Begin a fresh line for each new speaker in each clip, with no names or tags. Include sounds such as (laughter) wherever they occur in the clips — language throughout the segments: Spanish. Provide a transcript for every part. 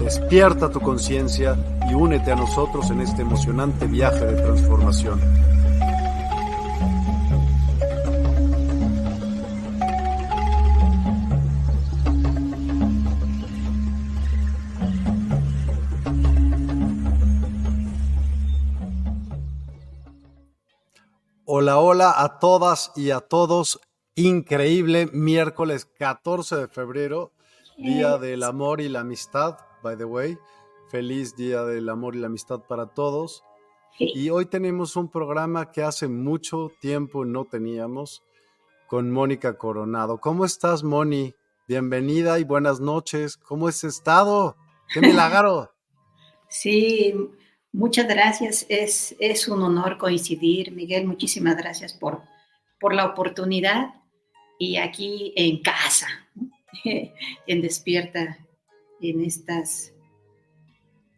Despierta tu conciencia y únete a nosotros en este emocionante viaje de transformación. Hola, hola a todas y a todos. Increíble miércoles 14 de febrero, Día del Amor y la Amistad, by the way. Feliz Día del Amor y la Amistad para todos. Y hoy tenemos un programa que hace mucho tiempo no teníamos con Mónica Coronado. ¿Cómo estás, Moni? Bienvenida y buenas noches. ¿Cómo has estado? ¡Qué (laughs) milagro!
Sí, Muchas gracias, es, es un honor coincidir. Miguel, muchísimas gracias por, por la oportunidad y aquí en casa, (laughs) en Despierta, en estas,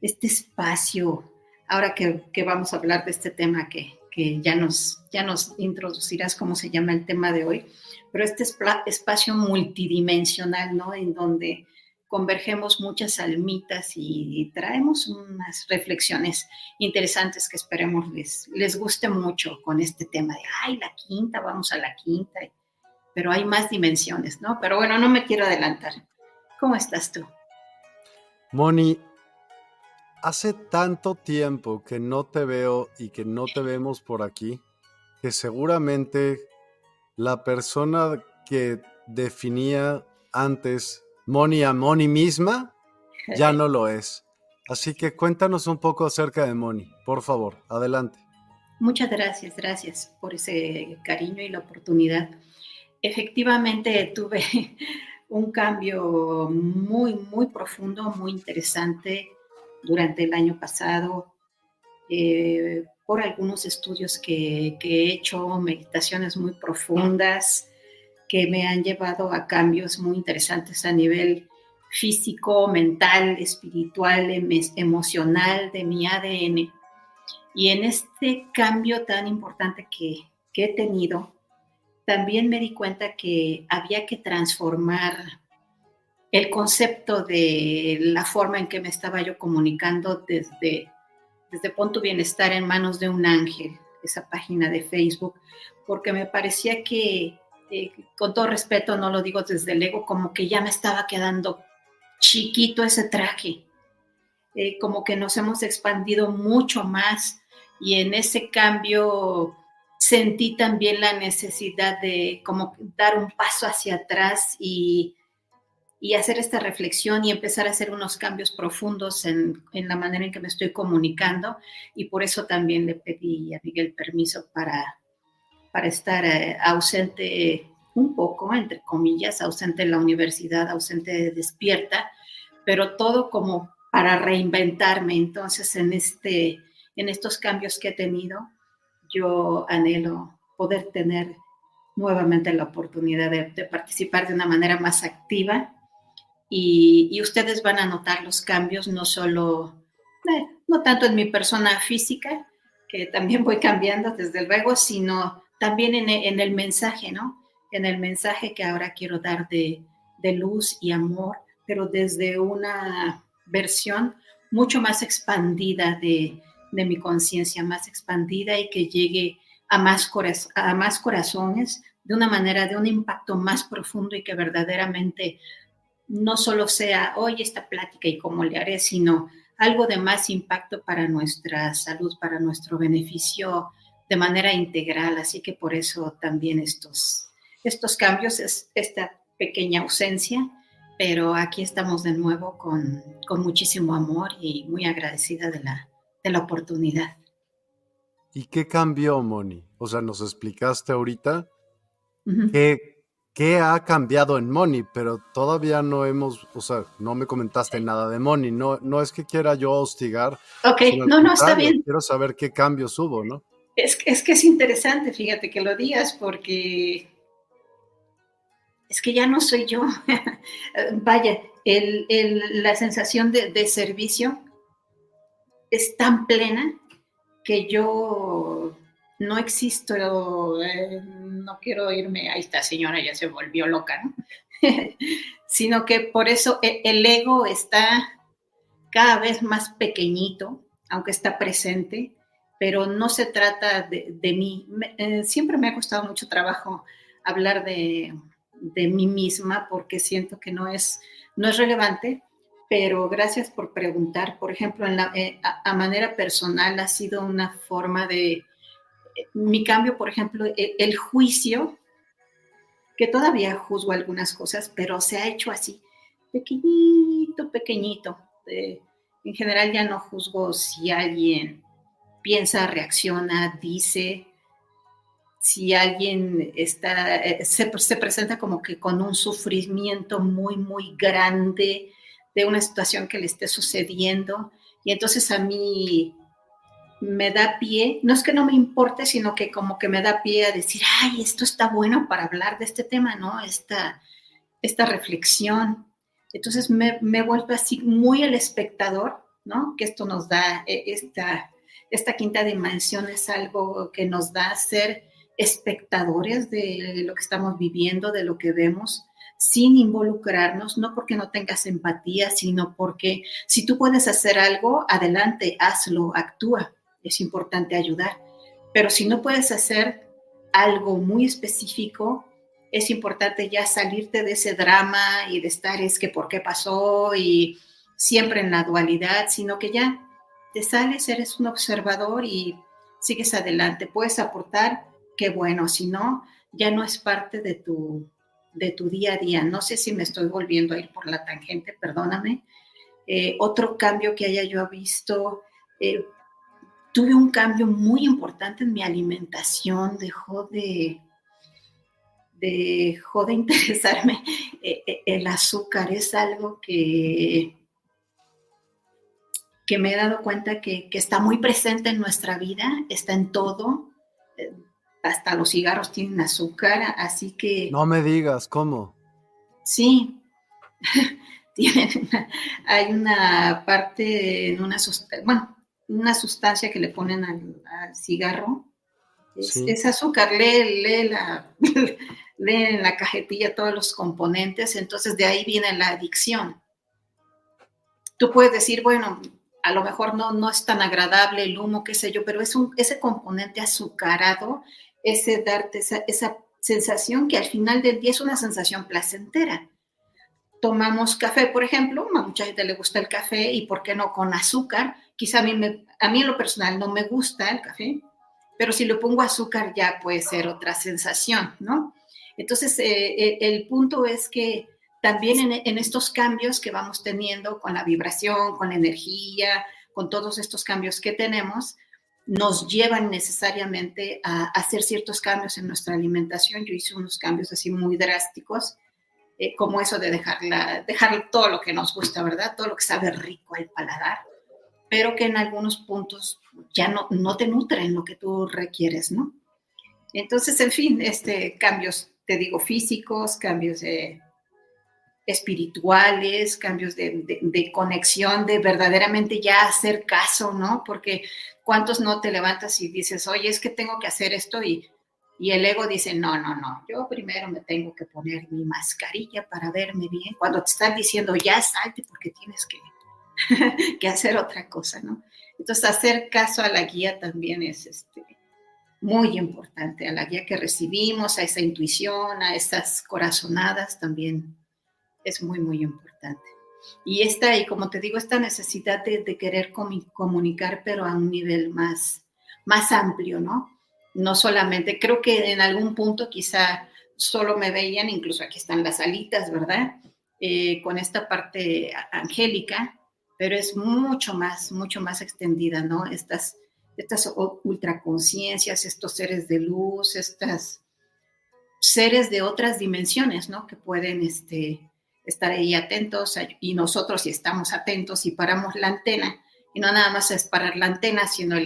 este espacio, ahora que, vamos a hablar de este tema que, que, ya, nos, ya nos introducirás cómo se llama el tema de hoy, pero este espacio multidimensional, ¿no? En donde convergemos muchas almitas y traemos unas reflexiones interesantes que esperemos les, les guste mucho con este tema de, ay, la quinta, vamos a la quinta, pero hay más dimensiones, ¿no? Pero bueno, no me quiero adelantar. ¿Cómo estás tú?
Moni, hace tanto tiempo que no te veo y que no te vemos por aquí, que seguramente la persona que definía antes Moni a Moni misma, ya no lo es. Así que cuéntanos un poco acerca de Moni, por favor, adelante.
Muchas gracias, gracias por ese cariño y la oportunidad. Efectivamente tuve un cambio muy, muy profundo, muy interesante durante el año pasado, eh, por algunos estudios que, que, he hecho, meditaciones muy profundas, que me han llevado a cambios muy interesantes a nivel físico, mental, espiritual, em, emocional de mi ADN. Y en este cambio tan importante que, he tenido, también me di cuenta que había que transformar el concepto de la forma en que me estaba yo comunicando desde, desde Punto Bienestar en manos de un ángel, esa página de Facebook, porque me parecía que eh, con todo respeto, no lo digo desde el ego, como que ya me estaba quedando chiquito ese traje, eh, como que nos hemos expandido mucho más y en ese cambio sentí también la necesidad de como dar un paso hacia atrás y, y hacer esta reflexión y empezar a hacer unos cambios profundos en, en, la manera en que me estoy comunicando y por eso también le pedí a Miguel permiso para para estar eh, ausente un poco, entre comillas, ausente en la universidad, ausente despierta, pero todo como para reinventarme. Entonces, en, este, en estos cambios que he tenido, yo anhelo poder tener nuevamente la oportunidad de, participar de una manera más activa y, ustedes van a notar los cambios, no solo, eh, no tanto en mi persona física, que también voy cambiando desde luego, sino también en, el mensaje, ¿no? En el mensaje que ahora quiero dar de, de luz y amor, pero desde una versión mucho más expandida de, de mi conciencia, más expandida y que llegue a más, a más corazones de una manera, de un impacto más profundo y que verdaderamente no solo sea hoy esta plática y cómo le haré, sino algo de más impacto para nuestra salud, para nuestro beneficio de manera integral. Así que por eso también estos, estos cambios, es esta pequeña ausencia, pero aquí estamos de nuevo con, con muchísimo amor y muy agradecida de la, de la oportunidad.
¿Y qué cambió, Moni? O sea, nos explicaste ahorita qué, ha cambiado en Moni, pero todavía no hemos, o sea, no me comentaste nada de Moni. No, no es que quiera yo hostigar.
Ok, no, no, está bien.
Quiero saber qué cambios hubo, ¿no?
Es, es que es interesante, fíjate que lo digas, porque es que ya no soy yo. (laughs) Vaya, el, el, la sensación de, de servicio es tan plena que yo no existo, eh, no quiero irme, ahí esta señora ya se volvió loca, ¿no? (laughs) sino que por eso e, el ego está cada vez más pequeñito, aunque está presente, pero no se trata de, mí. Eh, siempre me ha costado mucho trabajo hablar de, de, mí misma porque siento que no es, no es relevante, pero gracias por preguntar. Por ejemplo, eh, a, manera personal ha sido una forma de, eh, mi cambio, por ejemplo, e, el, juicio, que todavía juzgo algunas cosas, pero se ha hecho así, pequeñito, pequeñito. en general ya no juzgo si alguien piensa, reacciona, dice, si alguien está, eh, se, se presenta como que con un sufrimiento muy, muy grande, de una situación que le esté sucediendo. Y entonces a mí me da pie, no es que no me importe, sino que como que me da pie a decir, ay, esto está bueno para hablar de este tema, ¿no? Esta, esta reflexión. Entonces me, me vuelvo así muy el espectador, ¿no? Que esto nos da, e, esta, esta quinta dimensión es algo que nos da ser espectadores de lo que estamos viviendo, de lo que vemos, sin involucrarnos, no porque no tengas empatía, sino porque si tú puedes hacer algo, adelante, hazlo, actúa. Es importante ayudar. Pero si no puedes hacer algo muy específico, es importante ya salirte de ese drama y de estar es que por qué pasó y siempre en la dualidad, sino que ya te sales, eres un observador y sigues adelante. Puedes aportar, qué bueno, si no, ya no es parte de tu de tu día a día. No sé si me estoy volviendo a ir por la tangente, perdóname. Eh, otro cambio que haya yo visto, eh, tuve un cambio muy importante en mi alimentación, dejó de, dejó de (laughs) interesarme eh, el azúcar, es algo que, que me he dado cuenta que, que está muy presente en nuestra vida, está en todo hasta los cigarros tienen azúcar, así que...
No me digas, ¿cómo?
Sí, (laughs) tienen hay una parte, en una, bueno, una sustancia que le ponen al, cigarro, es, azúcar, lee, lee, la, (laughs) lee en la cajetilla todos los componentes, entonces de ahí viene la adicción. Tú puedes decir, bueno, a lo mejor no, no es tan agradable el humo, qué sé yo, pero es un, ese componente azucarado ese darte esa, sensación que al final del día es una sensación placentera. Tomamos café, por ejemplo, a mucha gente le gusta el café y por qué no con azúcar. Quizá a mí, a mí en lo personal no me gusta el café, pero si le pongo azúcar ya puede ser otra sensación, ¿no? Entonces, eh, eh, el punto es que también en, en, estos cambios que vamos teniendo con la vibración, con la energía, con todos estos cambios que tenemos, nos llevan necesariamente a hacer ciertos cambios en nuestra alimentación. Yo hice unos cambios así muy drásticos, eh, como eso de dejarla, dejar todo lo que nos gusta, ¿verdad? Todo lo que sabe rico al paladar, pero que en algunos puntos ya no, no te nutren lo que tú requieres, ¿no? Entonces, en fin, este, cambios, te digo, físicos, cambios de espirituales, cambios de, conexión, de verdaderamente ya hacer caso, ¿no? Porque cuántos no te levantas y dices, oye, es que tengo que hacer esto y, y el ego dice, no, no, no, yo primero me tengo que poner mi mascarilla para verme bien, cuando te están diciendo, ya salte porque tienes que, (laughs) que hacer otra cosa, ¿no? Entonces, hacer caso a la guía también es este, muy importante, a la guía que recibimos, a esa intuición, a esas corazonadas también es muy, muy importante. Y esta, y como te digo, esta necesidad de, querer comunicar, pero a un nivel más, más amplio, ¿no? No solamente, creo que en algún punto quizá solo me veían, incluso aquí están las alitas, ¿verdad? Eh, con esta parte angélica, pero es mucho más, mucho más extendida, ¿no? Estas, estas ultraconciencias, estos seres de luz, estas seres de otras dimensiones, ¿no? Que pueden, este, estar ahí atentos y nosotros si estamos atentos y paramos la antena, y no nada más es parar la antena, sino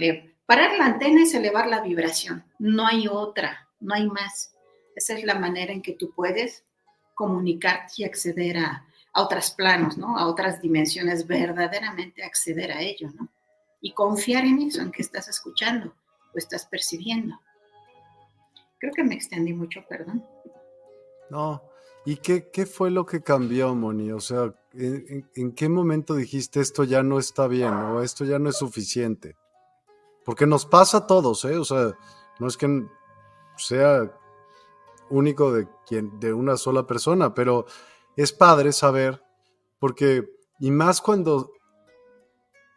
parar la antena es elevar la vibración, no hay otra, no hay más. Esa es la manera en que tú puedes comunicarte y acceder a, a otros planos, ¿no? A otras dimensiones, verdaderamente acceder a ello, ¿no? Y confiar en eso, en que estás escuchando o estás percibiendo. Creo que me extendí mucho, perdón.
No, ¿Y qué, qué, fue lo que cambió, Moni? O sea, ¿en, qué momento dijiste esto ya no está bien o esto ya no es suficiente? Porque nos pasa a todos, ¿eh? O sea, no es que sea único de, quien, de una sola persona, pero es padre saber, porque, y más cuando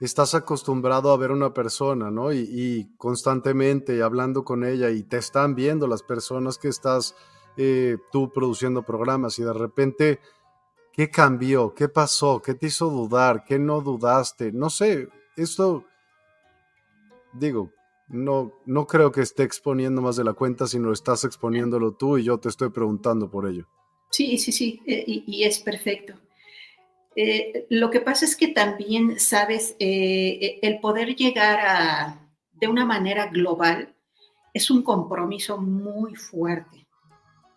estás acostumbrado a ver una persona, ¿no? Y, y constantemente hablando con ella y te están viendo las personas que estás eh, tú produciendo programas y de repente, ¿qué cambió? ¿Qué pasó? ¿Qué te hizo dudar? ¿Qué no dudaste? No sé, esto, digo, no, no creo que esté exponiendo más de la cuenta, sino estás exponiéndolo tú y yo te estoy preguntando por ello.
Sí, sí, sí, eh, y, es perfecto. Eh, lo que pasa es que también, sabes, el poder llegar a, de una manera global es un compromiso muy fuerte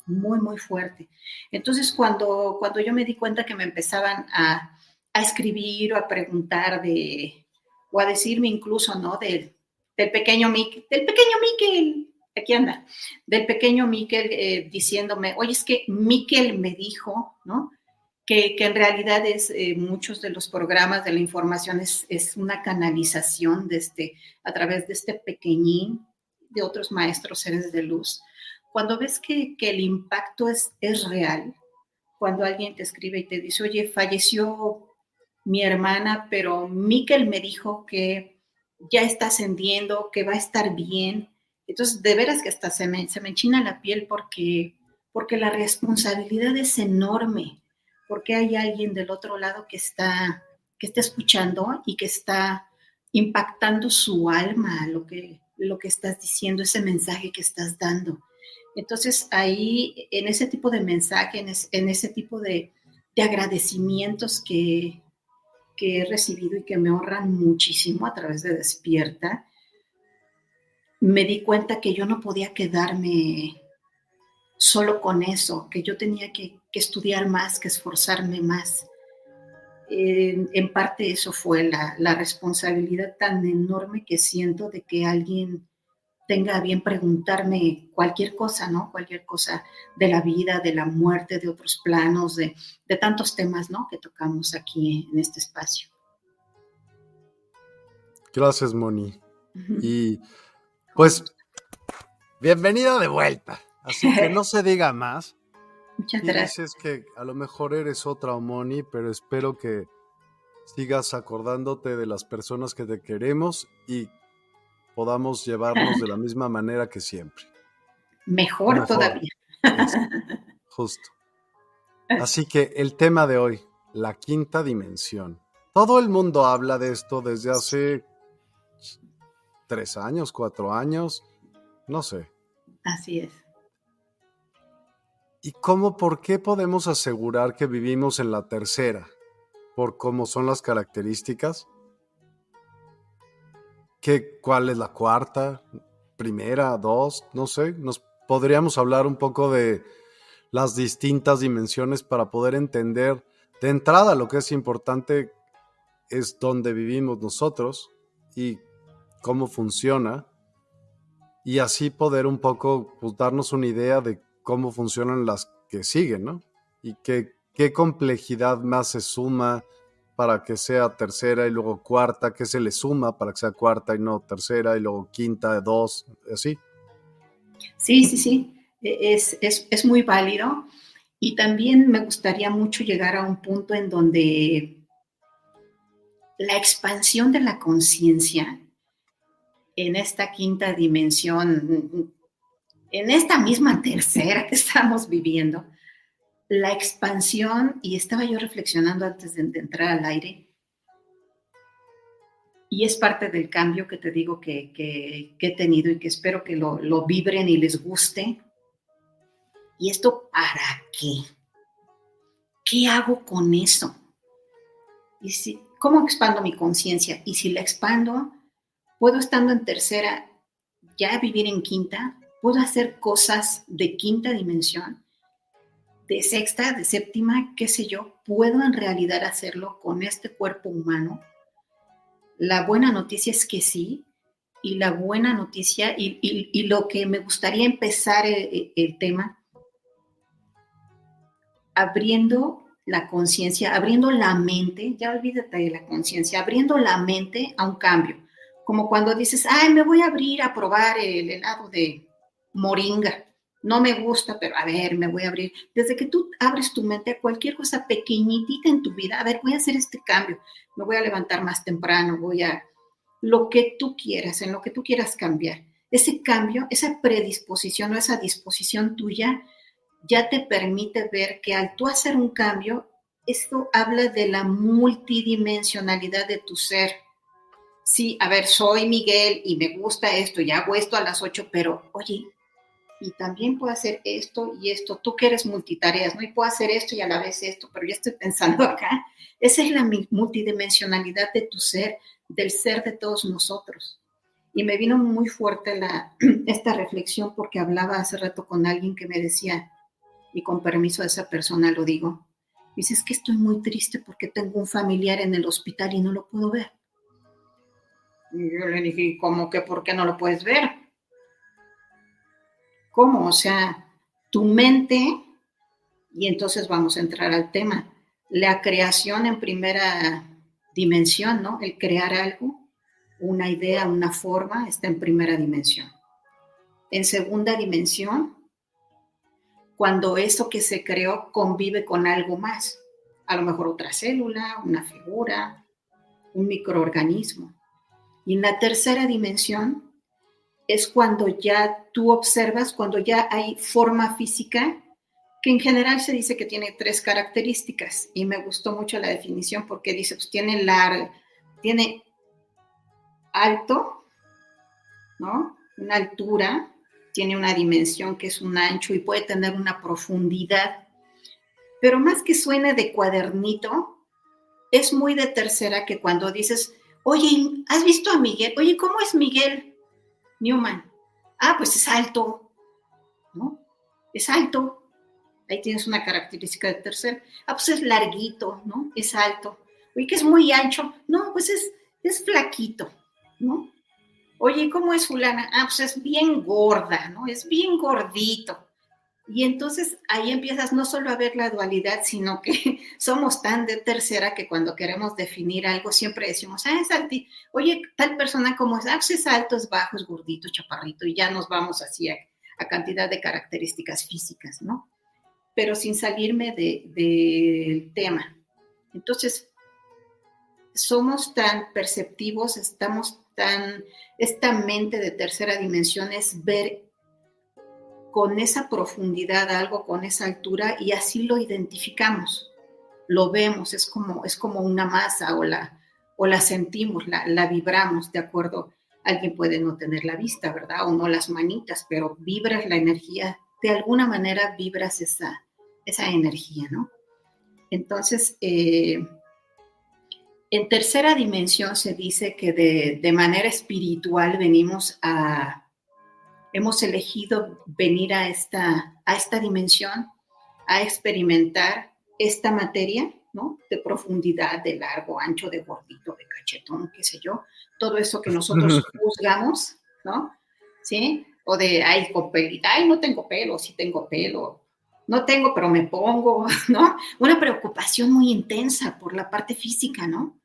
muy, muy fuerte. Entonces, cuando, cuando yo me di cuenta que me empezaban a, a escribir o a preguntar de, o a decirme incluso, ¿no? Del, del pequeño Miquel, del pequeño Miquel, aquí anda, del pequeño Miquel eh, diciéndome, oye, es que Miquel me dijo, ¿no? Que, que en realidad es eh, muchos de los programas de la información es, es, una canalización de este, a través de este pequeñín de otros maestros seres de luz cuando ves que, el impacto es, real, cuando alguien te escribe y te dice, oye, falleció mi hermana, pero Miquel me dijo que ya está ascendiendo, que va a estar bien. Entonces, de veras que hasta se me, se me enchina la piel porque, porque la responsabilidad es enorme, porque hay alguien del otro lado que está, que está escuchando y que está impactando su alma, lo que, lo que estás diciendo, ese mensaje que estás dando. Entonces ahí, en ese tipo de mensaje, en, ese tipo de, agradecimientos que, he recibido y que me honran muchísimo a través de Despierta, me di cuenta que yo no podía quedarme solo con eso, que yo tenía que, estudiar más, que esforzarme más. En, parte eso fue la, la, responsabilidad tan enorme que siento de que alguien tenga bien preguntarme cualquier cosa, ¿no? Cualquier cosa de la vida, de la muerte, de otros planos, de, tantos temas, ¿no? Que tocamos aquí en este espacio.
Gracias, Moni. Y pues, bienvenida de vuelta. Así que no se diga más. (laughs)
Muchas gracias.
Dices que a lo mejor eres otra Moni, pero espero que sigas acordándote de las personas que te queremos y podamos llevarnos de la misma manera que siempre.
Mejor, todavía. (laughs)
justo. Así que el tema de hoy, la quinta dimensión. Todo el mundo habla de esto desde hace tres años, cuatro años, no sé.
Así es.
¿Y cómo, por qué podemos asegurar que vivimos en la tercera? ¿Por cómo son las características? ¿Qué, ¿Cuál es la cuarta? ¿Primera? ¿Dos? No sé. Nos podríamos hablar un poco de las distintas dimensiones para poder entender de entrada lo que es importante es dónde vivimos nosotros y cómo funciona y así poder un poco pues, darnos una idea de cómo funcionan las que siguen, ¿no? Y qué, qué complejidad más se suma para que sea tercera y luego cuarta, qué se le suma para que sea cuarta y no tercera y luego quinta, dos, así.
Sí, sí, sí, e, es, es, es muy válido y también me gustaría mucho llegar a un punto en donde la expansión de la conciencia en esta quinta dimensión, en esta misma tercera que estamos viviendo, la expansión, y estaba yo reflexionando antes de, entrar al aire, y es parte del cambio que te digo que, he tenido y que espero que lo, lo, vibren y les guste. ¿Y esto para qué? ¿Qué hago con eso? Y si, ¿Cómo expando mi conciencia? Y si la expando, puedo estando en tercera, ya vivir en quinta, puedo hacer cosas de quinta dimensión, de sexta, de séptima, qué sé yo, puedo en realidad hacerlo con este cuerpo humano. La buena noticia es que sí, y la buena noticia, y, lo que me gustaría empezar el, el tema, abriendo la conciencia, abriendo la mente, ya olvídate de la conciencia, abriendo la mente a un cambio. Como cuando dices, ay, me voy a abrir a probar el helado de moringa. No me gusta, pero a ver, me voy a abrir. Desde que tú abres tu mente a cualquier cosa pequeñitita en tu vida, a ver, voy a hacer este cambio, me voy a levantar más temprano, voy a lo que tú quieras, en lo que tú quieras cambiar. Ese cambio, esa predisposición o esa disposición tuya ya te permite ver que al tú hacer un cambio, esto habla de la multidimensionalidad de tu ser. Sí, a ver, soy Miguel y me gusta esto y hago esto a las 8, pero oye, y también puedo hacer esto y esto. Tú que eres multitareas, ¿no? Y puedo hacer esto y a la vez esto, pero ya estoy pensando (laughs) acá. Esa es la multidimensionalidad de tu ser, del ser de todos nosotros. Y me vino muy fuerte la, (clears throat) esta reflexión porque hablaba hace rato con alguien que me decía, y con permiso de esa persona lo digo. Dice, que estoy muy triste porque tengo un familiar en el hospital y no lo puedo ver. Y yo le dije, ¿cómo que por qué no lo puedes ver? ¿Cómo? O sea, tu mente, y entonces vamos a entrar al tema, la creación en primera dimensión, ¿no? El crear algo, una idea, una forma, está en primera dimensión. En segunda dimensión, cuando eso que se creó convive con algo más, a lo mejor otra célula, una figura, un microorganismo. Y en la tercera dimensión es cuando ya tú observas, cuando ya hay forma física, que en general se dice que tiene tres características. Y me gustó mucho la definición porque dice, pues tiene largo, tiene alto, ¿no? Una altura, tiene una dimensión que es un ancho y puede tener una profundidad. Pero más que suene de cuadernito, es muy de tercera que cuando dices, oye, ¿has visto a Miguel? Oye, ¿cómo es Miguel Newman? Ah, pues es alto, ¿no? Es alto. Ahí tienes una característica de tercera. Ah, pues es larguito, ¿no? Es alto. Oye, que es muy ancho. No, pues es, es flaquito, ¿no? Oye, ¿cómo es fulana? Ah, pues es bien gorda, ¿no? Es bien gordito. Y entonces ahí empiezas no solo a ver la dualidad, sino que (laughs) somos tan de tercera que cuando queremos definir algo siempre decimos, ah, es alto. Oye, tal persona como es, ah, pues es alto, es bajo, es gordito, chaparrito, y ya nos vamos así a, cantidad de características físicas, ¿no? Pero sin salirme del tema. Entonces, somos tan perceptivos, estamos tan, esta mente de tercera dimensión es ver con esa profundidad algo, con esa altura, y así lo identificamos, lo vemos, es como, es como una masa o la, o la sentimos, la, la vibramos de acuerdo Alguien puede no tener la vista, ¿verdad? O no las manitas, pero vibras la energía, de alguna manera vibras esa, esa energía, ¿no? Entonces, eh, en tercera dimensión se dice que de, manera espiritual venimos a, hemos elegido venir a esta, a esta dimensión, a experimentar esta materia, ¿no? De profundidad, de largo, ancho, de gordito, de cachetón, qué sé yo, todo eso que nosotros (laughs) juzgamos, ¿no? ¿Sí? O de, ay, con ay, no tengo pelo, sí tengo pelo, no tengo, pero me pongo, (laughs) ¿no? Una preocupación muy intensa por la parte física, ¿no?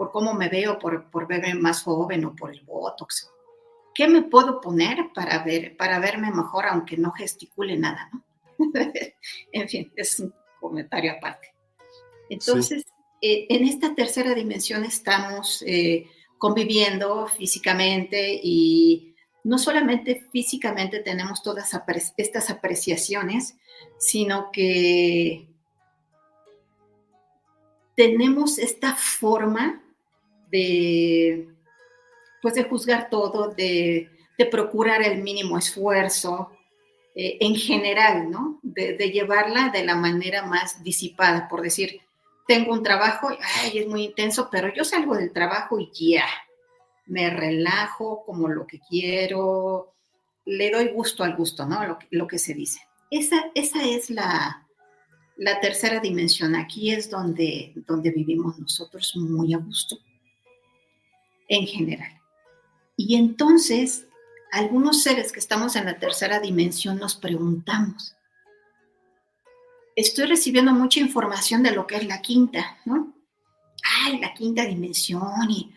por cómo me veo, por, por verme más joven o por el botox. ¿Qué me puedo poner para, ver, para verme mejor aunque no gesticule nada? ¿no? (laughs) en fin, es un comentario aparte. Entonces, eh, en esta tercera dimensión estamos eh, conviviendo físicamente y no solamente físicamente tenemos todas estas apreciaciones, sino que tenemos esta forma de, pues de juzgar todo, de, procurar el mínimo esfuerzo, eh, en general, ¿no? De, llevarla de la manera más disipada, por decir, tengo un trabajo, ay, es muy intenso, pero yo salgo del trabajo y ya, me relajo como lo que quiero, le doy gusto al gusto, ¿no? Lo, lo que se dice. Esa, esa es la, la tercera dimensión. Aquí es donde, donde vivimos nosotros muy a gusto en general. Y entonces, algunos seres que estamos en la tercera dimensión nos preguntamos, estoy recibiendo mucha información de lo que es la quinta, ¿no? Ay, la quinta dimensión y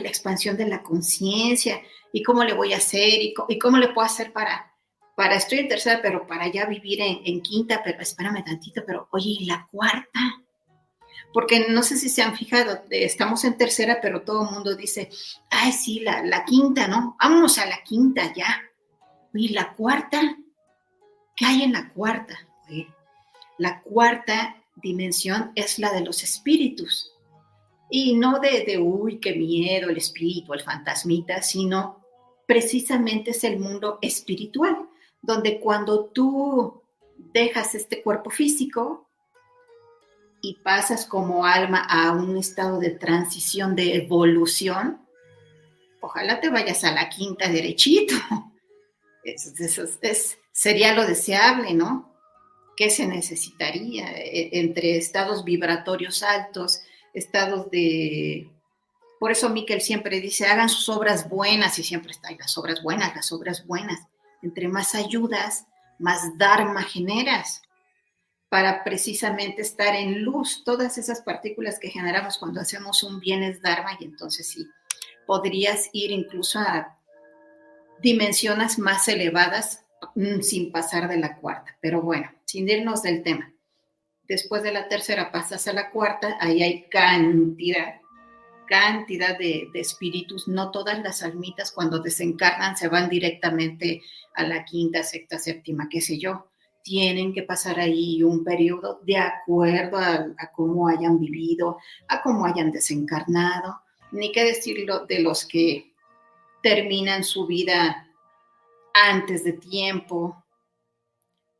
la expansión de la conciencia y cómo le voy a hacer y, cómo le puedo hacer para, para, estoy en tercera, pero para ya vivir en, en quinta, pero espérame tantito, pero oye, ¿y la cuarta? Porque no sé si se han fijado, estamos en tercera, pero todo el mundo dice, ay, sí, la, quinta, ¿no? Vámonos a la quinta ya. ¿Y la cuarta? ¿Qué hay en la cuarta? La cuarta dimensión es la de los espíritus. Y no de, de, uy, qué miedo, el espíritu, el fantasmita, sino precisamente es el mundo espiritual, donde cuando tú dejas este cuerpo físico, y pasas como alma a un estado de transición, de evolución, ojalá te vayas a la quinta derechito. (laughs) Eso, es, sería lo deseable, ¿no? ¿Qué se necesitaría e, entre estados vibratorios altos, estados de... Por eso Miquel siempre dice, hagan sus obras buenas y siempre está ahí, las obras buenas, las obras buenas. Entre más ayudas, más dharma generas para precisamente estar en luz. Todas esas partículas que generamos cuando hacemos un bien es Dharma y entonces sí, podrías ir incluso a dimensiones más elevadas mm, sin pasar de la cuarta. Pero bueno, sin irnos del tema. Después de la tercera pasas a la cuarta, ahí hay cantidad, cantidad de, de espíritus. No todas las almitas cuando desencarnan se van directamente a la quinta, sexta, séptima, qué sé yo tienen que pasar ahí un periodo de acuerdo a, cómo hayan vivido, a cómo hayan desencarnado, ni qué decirlo de los que terminan su vida antes de tiempo,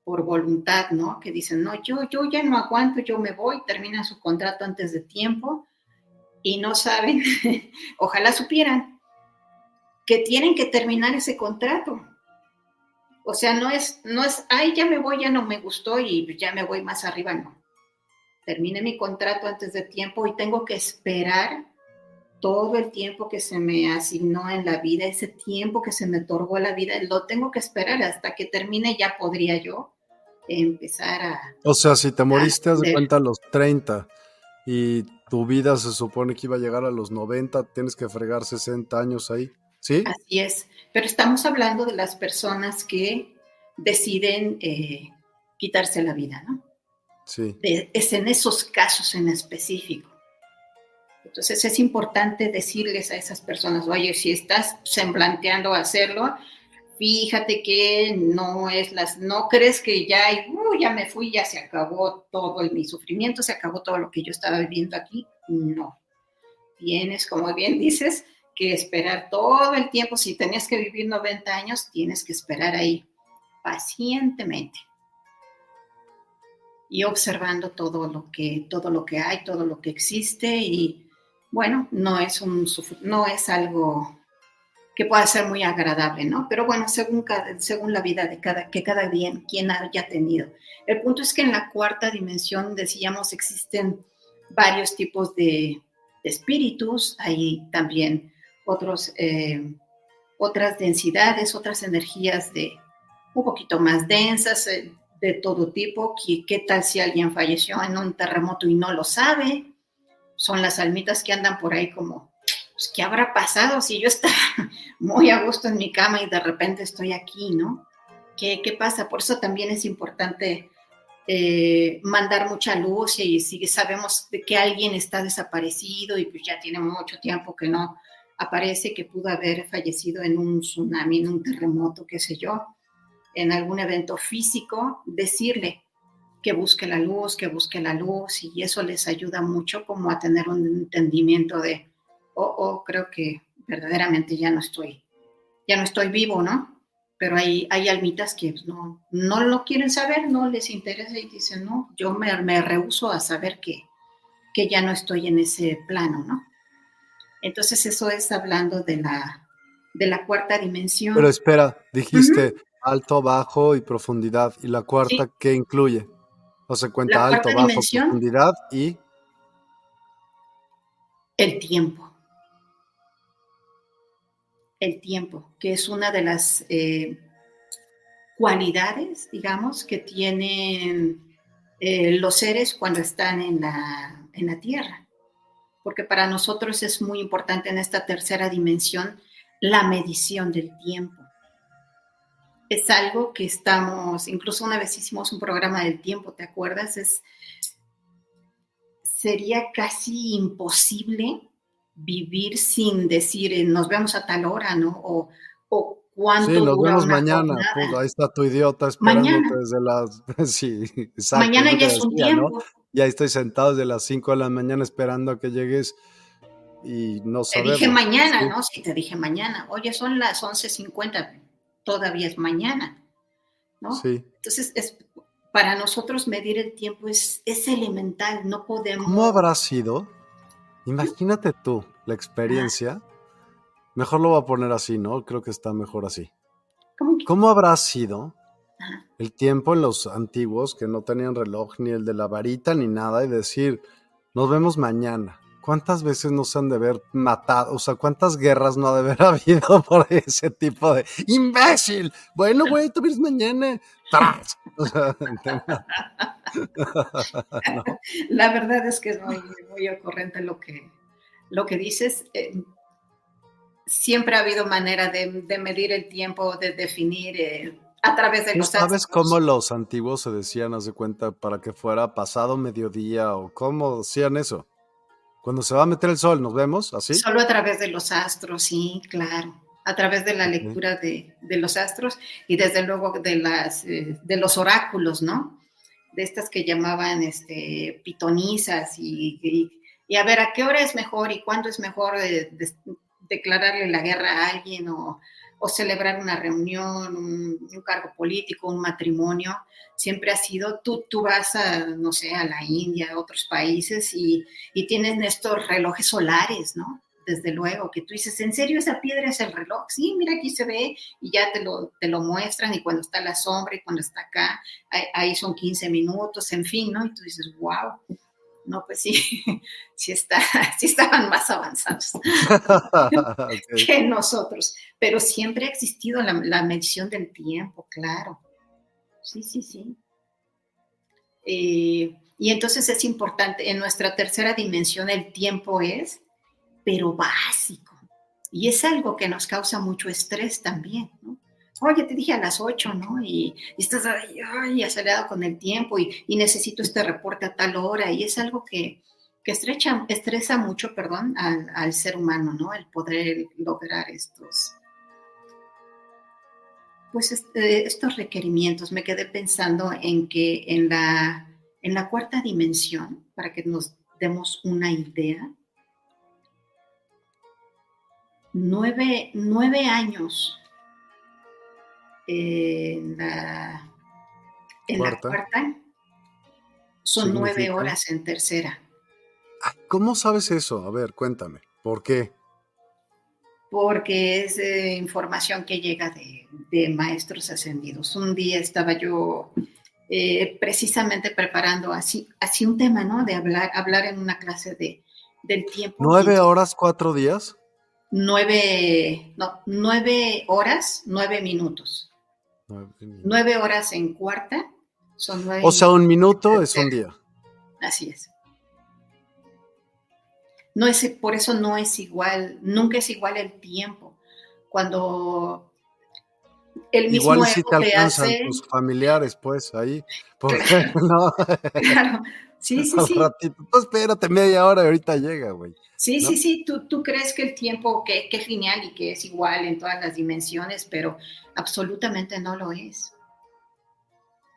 por voluntad, ¿no? Que dicen, no, yo, yo ya no aguanto, yo me voy, terminan su contrato antes de tiempo y no saben, (laughs) ojalá supieran que tienen que terminar ese contrato o sea, no es, no es, ay, ya me voy, ya no me gustó y ya me voy más arriba, no. Termine mi contrato antes de tiempo y tengo que esperar todo el tiempo que se me asignó en la vida, ese tiempo que se me otorgó la vida, lo tengo que esperar hasta que termine, ya podría yo empezar a...
O sea, si te moriste, haz de cuenta a los 30 y tu vida se supone que iba a llegar a los 90, tienes que fregar 60 años ahí. ¿Sí?
Así es, pero estamos hablando de las personas que deciden eh, quitarse la vida, ¿no?
Sí.
es en esos casos en específico. Entonces es importante decirles a esas personas, oye, si estás semblanteando hacerlo, fíjate que no es las, no crees que ya, uh, ya me fui, ya se acabó todo el, mi sufrimiento, se acabó todo lo que yo estaba viviendo aquí. No. Tienes, como bien dices, que esperar todo el tiempo. Si tenías que vivir 90 años, tienes que esperar ahí pacientemente y observando todo lo que todo lo que hay, todo lo que existe y bueno, no es un no es algo que pueda ser muy agradable, ¿no? Pero bueno, según, según la vida de cada, que cada bien, quien haya tenido. El punto es que en la cuarta dimensión, decíamos, existen varios tipos de, espíritus, hay también otros, eh, otras densidades, otras energías de un poquito más densas, eh, de todo tipo. ¿Qué, ¿Qué tal si alguien falleció en un terremoto y no lo sabe? Son las almitas que andan por ahí como pues, ¿qué habrá pasado si yo estaba (laughs) muy a gusto en mi cama y de repente estoy aquí, ¿no? ¿Qué, qué pasa? Por eso también es importante eh, mandar mucha luz y si sabemos que alguien está desaparecido y pues ya tiene mucho tiempo que no aparece, que pudo haber fallecido en un tsunami, en un terremoto, qué sé yo, en algún evento físico, decirle que busque la luz, que busque la luz y eso les ayuda mucho como a tener un entendimiento de o, creo que verdaderamente ya no estoy, ya no estoy vivo, ¿no? Pero hay, hay almitas que no, no lo quieren saber, no les interesa y dicen, no, yo me, me rehuso a saber que, que ya no estoy en ese plano, ¿no? Entonces eso es hablando de la, de la cuarta dimensión.
Pero espera, dijiste alto, bajo y profundidad. ¿Y la cuarta qué incluye? O se cuenta alto, bajo, profundidad y...
El tiempo el tiempo, que es una de las eh, cualidades, digamos, que tienen eh, los seres cuando están en la, en la Tierra. Porque para nosotros es muy importante en esta tercera dimensión la medición del tiempo. Es algo que estamos, incluso una vez hicimos un programa del tiempo, ¿te acuerdas? Es, sería casi imposible vivir sin decir eh, nos vemos a tal hora, ¿no? O, o cuánto.
Sí, nos vemos mañana. Pues, ahí está tu idiota esperándote desde las. (laughs) Sí,
exacto. Mañana ya es un tiempo.
Y ahí estoy sentado desde las 5 de la mañana esperando a que llegues y no sabemos.
Te dije mañana, ¿no? Sí, te dije mañana. Oye, son las 11.50, todavía es mañana, ¿no? Sí. Entonces, es, para nosotros medir el tiempo es, es elemental, no podemos...
¿Cómo habrá sido Imagínate tú la experiencia. Mejor lo voy a poner así, ¿no? Creo que está mejor así. ¿Cómo, habrá sido el tiempo en los antiguos que no tenían reloj, ni el de la varita, ni nada, y decir, nos vemos mañana? ¿Cuántas veces nos han de haber matado? O sea, ¿cuántas guerras no ha de haber (laughs) habido por ese tipo de imbécil? Bueno, güey, tú vienes mañana. (laughs) (laughs)
La verdad es que es muy, muy ocurrente lo que, lo que dices. Eh, siempre ha habido manera de, medir el tiempo, de definir eh, a través de los
¿Sabes cómo los antiguos se decían, haz de cuenta, para que fuera pasado mediodía o cómo decían eso? Cuando se va a meter el sol, ¿nos vemos así?
Solo a través de los astros, sí, claro. A través de la lectura de, los astros y desde luego de, las, eh, de los oráculos, ¿no? De estas que llamaban este, pitonizas y, y, a ver a qué hora es mejor y cuándo es mejor eh, declararle la guerra a alguien o, o celebrar una reunión, un, cargo político, un matrimonio, siempre ha sido, tú, tú vas a, no sé, a la India, a otros países y, y tienen estos relojes solares, ¿no? Desde luego, que tú dices, ¿en serio esa piedra es el reloj? Sí, mira, aquí se ve y ya te lo, te lo muestran y cuando está la sombra y cuando está acá, ahí, son 15 minutos, en fin, ¿no? Y tú dices, wow, no, pues sí, (laughs) sí, está, (laughs) sí estaban más avanzados (laughs) que nosotros, pero siempre ha existido la, medición del tiempo, claro. Sí, sí, sí. Eh, y entonces es importante, en nuestra tercera dimensión el tiempo es, pero básico. Y es algo que nos causa mucho estrés también, ¿no? Oye, te dije a las 8, ¿no? Y, estás ahí, acelerado con el tiempo y, necesito este reporte a tal hora. Y es algo que, estrecha, estresa mucho, perdón, al, ser humano, ¿no? El poder lograr estos, pues este, estos requerimientos. Me quedé pensando en que en la, en la cuarta dimensión, para que nos demos una idea, nueve, nueve años en la, en cuarta. la cuarta, son nueve horas en tercera.
¿Cómo sabes eso? A ver, cuéntame. ¿Por qué?
Porque es información que llega de, maestros ascendidos. Un día estaba yo eh, precisamente preparando así, así un tema, ¿no? De hablar, hablar en una clase de, del tiempo.
¿Nueve horas, cuatro días?
Nueve, no, nueve horas, nueve minutos. Nueve, horas en cuarta son nueve.
O sea, un minuto es un día.
Así es. No es, por eso no es igual, nunca es igual el tiempo. Cuando
el mismo Igual si te alcanzan tus familiares, pues, ahí. Porque, (laughs) no. claro.
Sí, (laughs) sí, sí.
Ratito. Espérate media hora y ahorita llega, güey.
Sí, sí, sí. Tú, tú crees que el tiempo, que, que, es lineal y que es igual en todas las dimensiones, pero absolutamente no lo es.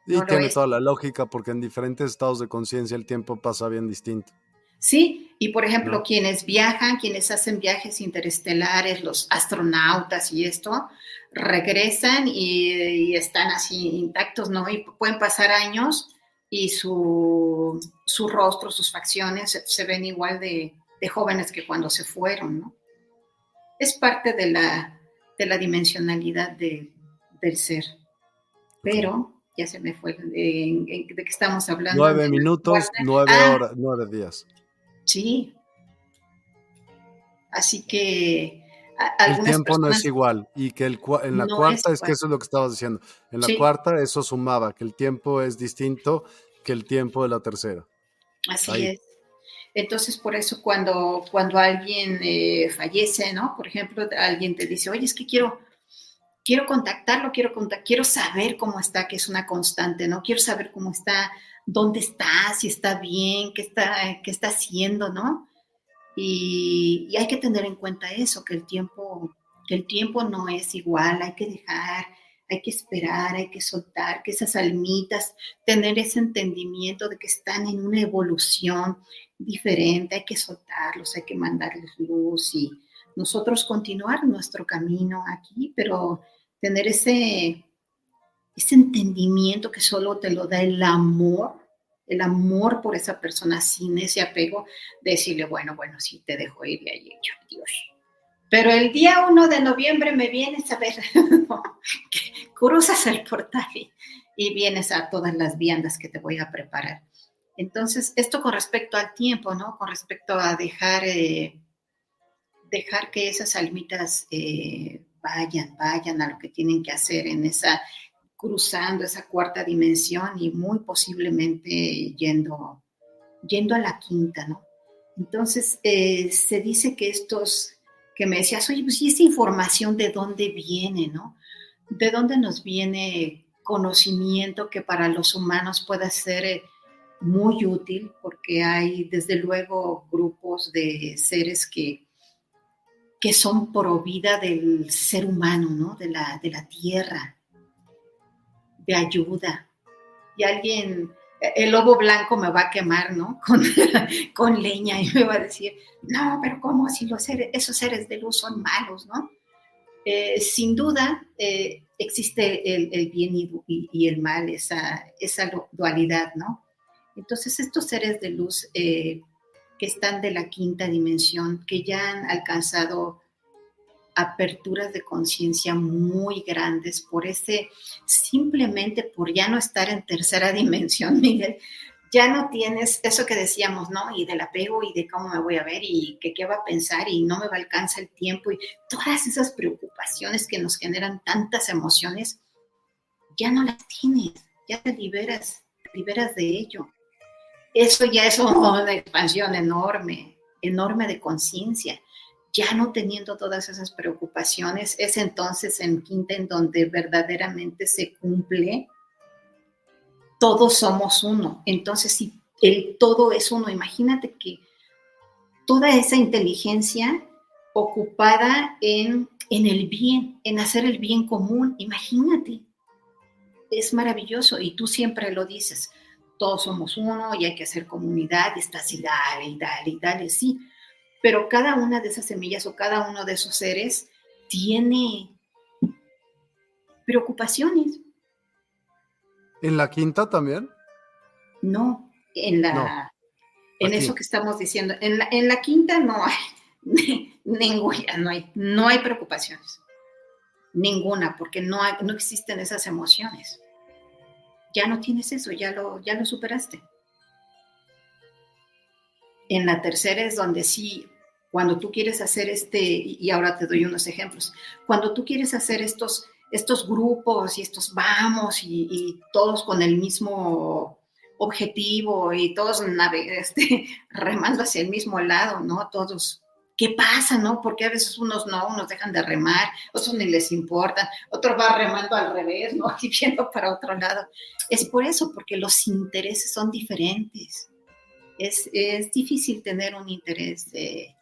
y tiene toda la lógica, porque en diferentes estados de conciencia el tiempo pasa bien distinto.
Sí, y por ejemplo, quienes viajan, quienes hacen viajes interestelares, los astronautas y esto, regresan y, están así intactos, ¿no? Y pueden pasar años y su, su rostro, sus facciones se, ven igual de, jóvenes que cuando se fueron, ¿no? Es parte de la, de la dimensionalidad del ser. Pero ya se me fue de, de, qué estamos hablando.
Nueve minutos, nueve ah. horas, nueve días.
Sí. Así que
el tiempo no es igual y que el, en la cuarta es, que eso es lo que estabas diciendo. En la cuarta eso sumaba, que el tiempo es distinto que el tiempo de la tercera.
Así es. Entonces, por eso cuando, cuando alguien eh, fallece, ¿no? Por ejemplo, alguien te dice, oye, es que quiero, quiero contactarlo, quiero, quiero saber cómo está, que es una constante, ¿no? Quiero saber cómo está dónde está, si está bien, qué está, qué está haciendo, ¿no? Y, hay que tener en cuenta eso, que el tiempo, que el tiempo no es igual, hay que dejar, hay que esperar, hay que soltar, que esas almitas, tener ese entendimiento de que están en una evolución diferente, hay que soltarlos, hay que mandarles luz y nosotros continuar nuestro camino aquí, pero tener ese, ese entendimiento que solo te lo da el amor, el amor por esa persona sin ese apego, decirle, bueno, bueno, sí, te dejo ir de ahí, Dios. Pero el día 1 de noviembre me vienes a ver, (laughs) cruzas el portal y, vienes a todas las viandas que te voy a preparar. Entonces, esto con respecto al tiempo, ¿no? Con respecto a dejar, eh, dejar que esas almitas eh, vayan, vayan a lo que tienen que hacer en esa, cruzando esa cuarta dimensión y muy posiblemente yendo, yendo a la quinta, ¿no? Entonces, eh, se dice que estos, que me decías, oye, pues, ¿y esta información de dónde viene, no? ¿De dónde nos viene conocimiento que para los humanos pueda ser eh, muy útil? Porque hay, desde luego, grupos de seres que, que son pro vida del ser humano, ¿no? De la, de la tierra, ayuda. Y alguien, el lobo blanco me va a quemar, ¿no? (laughs) Con, con leña y me va a decir, no, pero ¿cómo si los seres, esos seres de luz son malos, ¿no? Eh, sin duda eh, existe el, bien y, el mal, esa, esa dualidad, ¿no? Entonces estos seres de luz eh, que están de la quinta dimensión, que ya han alcanzado aperturas de conciencia muy grandes por ese, simplemente por ya no estar en tercera (laughs) dimensión, Miguel, ya no tienes eso que decíamos, ¿no? Y del apego y de cómo me voy a ver y que qué va a pensar y no me va a alcanzar el tiempo y todas esas preocupaciones que nos generan tantas emociones, ya no las tienes, ya te liberas, te liberas de ello. Eso ya es (laughs) una expansión enorme, enorme de conciencia ya no teniendo todas esas preocupaciones, es entonces en quinta en donde verdaderamente se cumple, todos somos uno. Entonces, si el todo es uno, imagínate que toda esa inteligencia ocupada en, en el bien, en hacer el bien común, imagínate, es maravilloso y tú siempre lo dices, todos somos uno y hay que hacer comunidad y estás y dale y dale y dale, sí, pero cada una de esas semillas o cada uno de esos seres tiene preocupaciones.
¿En la quinta también?
No, en la en eso que estamos diciendo. En la, en la quinta no hay (laughs) ninguna, no hay, no hay preocupaciones. Ninguna, porque no, no existen esas emociones. Ya no tienes eso, ya lo, ya lo superaste. En la tercera es donde sí, cuando tú quieres hacer este, y ahora te doy unos ejemplos, cuando tú quieres hacer estos, estos grupos y estos vamos y, todos con el mismo objetivo y todos (laughs) este, remando hacia el mismo lado, ¿no? Todos, ¿qué pasa, no? Porque a veces unos no, unos dejan de remar, otros ni les importa, otro va remando al revés, ¿no? (laughs) Y viendo para otro lado. Es por eso, porque los intereses son diferentes. Es, es difícil tener un interés eh,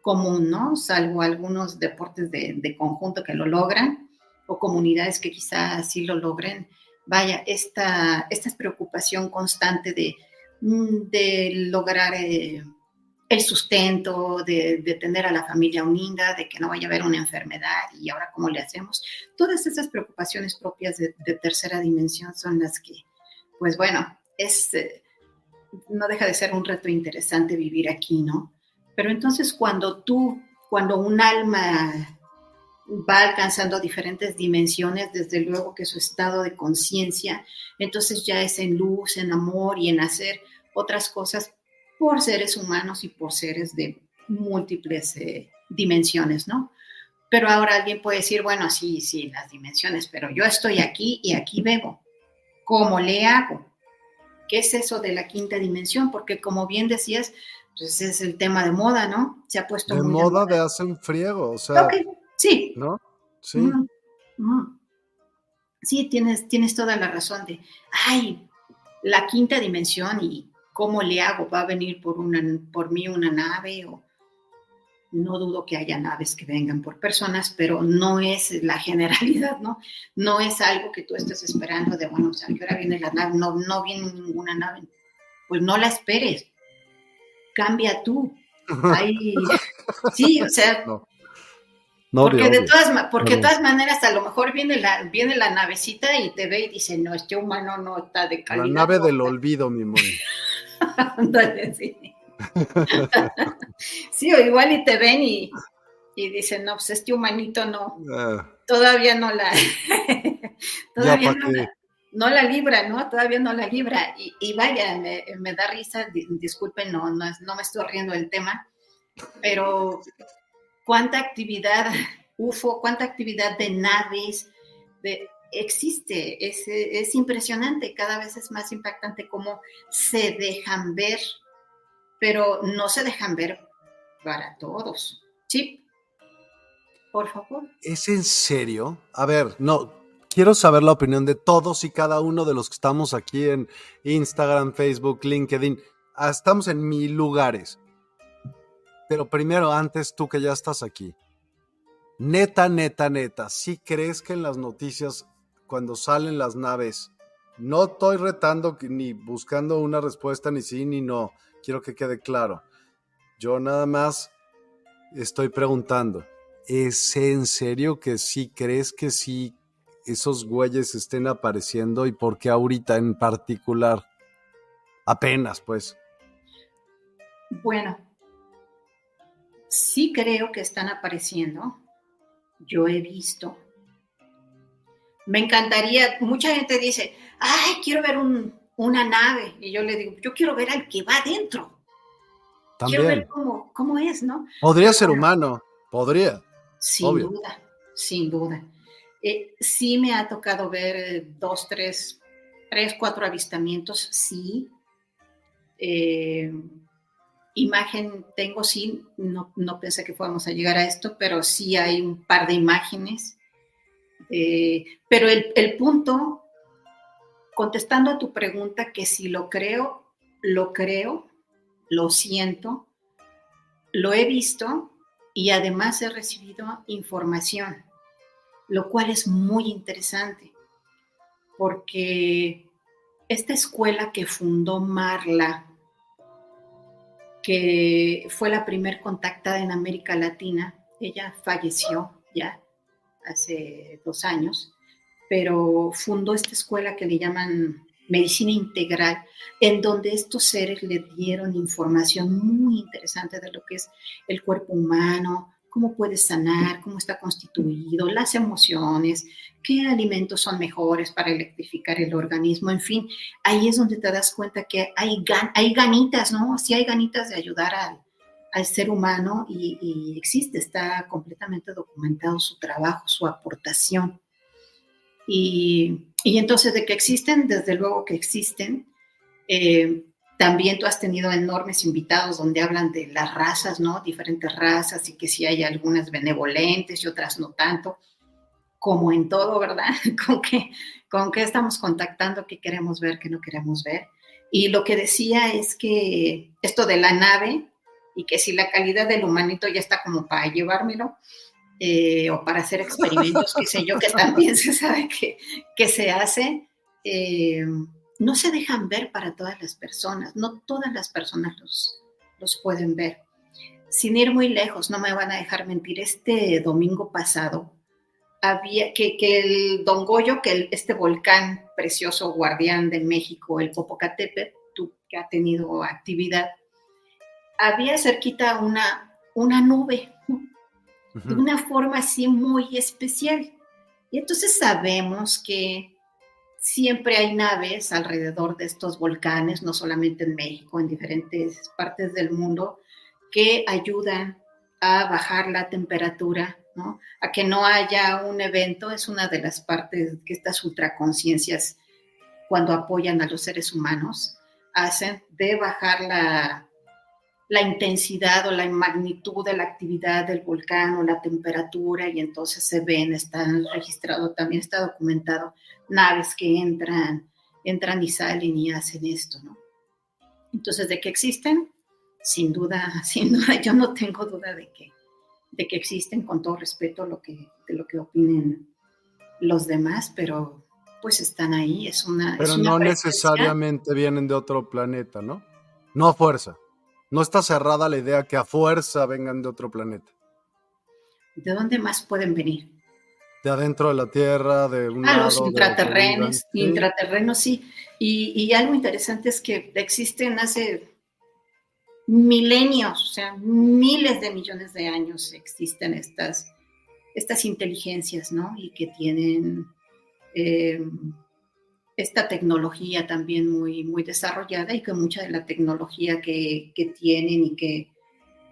común, ¿no? Salvo algunos deportes de, de conjunto que lo logran o comunidades que quizás sí lo logren vaya, esta, esta preocupación constante de, mm, de lograr eh, el sustento, de, tener a la familia unida, de que no vaya a haber una enfermedad y ahora cómo le hacemos. Todas esas preocupaciones propias de, tercera dimensión son las que, pues bueno, es, eh, no deja de ser un reto interesante vivir aquí, ¿no? Pero entonces cuando tú, cuando un alma va alcanzando diferentes dimensiones, desde luego que su estado de conciencia, entonces ya es en luz, en amor y en hacer otras cosas por seres humanos y por seres de múltiples eh, dimensiones, ¿no? Pero ahora alguien puede decir, bueno, sí, sí, las dimensiones, pero yo estoy aquí y aquí veo. ¿Cómo le hago? ¿Qué es eso de la quinta dimensión? Porque como bien decías, pues es el tema de moda, ¿no? Se ha puesto...
De moda de hace un friego, o sea...
Sí.
¿No?
Sí. Sí, tienes, tienes toda la razón de, ay, la quinta dimensión y cómo le hago, va a venir por, una, por mí una nave o no dudo que haya naves que vengan por personas, pero no es la generalidad, ¿no? No es algo que tú estés esperando de, bueno, o sea, que ahora viene la nave, no, no viene ninguna nave. Pues no la esperes, cambia tú. (laughs) sí, o sea, porque de todas, porque de todas maneras, a lo mejor viene la, viene la navecita y te ve y dice, no, este humano no está de calidad.
La nave del olvido, mi moni. (laughs)
sí. (laughs) sí, o igual y te ven y, y dicen, no, pues este humanito no, ah. todavía no la, (laughs) todavía no la, libra, ¿no? Todavía no la libra. Y, vaya, me, me, da risa, disculpen, no, no, no me estoy riendo del tema, pero cuánta actividad UFO, cuánta actividad de naves de, existe. Es, es, impresionante, cada vez es más impactante cómo se dejan ver, pero no se dejan ver para todos. Sí, por favor.
¿Es en serio? A ver, no, quiero saber la opinión de todos y cada uno de los que estamos aquí en Instagram, Facebook, LinkedIn. Ah, estamos en mil lugares. Pero primero, antes tú que ya estás aquí, neta, neta, neta, ¿sí crees que en las noticias, cuando salen las naves, no estoy retando ni buscando una respuesta ni sí ni no, quiero que quede claro. Yo nada más estoy preguntando, ¿es en serio que sí crees que sí esos güeyes estén apareciendo y por qué ahorita en particular? Apenas, pues.
Bueno, sí creo que están apareciendo. Yo he visto. Me encantaría, mucha gente dice, ay, quiero ver una nave. Y yo le digo, yo quiero ver al que va adentro. Quiero ver cómo, es, ¿no?
Podría ser humano, podría.
Sin duda, sin duda. Eh, sí me ha tocado ver eh, dos, tres, tres, cuatro avistamientos, sí. Eh, imagen tengo, sí, no, pensé que fuéramos a llegar a esto, pero sí hay un par de imágenes. Pero el, el, punto, contestando a tu pregunta, que si lo creo, lo creo, lo siento, lo he visto y además he recibido información, lo cual es muy interesante, porque esta escuela que fundó Marla, que fue la primer contactada en América Latina. Ella falleció ya hace dos años, pero fundó esta escuela que le llaman medicina integral, en donde estos seres le dieron información muy interesante de lo que es el cuerpo humano, cómo puede sanar, cómo está constituido, las emociones, qué alimentos son mejores para electrificar el organismo, en fin, ahí es donde te das cuenta que hay, hay ganitas, ¿no? Sí hay ganitas de ayudar al, ser humano y, existe, está completamente documentado su trabajo, su aportación. Y, entonces de que existen, desde luego que existen. Eh, también tú has tenido enormes invitados donde hablan de las razas, ¿no? Diferentes razas y que si hay algunas benevolentes y otras no tanto, como en todo, ¿verdad? (laughs) ¿Con qué, con qué estamos contactando, qué queremos ver, qué no queremos ver. Y lo que decía es que esto de la nave y que si la calidad del humanito ya está como para llevármelo, eh, o para hacer experimentos, qué sé yo, que también se sabe que, que se hace, eh, no se dejan ver para todas las personas, no todas las personas los, los pueden ver. Sin ir muy lejos, no me van a dejar mentir, este domingo pasado había que, que el Don Goyo, que este volcán precioso guardián de México, el Popocatépetl, que ha tenido actividad, había cerquita una, una nube, de una forma así muy especial. Y entonces sabemos que siempre hay naves alrededor de estos volcanes, no solamente en México, en diferentes partes del mundo, que ayudan a bajar la temperatura, ¿no? a que no haya un evento. Es una de las partes que estas ultraconciencias, cuando apoyan a los seres humanos, hacen de bajar la, la intensidad o la magnitud de la actividad del volcán o la temperatura y entonces se ven, están registrados, también está documentado naves que entran, entran y salen y hacen esto, ¿no? Entonces, ¿de qué existen? Sin duda, (laughs) sin duda, yo no tengo duda de que, de que existen con todo respeto lo que, de lo que opinen los demás, pero pues están ahí, es una...
Pero no necesariamente vienen de otro planeta, ¿no? No a fuerza. No está cerrada la idea que a fuerza vengan de otro planeta.
¿De dónde más pueden venir?
De adentro de la Tierra, de un
Ah, los intraterrenos, intraterrenos, sí. Y, algo interesante es que existen hace milenios, o sea, miles de millones de años existen estas, estas inteligencias, ¿no? Y que tienen eh, esta tecnología también muy, muy desarrollada y que mucha de la tecnología que, tienen y que,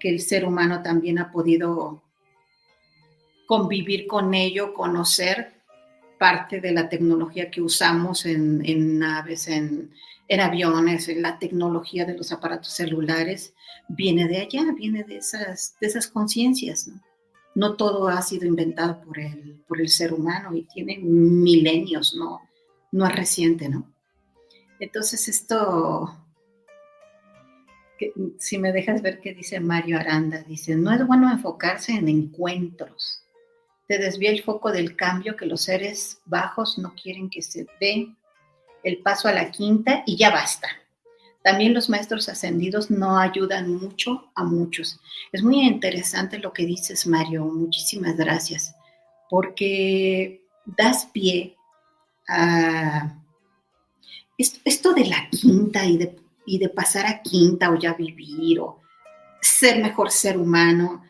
el ser humano también ha podido convivir con ello, conocer parte de la tecnología que usamos en, naves, en, aviones, en la tecnología de los aparatos celulares, viene de allá, viene de esas, de esas conciencias. ¿no? no todo ha sido inventado por el, por el ser humano y tiene milenios, ¿no? No es reciente, ¿no? Entonces esto, si me dejas ver qué dice Mario Aranda, dice, no es bueno enfocarse en encuentros. Te desvía el foco del cambio que los seres bajos no quieren que se dé el paso a la quinta y ya basta. También los maestros ascendidos no ayudan mucho a muchos. Es muy interesante lo que dices, Mario. Muchísimas gracias. Porque das pie esto, de la quinta y de, y de pasar a quinta o ya vivir o ser mejor ser humano,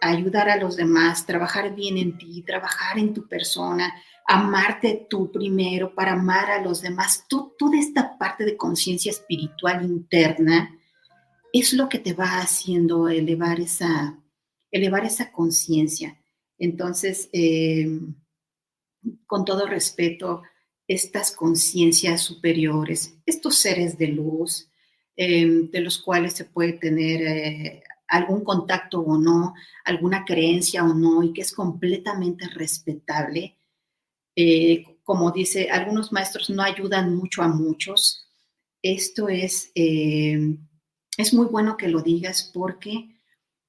ayudar a los demás, trabajar bien en ti, trabajar en tu persona, amarte tú primero para amar a los demás, toda esta parte de conciencia espiritual interna es lo que te va haciendo elevar esa, elevar esa conciencia. Entonces, eh, con todo respeto, estas conciencias superiores, estos seres de luz, em, de los cuales se puede tener eh, algún contacto o no, alguna creencia o no, y que es completamente respetable. Eh, como dice, algunos maestros no ayudan mucho a muchos. Esto es, em, es muy bueno que lo digas porque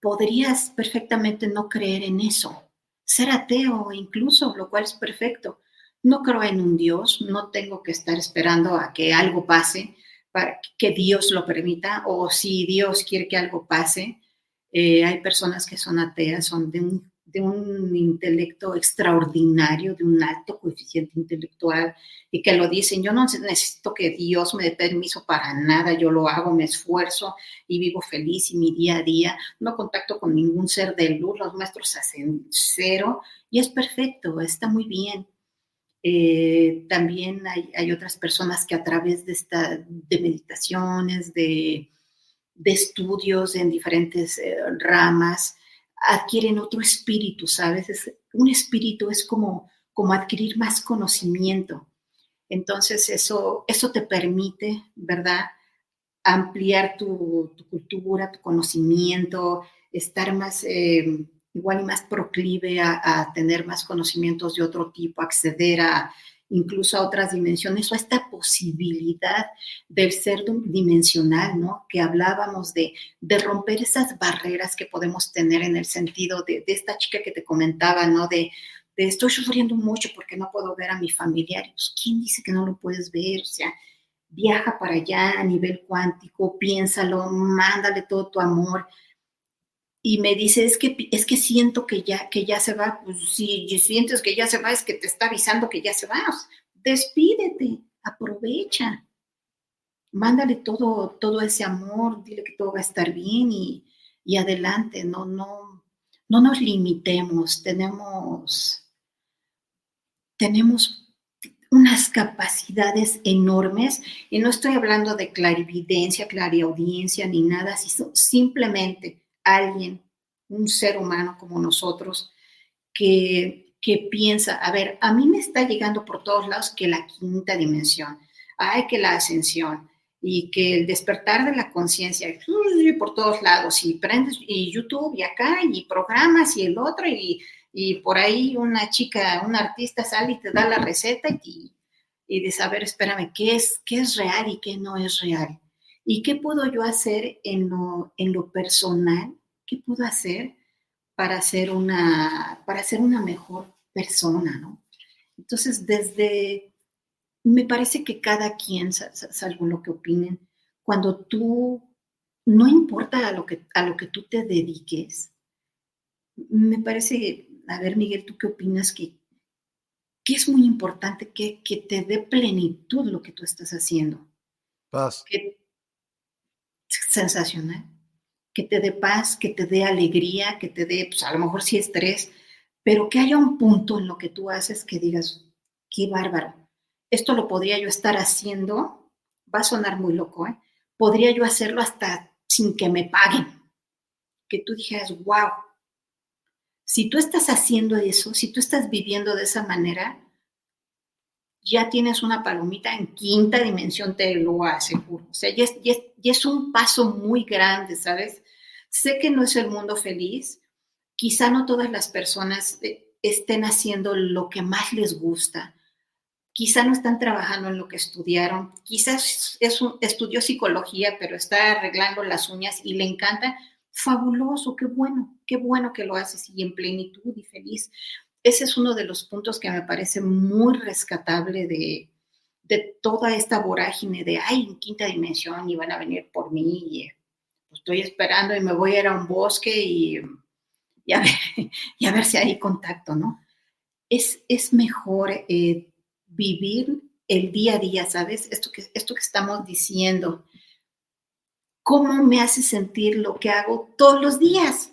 podrías perfectamente no creer en eso, ser ateo incluso, lo cual es perfecto no creo en un Dios, no tengo que estar esperando a que algo pase para que Dios lo permita o si Dios quiere que algo pase. Eh, hay personas que son ateas, son de un de un intelecto extraordinario, de un alto coeficiente intelectual, y que lo dicen, yo no necesito que Dios me dé permiso para nada, yo lo hago, me esfuerzo y vivo feliz y mi día a día, no contacto con ningún ser de luz, los maestros hacen cero y es perfecto, está muy bien. Eh, también hay, otras personas que a través de, esta, de meditaciones, de, estudios en diferentes eh, ramas, adquieren otro espíritu, ¿sabes? un espíritu es como, como adquirir más conocimiento. Entonces eso, eso te permite, ¿verdad? Ampliar tu, cultura, tu conocimiento, estar más, eh, igual y más proclive a, tener más conocimientos de otro tipo, acceder a incluso a otras dimensiones o a esta posibilidad del ser dimensional, ¿no? Que hablábamos de, de romper esas barreras que podemos tener en el sentido de, de esta chica que te comentaba, ¿no? De, de, estoy sufriendo mucho porque no puedo ver a mi familiar. Pues, ¿quién dice que no lo puedes ver? O sea, viaja para allá a nivel cuántico, piénsalo, mándale todo tu amor y me dice, es que, es que siento que ya, que ya se va, pues si sientes que ya se va, es que te está avisando que ya se va, despídete, aprovecha, mándale todo, todo ese amor, dile que todo va a estar bien y, y adelante, no, no, no nos limitemos, tenemos, tenemos unas capacidades enormes y no estoy hablando de clarividencia, clariaudiencia ni nada, sino simplemente alguien, un ser humano como nosotros, que, que piensa, a ver, a mí me está llegando por todos lados que la quinta dimensión, hay que la ascensión y que el despertar de la conciencia por todos lados y prendes y YouTube y acá y programas y el otro y, y por ahí una chica, un artista sale y te da la receta y, y de saber, espérame, ¿qué es, qué es real y qué no es real? ¿Y qué puedo yo hacer en lo, en lo personal? ¿Qué puedo hacer para ser una, para ser una mejor persona? ¿no? Entonces, desde, me parece que cada quien, salvo lo que opinen, cuando tú, no importa a lo que, a lo que tú te dediques, me parece, a ver Miguel, ¿tú qué opinas que, que es muy importante que, que, te dé plenitud lo que tú estás haciendo?
Paz
sensacional, que te dé paz, que te dé alegría, que te dé, pues a lo mejor sí estrés, pero que haya un punto en lo que tú haces que digas, qué bárbaro, esto lo podría yo estar haciendo, va a sonar muy loco, ¿eh? podría yo hacerlo hasta sin que me paguen, que tú dijeras, wow, si tú estás haciendo eso, si tú estás viviendo de esa manera, ya tienes una palomita en quinta dimensión, te lo aseguro. O sea, ya es, es, un paso muy grande, ¿sabes? Sé que no es el mundo feliz, quizá no todas las personas eh, estén haciendo lo que más les gusta, quizá no están trabajando en lo que estudiaron, quizás es un, estudió psicología, pero está arreglando las uñas y le encanta. Fabuloso, qué bueno, qué bueno que lo haces y en plenitud y feliz. Ese es uno de los puntos que me parece muy rescatable de, toda esta vorágine de, ay, en quinta dimensión y van a venir por mí eh, estoy esperando y me voy a ir a un bosque (laughs) y, a, ver, si hay contacto, ¿no? Es, es mejor eh, vivir el día a día, ¿sabes? Esto que, esto que estamos diciendo. ¿Cómo me hace sentir lo que hago todos los días?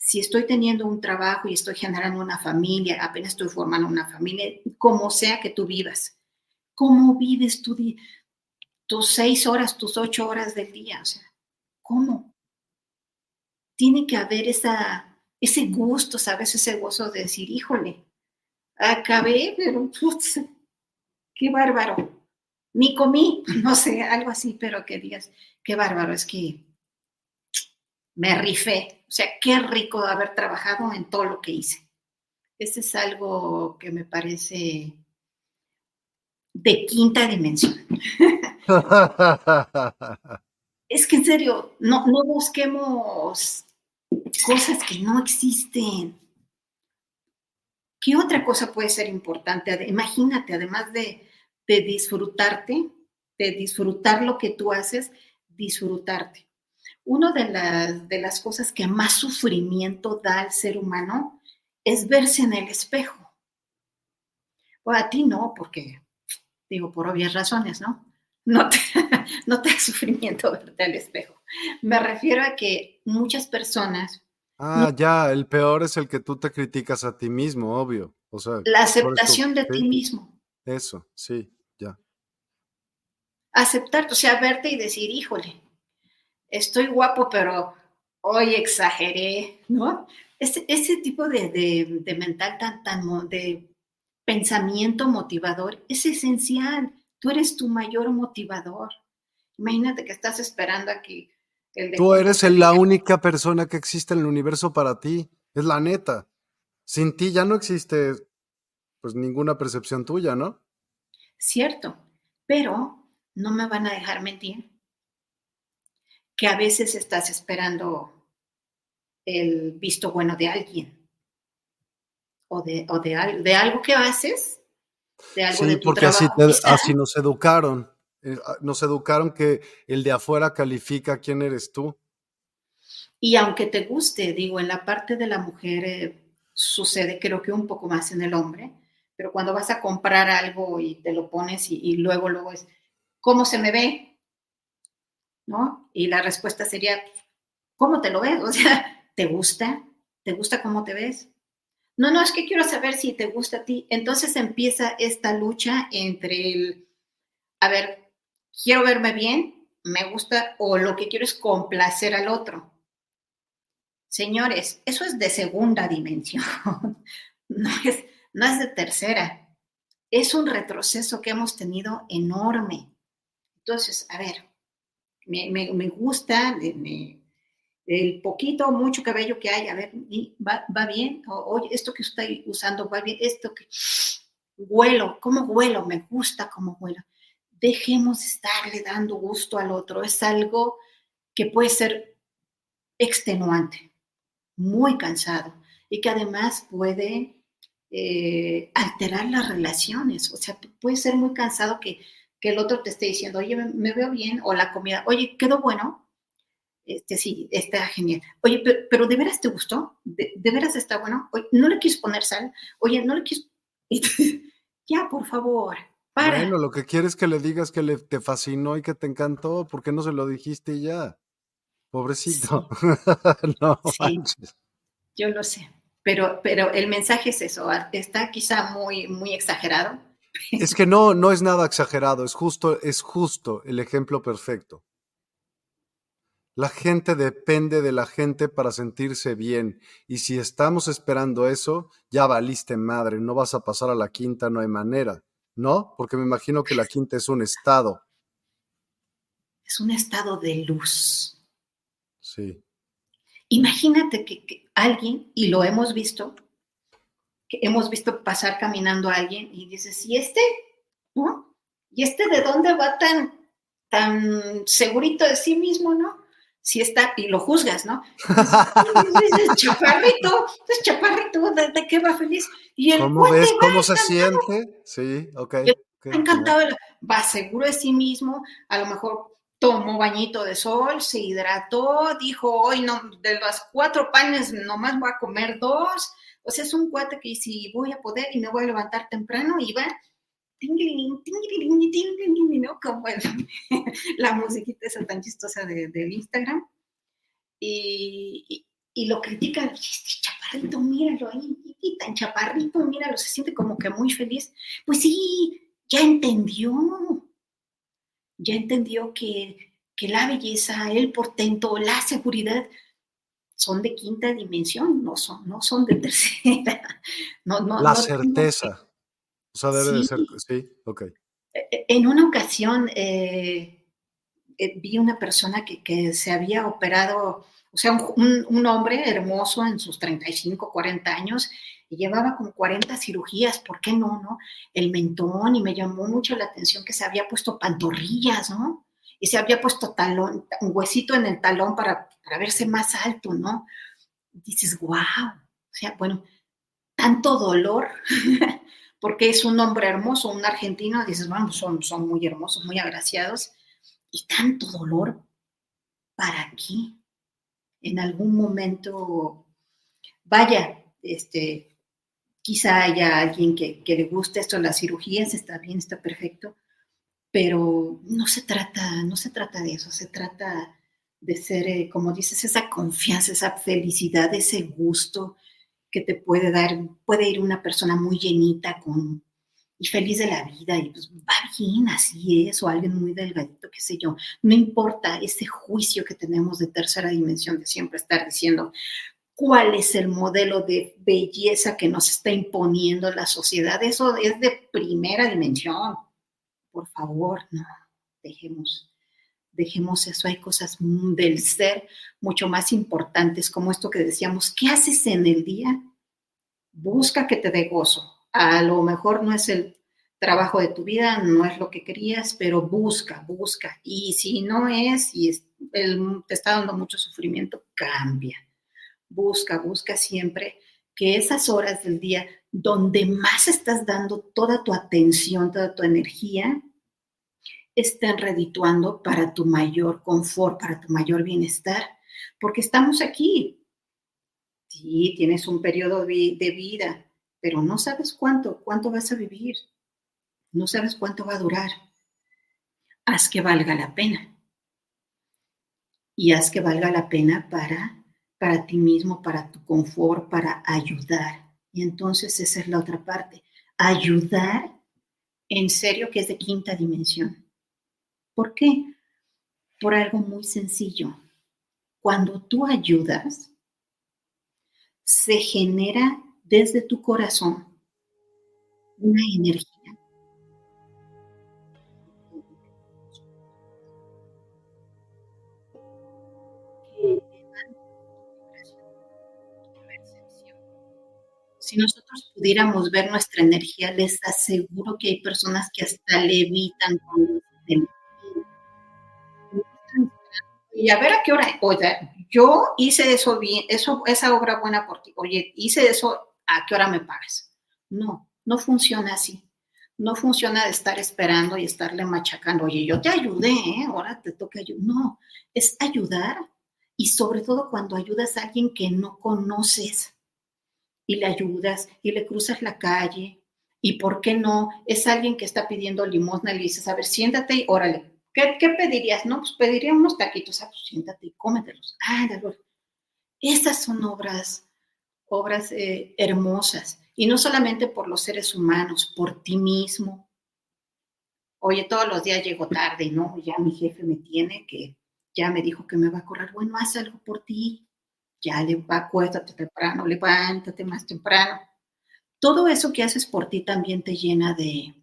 si estoy teniendo un trabajo y estoy generando una familia, apenas estoy formando una familia, como sea que tú vivas, ¿cómo vives tú tus seis horas, tus ocho horas del día? O sea, ¿cómo? Tiene que haber ese gusto, ¿sabes? Ese gozo de decir, híjole, acabé, pero putz, qué bárbaro. Ni comí, (laughs) no sé, algo así, pero que digas, qué bárbaro, es que me rifé. O sea, qué rico haber trabajado en todo lo que hice. Ese es algo que me parece de quinta dimensión. (laughs) es que en serio, no, no busquemos cosas que no existen. ¿Qué otra cosa puede ser importante? Imagínate, además de, de disfrutarte, de disfrutar lo que tú haces, disfrutarte. Una de las, de las cosas que más sufrimiento da al ser humano es verse en el espejo. O a ti no, porque digo por obvias razones, ¿no? No te, (laughs) no te da sufrimiento (laughs) verte al espejo. Me refiero a que muchas personas...
Ah, ya, el peor es el que tú te criticas a ti mismo, obvio. O sea,
la aceptación de ti mismo.
Eso, sí, ya.
Aceptarte, o sea, verte y decir, híjole, estoy guapo, pero hoy exageré, ¿no? Ese, ese tipo de, de, de, mental tan, tan, de pensamiento motivador es esencial. Tú eres tu mayor motivador. Imagínate que estás esperando aquí.
El Tú eres la única persona que existe en el universo para ti. Es la neta. Sin ti ya no existe pues ninguna percepción tuya, ¿no?
Cierto, pero no me van a dejar mentir que a veces estás esperando el visto bueno de alguien o de, o de, de algo que haces, de algo de tu
porque así, así nos educaron. Eh, ah, nos educaron que el de afuera califica quién eres tú.
Y aunque te guste, digo, en la parte de la mujer eh, sucede creo que un poco más en el hombre, pero cuando vas a comprar algo y te lo pones y, luego, luego es, ¿cómo se me ve? ¿No? Y la respuesta sería, ¿cómo te lo ves? (laughs) O sea, ¿te gusta? ¿Te gusta cómo te ves? No, no, es que quiero saber si te gusta a ti. Entonces empieza esta lucha entre el, a ver, quiero verme bien, me gusta, o lo que quiero es complacer al otro. Señores, eso es de segunda dimensión, (laughs) no es, no es de tercera. Es un retroceso que hemos tenido enorme. Entonces, a ver, me, gusta el poquito o mucho cabello que hay, a ver, va, va bien, oye, esto que estoy usando va bien, esto que huelo, ¿cómo huelo? Me gusta cómo huelo dejemos estarle dando gusto al otro. Es algo que puede ser extenuante, muy cansado y que además puede eh, alterar las relaciones. O sea, puede ser muy cansado que, el otro te esté diciendo, oye, me, veo bien, o la comida, oye, quedó bueno. Este, sí, está genial. Oye, pero, ¿de veras te gustó? ¿De, veras está bueno? Oye, ¿no le quieres poner sal? Oye, ¿no le quieres...? (laughs) ya, por favor,
bueno, lo que quieres que le digas que le, te fascinó y que te encantó, ¿por qué no se lo dijiste ya? Pobrecito. (laughs)
no Yo lo sé, pero, pero el mensaje es eso, está quizá muy, muy exagerado.
Es que no, no es nada exagerado, es justo, es justo el ejemplo perfecto. La gente depende de la gente para sentirse bien. Y si estamos esperando eso, ya valiste madre, no vas a pasar a la quinta, no hay manera. ¿no? Porque me imagino que la quinta es un estado.
Es un estado de luz.
Sí.
Imagínate que, alguien, y lo hemos visto, que hemos visto pasar caminando a alguien y dices, ¿y este? ¿No? ¿Y este de dónde va tan, tan segurito de sí mismo, no? Si está, y lo juzgas, ¿no? (laughs) Es chaparrito, es chaparrito, ¿de, qué va feliz?
Y el ¿Cómo ves? ¿Cómo se siente? Sí, ok.
encantado, va seguro de sí mismo, a lo mejor tomó bañito de sol, se hidrató, dijo, hoy no, de los cuatro panes nomás voy a comer dos. O sea, es un cuate que si voy a poder y me voy a levantar temprano y va ¿no? Como (laughs) la musiquita esa tan chistosa de, del Instagram. Y, y, lo critican, este chaparrito, míralo ahí, y tan chaparrito, míralo, se siente como que muy feliz. Pues sí, ya entendió, ya entendió que, que la belleza, el portento, la seguridad son de quinta dimensión, no son, no son de (laughs) tercera. No, no,
la certeza. O sea, debe de ser, sí, ok.
E, en una ocasión eh, eh, vi una persona que, se había operado, o sea, un, hombre hermoso en sus 35, 40 años, y llevaba como 40 cirugías, ¿por qué no, no? El mentón, y me llamó mucho la atención que se había puesto pantorrillas, ¿no? Y se había puesto talón, un huesito en el talón para, para verse más alto, ¿no? dices, wow, o sea, bueno, tanto dolor (laughs) porque es un hombre hermoso, un argentino, dices, vamos, son, son muy hermosos, muy agraciados, y tanto dolor, ¿para qué? En algún momento, vaya, este, quizá haya alguien que, que le guste esto, las cirugías, está bien, está perfecto, pero no se trata, no se trata de eso, se trata de ser, eh, como dices, esa confianza, esa felicidad, ese gusto que te puede dar, puede ir una persona muy llenita con, y feliz de la vida y pues va bien, así es, o alguien muy delgadito, qué sé yo. No importa ese juicio que tenemos de tercera dimensión de siempre estar diciendo cuál es el modelo de belleza que nos está imponiendo la sociedad. Eso es de primera dimensión. Por favor, no, dejemos, dejemos eso. Hay cosas del ser mucho más importantes como esto que decíamos, ¿qué haces en el día? Busca que te dé gozo a lo mejor no es el trabajo de tu vida, no es lo que querías, pero busca, busca. Y si no es y te está dando mucho sufrimiento, cambia. Busca, busca siempre que esas horas del día donde más estás dando toda tu atención, toda tu energía, estén redituando para tu mayor confort, para tu mayor bienestar, porque estamos aquí. Sí, tienes un periodo de vida, pero no sabes cuánto, cuánto vas a vivir, no sabes cuánto va a durar. Haz que valga la pena. Y haz que valga la pena para, para ti mismo, para tu confort, para ayudar. Y entonces esa es la otra parte. Ayudar en serio que es de quinta dimensión. ¿Por qué? Por algo muy sencillo. Cuando tú ayudas, se genera desde tu corazón una energía. Si nosotros pudiéramos ver nuestra energía, les aseguro que hay personas que hasta levitan con y a ver a qué hora, oye, yo hice eso bien, eso, esa obra buena por ti, oye, hice eso ¿a qué hora me pagas? No, no funciona así. No funciona de estar esperando y estarle machacando, oye, yo te ayudé, ¿eh? ahora te toca ayudar. No, es ayudar y sobre todo cuando ayudas a alguien que no conoces y le ayudas y le cruzas la calle y por qué no, es alguien que está pidiendo limosna y le dices, a ver, siéntate y órale, ¿qué, pedirías? No, pues pediría unos taquitos, ah, pues siéntate y cómetelos. Ah, de acuerdo. Estas son obras obras eh, hermosas, y no solamente por los seres humanos, por ti mismo. Oye, todos los días llego tarde, ¿no? Ya mi jefe me tiene que, ya me dijo que me va a correr. Bueno, haz algo por ti. Ya le va, acuéstate temprano, levántate más temprano. Todo eso que haces por ti también te llena de,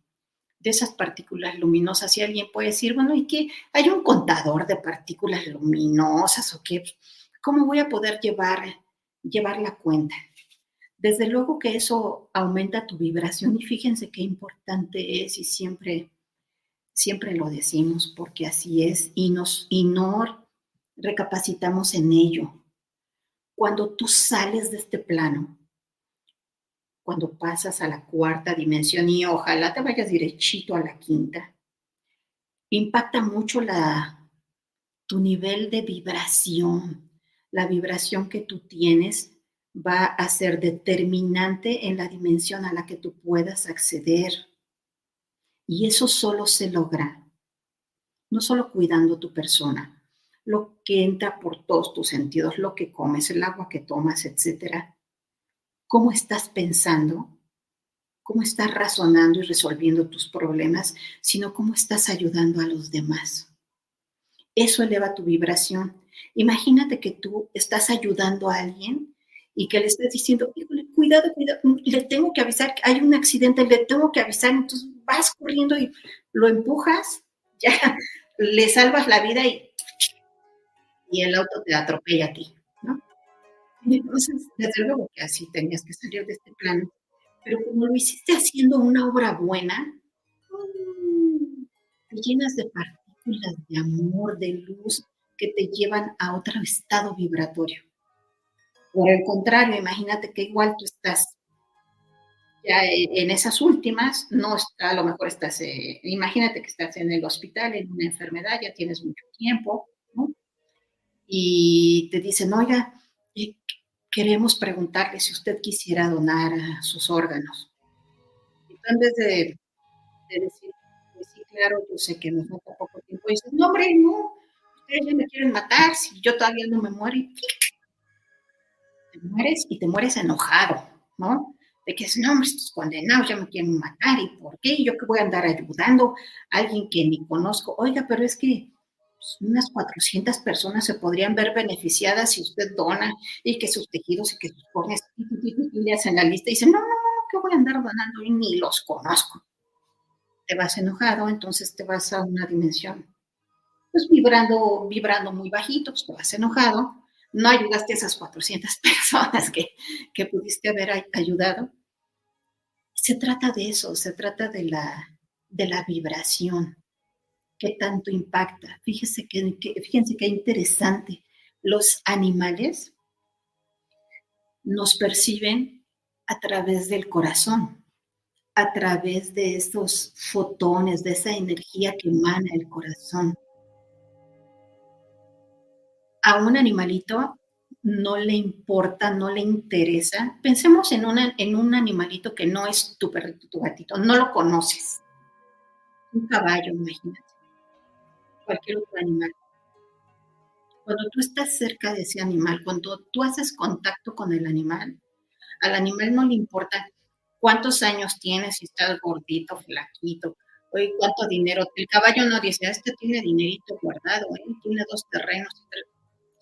de esas partículas luminosas. Y alguien puede decir, bueno, ¿y qué? ¿Hay un contador de partículas luminosas o qué? ¿Cómo voy a poder llevar llevar la cuenta. Desde luego que eso aumenta tu vibración y fíjense qué importante es y siempre, siempre lo decimos porque así es y, nos, y no recapacitamos en ello. Cuando tú sales de este plano, cuando pasas a la cuarta dimensión y ojalá te vayas derechito a la quinta, impacta mucho la, tu nivel de vibración, la vibración que tú tienes va a ser determinante en la dimensión a la que tú puedas acceder. Y eso solo se logra, no solo cuidando tu persona, lo que entra por todos tus sentidos, lo que comes, el agua que tomas, etcétera. ¿Cómo estás pensando? ¿Cómo estás razonando y resolviendo tus problemas? Sino cómo estás ayudando a los demás. Eso eleva tu vibración Imagínate que tú estás ayudando a alguien y que le estés diciendo, cuidado, cuidado, le tengo que avisar, que hay un accidente, le tengo que avisar, entonces vas corriendo y lo empujas, (laughs) ya le salvas la vida y, y el auto te atropella a ti, ¿no? entonces, desde luego que así tenías que salir de este plano, pero como lo hiciste haciendo una obra buena, mm, te llenas de partículas de amor, de luz, que te llevan a otro estado vibratorio. Por el contrario, imagínate que igual tú estás ya en esas últimas, no está, a lo mejor estás, eh, imagínate que estás en el hospital, en una enfermedad, ya tienes mucho tiempo, ¿no? Y te dicen, oiga, queremos preguntarle si usted quisiera donar sus órganos. Tú en vez de, decir, pues sí, claro, yo sé que me falta poco tiempo, dices, no, hombre, no, ustedes ya me quieren matar, si yo todavía no me muero, te mueres y te mueres enojado, ¿no? de que no, estos condenados ya me quieren matar, ¿y por qué? Yo que voy a andar ayudando a alguien que ni conozco. Oiga, pero es que pues, unas 400 personas se podrían ver beneficiadas si usted dona y que sus tejidos y que sus córneas hacen la lista y dicen, no, no, no, que voy a andar donando y ni los conozco. Te vas enojado, entonces te vas a una dimensión, pues vibrando, vibrando muy bajito, pues te vas enojado, no ayudaste a esas 400 (laughs) personas que, que pudiste haber ayudado. Se trata de eso, se trata de la, de la vibración que tanto impacta. Fíjense que, fíjense que interesante. Los animales nos perciben a través del corazón, a través de esos fotones, de esa energía que emana el corazón a un animalito no le importa, no le interesa. Pensemos en, en un animalito que no es tu perrito, tu gatito, no lo conoces. Un caballo, imagínate. Cualquier otro animal. Cuando tú estás cerca de ese animal, cuando tú haces contacto con el animal, al animal no le importa cuántos años tienes, si estás gordito, flaquito, oye, cuánto dinero. El caballo no dice, ah, este tiene dinerito guardado, ¿eh? tiene dos terrenos,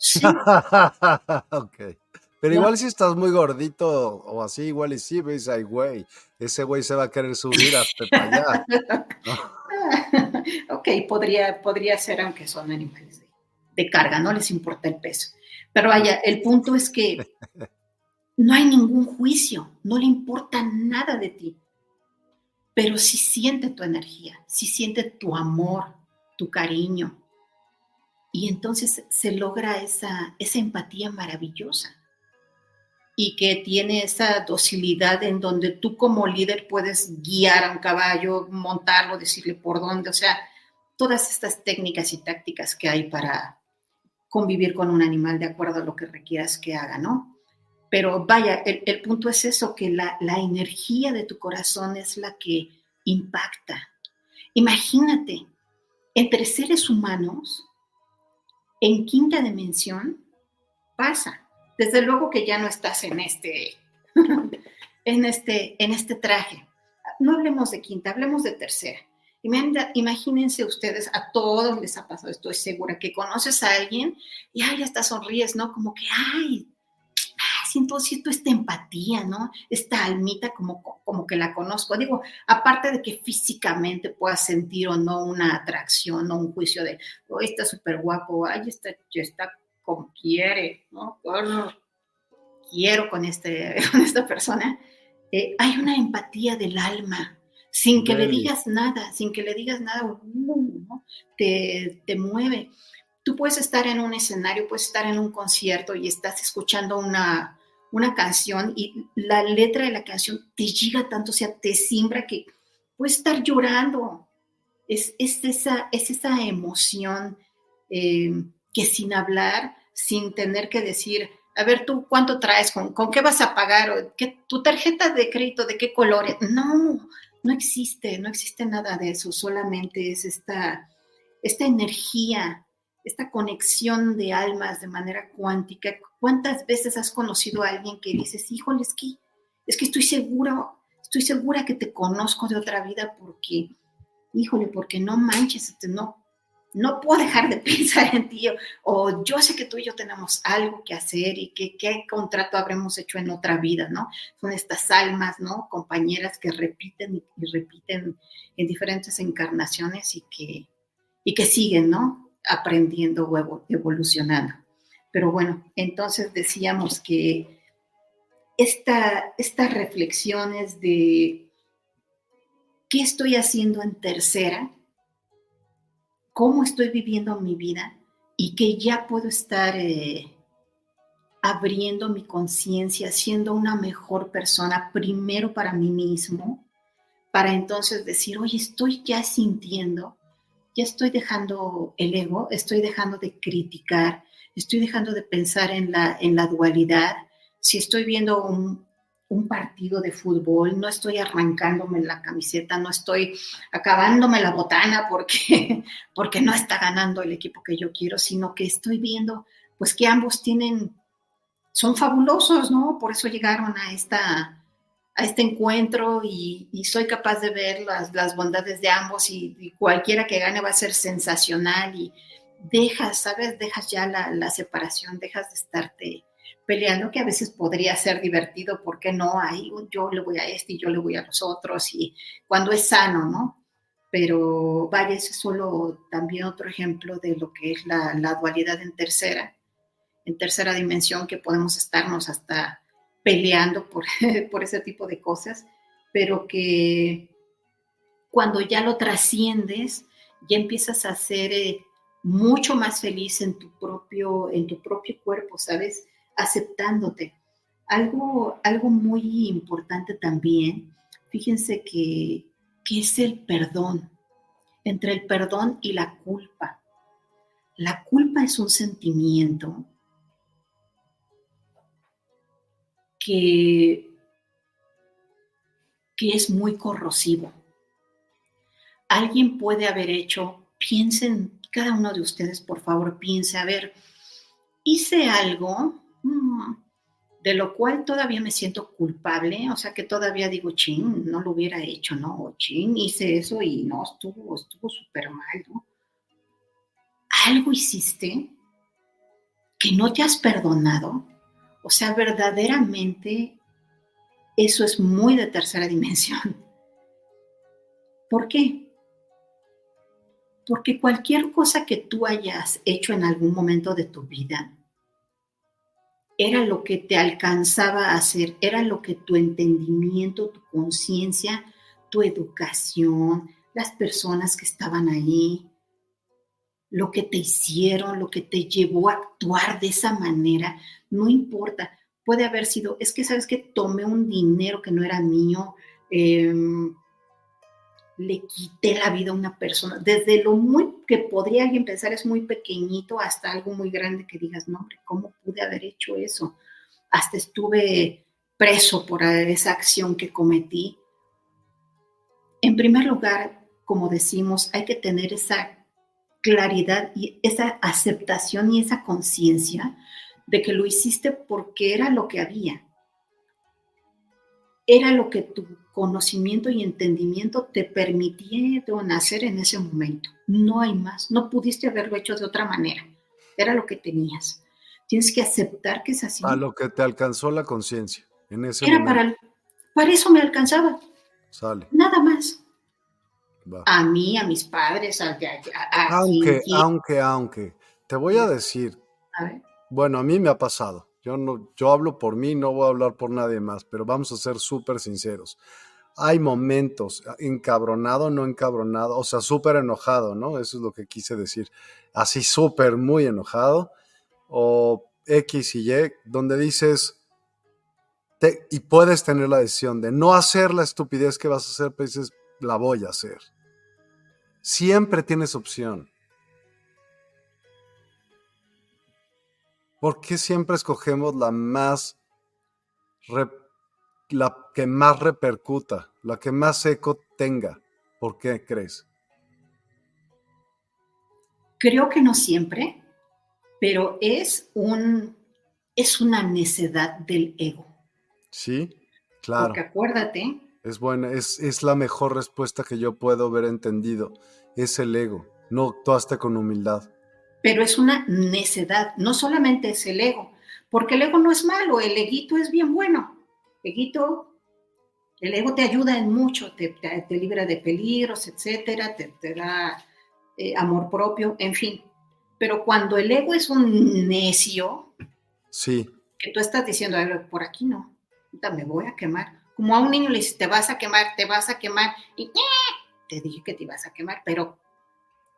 (laughs)
ok. Pero igual si estás muy gordito o así, igual y sí, ves, ay, güey, ese güey se va a querer subir hasta allá. (laughs)
ok, podría, podría ser, aunque son animales de, carga, no les importa el peso. Pero vaya, el punto es que (laughs) no hay ningún juicio, no le importa nada de ti. Pero si siente tu energía, si siente tu amor, tu cariño, y entonces se logra esa, esa empatía maravillosa y que tiene esa docilidad en donde tú como líder puedes guiar a un caballo, montarlo, decirle por dónde, o sea, todas estas técnicas y tácticas que hay para convivir con un animal de acuerdo a lo que requieras que haga, ¿no? Pero vaya, el, punto es eso, que la, la energía de tu corazón es la que impacta. Imagínate, entre seres humanos, en quinta dimensión pasa. Desde luego que ya no estás en este, (laughs) en este, en este traje. No hablemos de quinta, hablemos de tercera. Imagínense ustedes, a todos les ha pasado, estoy segura, que conoces a alguien y ay, hasta sonríes, ¿no? Como que, ay, siento, siento esta empatía, ¿no? Esta almita como, como que la conozco. Digo, aparte de que físicamente puedas sentir o no una atracción o un juicio de, oh, está súper guapo, ay, está, está como quiere, ¿no? quiero con, este, (laughs) con esta persona. Eh, hay una empatía del alma, sin que le digas nada, sin que le digas nada, uh, ¿no? te, te mueve tú puedes estar en un escenario, puedes estar en un concierto y estás escuchando una, una canción y la letra de la canción te llega tanto, o sea, te simbra que puedes estar llorando. Es, esa, es esa emoción eh, que sin hablar, sin tener que decir, a ver, tú cuánto traes, con, qué vas a pagar, ¿Qué, tu tarjeta de crédito, de qué color. No, no existe, no existe nada de eso, solamente es esta, esta energía esta conexión de almas de manera cuántica. ¿Cuántas veces has conocido a alguien que dices, híjole, es que, es que estoy seguro, estoy segura que te conozco de otra vida porque, híjole, porque no manches, este, no, no puedo dejar de (laughs) pensar en ti, o, yo sé que tú y yo tenemos algo que hacer y que qué contrato habremos hecho en otra vida, ¿no? Son estas almas, ¿no? Compañeras que repiten y, repiten en diferentes encarnaciones y que, y que siguen, ¿no? aprendiendo o evolucionando. Pero bueno, entonces decíamos que esta, estas reflexiones de qué estoy haciendo en tercera, cómo estoy viviendo mi vida y que ya puedo estar eh, abriendo mi conciencia, siendo una mejor persona, primero para mí mismo, para entonces decir, oye, estoy ya sintiendo, ya estoy dejando el ego, estoy dejando de criticar, estoy dejando de pensar en la, en la dualidad. Si estoy viendo un, un partido de fútbol, no estoy arrancándome la camiseta, no estoy acabándome la botana porque, (laughs) porque no está ganando el equipo que yo quiero, sino que estoy viendo pues que ambos tienen, son fabulosos, ¿no? Por eso llegaron a, esta, a este encuentro y, soy capaz de ver las, las bondades de ambos y, y, cualquiera que gane va a ser sensacional y dejas, ¿sabes? Dejas ya la, la separación, dejas de estarte peleando, que a veces podría ser divertido, porque no? Ahí yo le voy a este y yo le voy a los otros, y cuando es sano, ¿no? Pero vaya, ese es solo también otro ejemplo de lo que es la, dualidad en tercera, en tercera dimensión, que podemos estarnos hasta peleando por, (laughs) por ese tipo de cosas, pero que cuando ya lo trasciendes, ya empiezas a ser eh, mucho más feliz en tu propio, en tu propio cuerpo, ¿sabes? Aceptándote. Algo, algo muy importante también, fíjense que, es el perdón, entre el perdón y la culpa. La culpa es un sentimiento que, que es muy corrosivo. Alguien puede haber hecho, piensen, cada uno de ustedes, por favor, piense, a ver, hice algo De lo cual todavía me siento culpable, o sea que todavía digo, ching, no lo hubiera hecho, ¿no? ching, hice eso y no, estuvo, estuvo súper mal, ¿no? Algo hiciste que no te has perdonado, o sea, verdaderamente eso es muy de tercera dimensión. ¿Por qué? Porque cualquier cosa que tú hayas hecho en algún momento de tu vida, era lo que te alcanzaba a hacer, era lo que tu entendimiento, tu conciencia, tu educación, las personas que estaban ahí, lo que te hicieron, lo que te llevó a actuar de esa manera, no importa, puede haber sido, es que sabes que tomé un dinero que no era mío, eh, le quité la vida a una persona, desde lo muy que podría alguien pensar es muy pequeñito hasta algo muy grande que digas, no, hombre, ¿cómo pude haber hecho eso? Hasta estuve preso por esa acción que cometí. En primer lugar, como decimos, hay que tener esa claridad y esa aceptación y esa conciencia de que lo hiciste porque era lo que había. Era lo que tu conocimiento y entendimiento te permitieron hacer en ese momento. No hay más. No pudiste haberlo hecho de otra manera. Era lo que tenías. Tienes que aceptar que es así.
A lo que te alcanzó la conciencia en ese
Era
momento.
Para, para eso me alcanzaba.
Sale.
Nada más. A mí, a mis padres, a,
aunque, aunque, aunque, te voy a decir. A ver. Bueno, a mí me ha pasado. Yo, no, yo hablo por mí, no voy a hablar por nadie más, pero vamos a ser súper sinceros. Hay momentos, encabronado, no encabronado, o sea, súper enojado, ¿no? Eso es lo que quise decir. Así súper, muy enojado, o X y Y, donde dices, y puedes tener la decisión de no hacer la estupidez que vas a hacer, pero dices, la voy a hacer. Siempre tienes opción. ¿Por qué siempre escogemos la más, la que más repercuta, la que más eco tenga? ¿Por qué crees?
Creo que no siempre, pero es un es una necedad del ego.
Sí, claro.
Porque acuérdate.
Es buena, es, es la mejor respuesta que yo puedo haber entendido. Es el ego. No actuaste con humildad
pero es una necedad, no solamente es el ego, porque el ego no es malo, el eguito es bien bueno. Eguito, el ego te ayuda en mucho, te, te, libra de peligros, etcétera, te, da eh, amor propio, en fin. Pero cuando el ego es un necio,
sí.
que tú estás diciendo, por aquí no, me voy a quemar. Como a un niño le dices, te vas a quemar, te vas a quemar, y te dije que te ibas a quemar, pero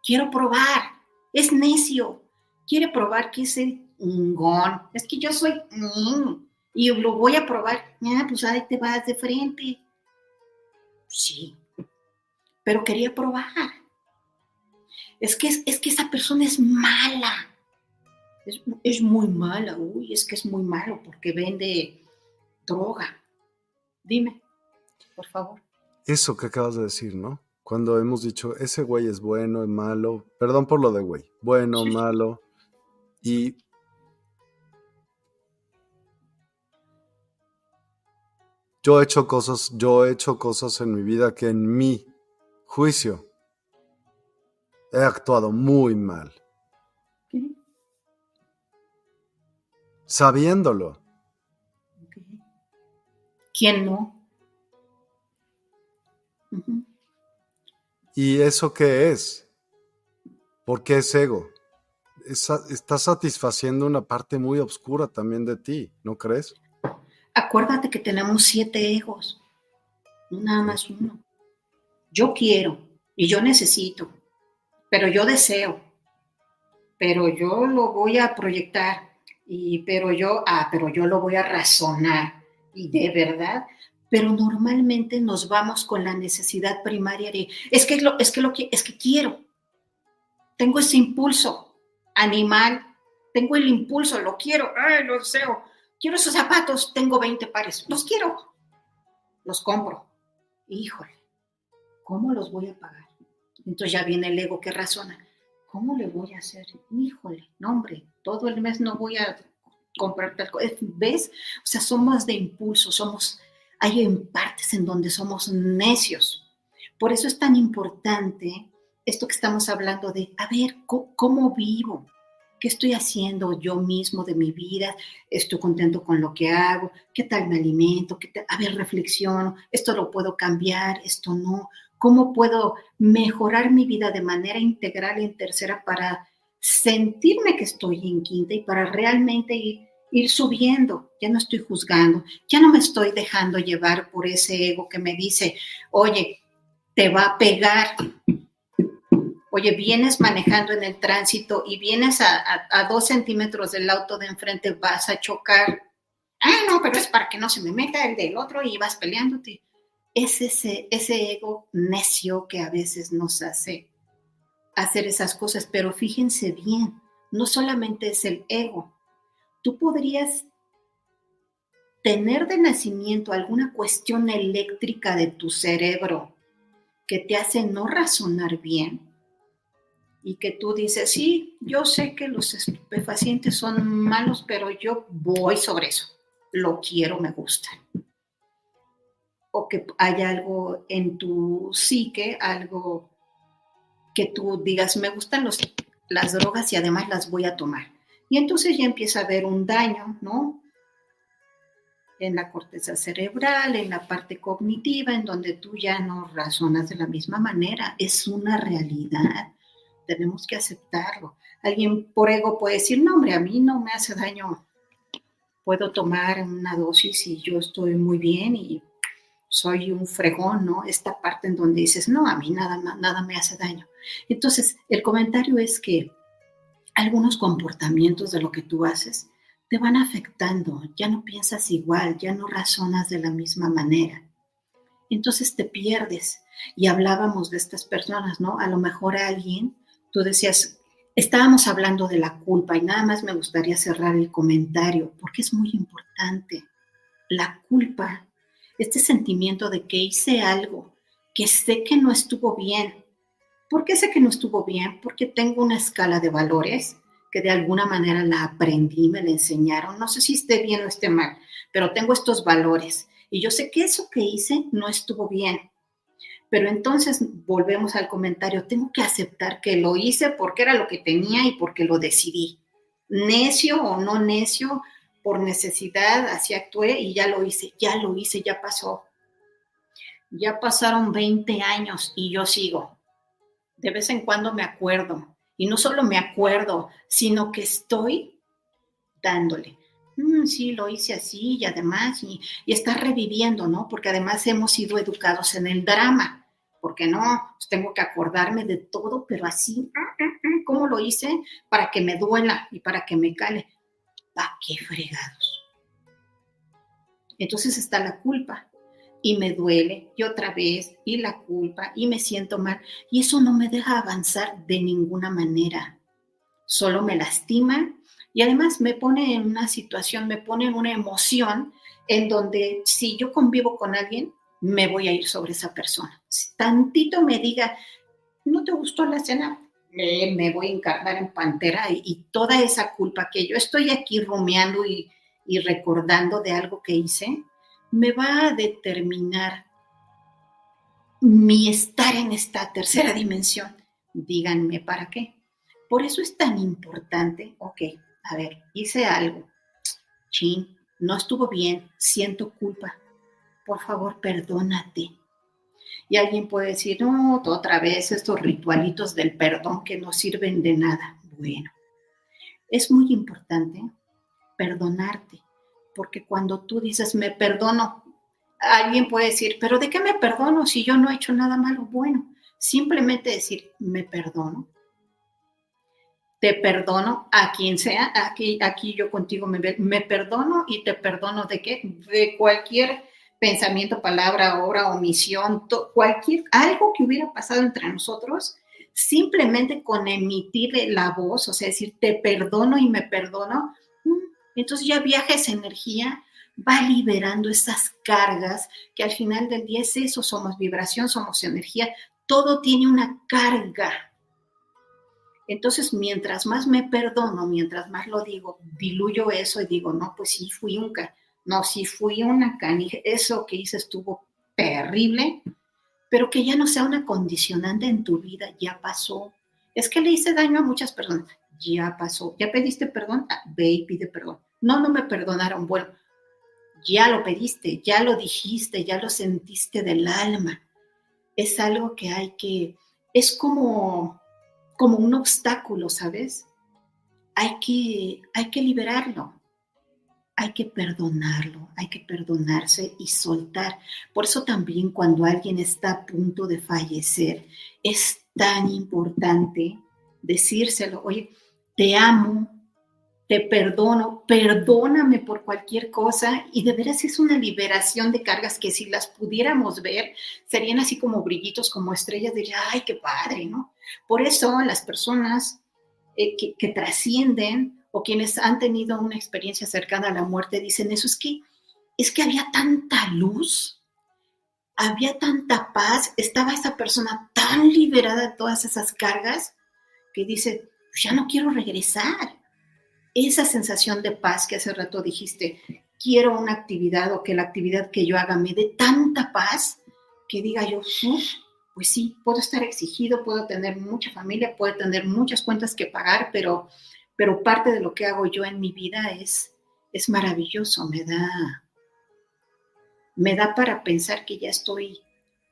quiero probar es necio. Quiere probar que ese chingón, es que yo soy mm, y lo voy a probar, ya, pues ahí te vas de frente. Sí, pero quería probar. Es que, es, que esa persona es mala. Es, es, muy mala, uy, es que es muy malo porque vende droga. Dime, por favor.
Eso que acabas de decir, ¿no? Cuando hemos dicho, ese güey es bueno, es malo, perdón por lo de güey, bueno, malo, y yo he hecho cosas, yo he hecho cosas en mi vida que en mi juicio he actuado muy mal. Sabiéndolo.
¿Quién no?
¿Y eso qué es? ¿Por qué es ego? está satisfaciendo una parte muy oscura también de ti, ¿no crees?
Acuérdate que tenemos siete egos, no nada más uno. Yo quiero y yo necesito, pero yo deseo, pero yo lo voy a proyectar y pero yo, ah, pero yo lo voy a razonar y de verdad pero normalmente nos vamos con la necesidad primaria de, es que lo, es que es que quiero, tengo ese impulso animal, tengo el impulso, lo quiero, ay, lo deseo, quiero esos zapatos, tengo 20 pares, los quiero, los compro, híjole, ¿cómo los voy a pagar? Entonces ya viene el ego que razona, ¿cómo le voy a hacer? Híjole, no hombre, todo el mes no voy a comprar tal cosa, ¿ves? O sea, somos de impulso, somos hay en partes en donde somos necios. Por eso es tan importante esto que estamos hablando de, a ver, ¿cómo, vivo? ¿Qué estoy haciendo yo mismo de mi vida? ¿Estoy contento con lo que hago? ¿Qué tal me alimento? ¿Qué A ver, reflexiono. ¿Esto lo puedo cambiar? ¿Esto no? ¿Cómo puedo mejorar mi vida de manera integral en tercera para sentirme que estoy en quinta y para realmente ir ir subiendo, ya no estoy juzgando, ya no me estoy dejando llevar por ese ego que me dice, oye, te va a pegar. Oye, vienes manejando en el tránsito y vienes a, dos centímetros del auto de enfrente, vas a chocar. Ah, no, pero es para que no se me meta el del otro y vas peleándote. Es ese, ese ego necio que a veces nos hace hacer esas cosas, pero fíjense bien, no solamente es el ego, tú podrías tener de nacimiento alguna cuestión eléctrica de tu cerebro que te hace no razonar bien y que tú dices, sí, yo sé que los estupefacientes son malos, pero yo voy sobre eso, lo quiero, me gusta. O que haya algo en tu psique, algo que tú digas, me gustan los, las drogas y además las voy a tomar. Y entonces ya empieza a haber un daño, ¿no? En la corteza cerebral, en la parte cognitiva, en donde tú ya no razonas de la misma manera. Es una realidad. Tenemos que aceptarlo. Alguien por ego puede decir, no, hombre, a mí no me hace daño. Puedo tomar una dosis y yo estoy muy bien y soy un fregón, ¿no? Esta parte en donde dices, no, a mí nada, nada me hace daño. Entonces, el comentario es que algunos comportamientos de lo que tú haces te van afectando, ya no piensas igual, ya no razonas de la misma manera. Entonces te pierdes. Y hablábamos de estas personas, ¿no? A lo mejor alguien, tú decías, estábamos hablando de la culpa y nada más me gustaría cerrar el comentario porque es muy importante. La culpa, este sentimiento de que hice algo que sé que no estuvo bien, ¿Por qué sé que no estuvo bien? Porque tengo una escala de valores que de alguna manera la aprendí, me la enseñaron. No sé si esté bien o esté mal, pero tengo estos valores. Y yo sé que eso que hice no estuvo bien. Pero entonces volvemos al comentario, tengo que aceptar que lo hice porque era lo que tenía y porque lo decidí. Necio o no necio, por necesidad, así actué y ya lo hice, ya lo hice, ya pasó. Ya pasaron 20 años y yo sigo de vez en cuando me acuerdo. Y no solo me acuerdo, sino que estoy dándole. Mm, sí, lo hice así y además, y, está reviviendo, ¿no? Porque además hemos sido educados en el drama. porque no? Pues tengo que acordarme de todo, pero así, ¿cómo lo hice? Para que me duela y para que me cale. ¿para qué fregados? Entonces está la culpa y me duele y otra vez y la culpa y me siento mal y eso no me deja avanzar de ninguna manera. Solo me lastima y además me pone en una situación, me pone en una emoción en donde si yo convivo con alguien, me voy a ir sobre esa persona. Si tantito me diga, ¿no te gustó la cena? me voy a encarnar en pantera y, toda esa culpa que yo estoy aquí rumiando y, y recordando de algo que hice, me va a determinar mi estar en esta tercera dimensión. Díganme para qué. Por eso es tan importante, ok, a ver, hice algo, chin, no estuvo bien, siento culpa. Por favor, perdónate. Y alguien puede decir, no, otra vez estos ritualitos del perdón que no sirven de nada. Bueno, es muy importante perdonarte, porque cuando tú dices, me perdono, alguien puede decir, pero ¿de qué me perdono si yo no he hecho nada malo? Bueno, simplemente decir, me perdono. Te perdono a quien sea, aquí, aquí yo contigo me, me perdono y te perdono de qué? De cualquier pensamiento, palabra, obra, omisión, cualquier, algo que hubiera pasado entre nosotros, simplemente con emitirle la voz, o sea, decir, te perdono y me perdono, entonces ya viaja esa energía, va liberando esas cargas, que al final del día es eso, somos vibración, somos energía, todo tiene una carga. Entonces, mientras más me perdono, mientras más lo digo, diluyo eso y digo, no, pues sí, fui un, no, si fui una canija, eso que hice estuvo terrible, pero que ya no sea una condicionante en tu vida, ya pasó. Es que le hice daño a muchas personas, ya pasó. ¿Ya pediste perdón? Ah, ve y pide perdón. No, no me perdonaron. Bueno, ya lo pediste, ya lo dijiste, ya lo sentiste del alma. Es algo que hay que, es como, como un obstáculo, ¿sabes? Hay que, hay que liberarlo hay que perdonarlo, hay que perdonarse y soltar. Por eso también cuando alguien está a punto de fallecer, es tan importante decírselo, oye, te amo, te perdono, perdóname por cualquier cosa y de veras es una liberación de cargas que si las pudiéramos ver, serían así como brillitos, como estrellas, de ay, qué padre, ¿no? Por eso las personas eh, que, que trascienden o quienes han tenido una experiencia cercana a la muerte dicen eso, es que, es que había tanta luz, había tanta paz, estaba esa persona tan liberada de todas esas cargas que dice, ya no quiero regresar. Esa sensación de paz que hace rato dijiste, quiero una actividad o que la actividad que yo haga me dé tanta paz que diga yo, pues sí, puedo estar exigido, puedo tener mucha familia, puedo tener muchas cuentas que pagar, pero pero parte de lo que hago yo en mi vida es, es maravilloso, me da, me da para pensar que ya estoy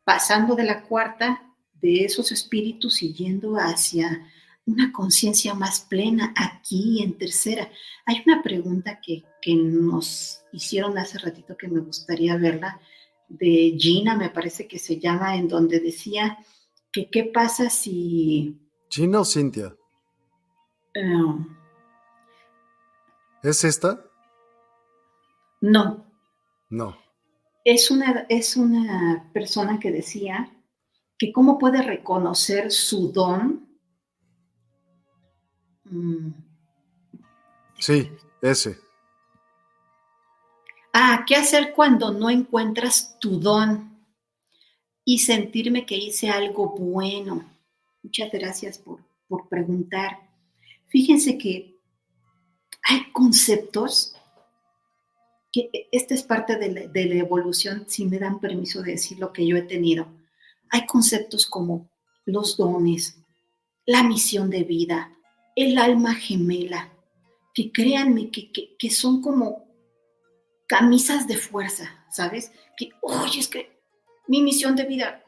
pasando de la cuarta de esos espíritus y yendo hacia una conciencia más plena aquí en tercera. Hay una pregunta que, que, nos hicieron hace ratito que me gustaría verla, de Gina, me parece que se llama, en donde decía que qué pasa si...
Gina o Cintia.
Em,
¿Es esta?
No.
No.
Es una, es una persona que decía que cómo puede reconocer su don.
Mm. Sí, ese.
Ah, ¿qué hacer cuando no encuentras tu don? Y sentirme que hice algo bueno. Muchas gracias por, por preguntar. Fíjense que hay conceptos que esta es parte de la, evolución, si me dan permiso de decir lo que yo he tenido. Hay conceptos como los dones, la misión de vida, el alma gemela, que créanme que, que, son como camisas de fuerza, ¿sabes? Que, oye, es que mi misión de vida,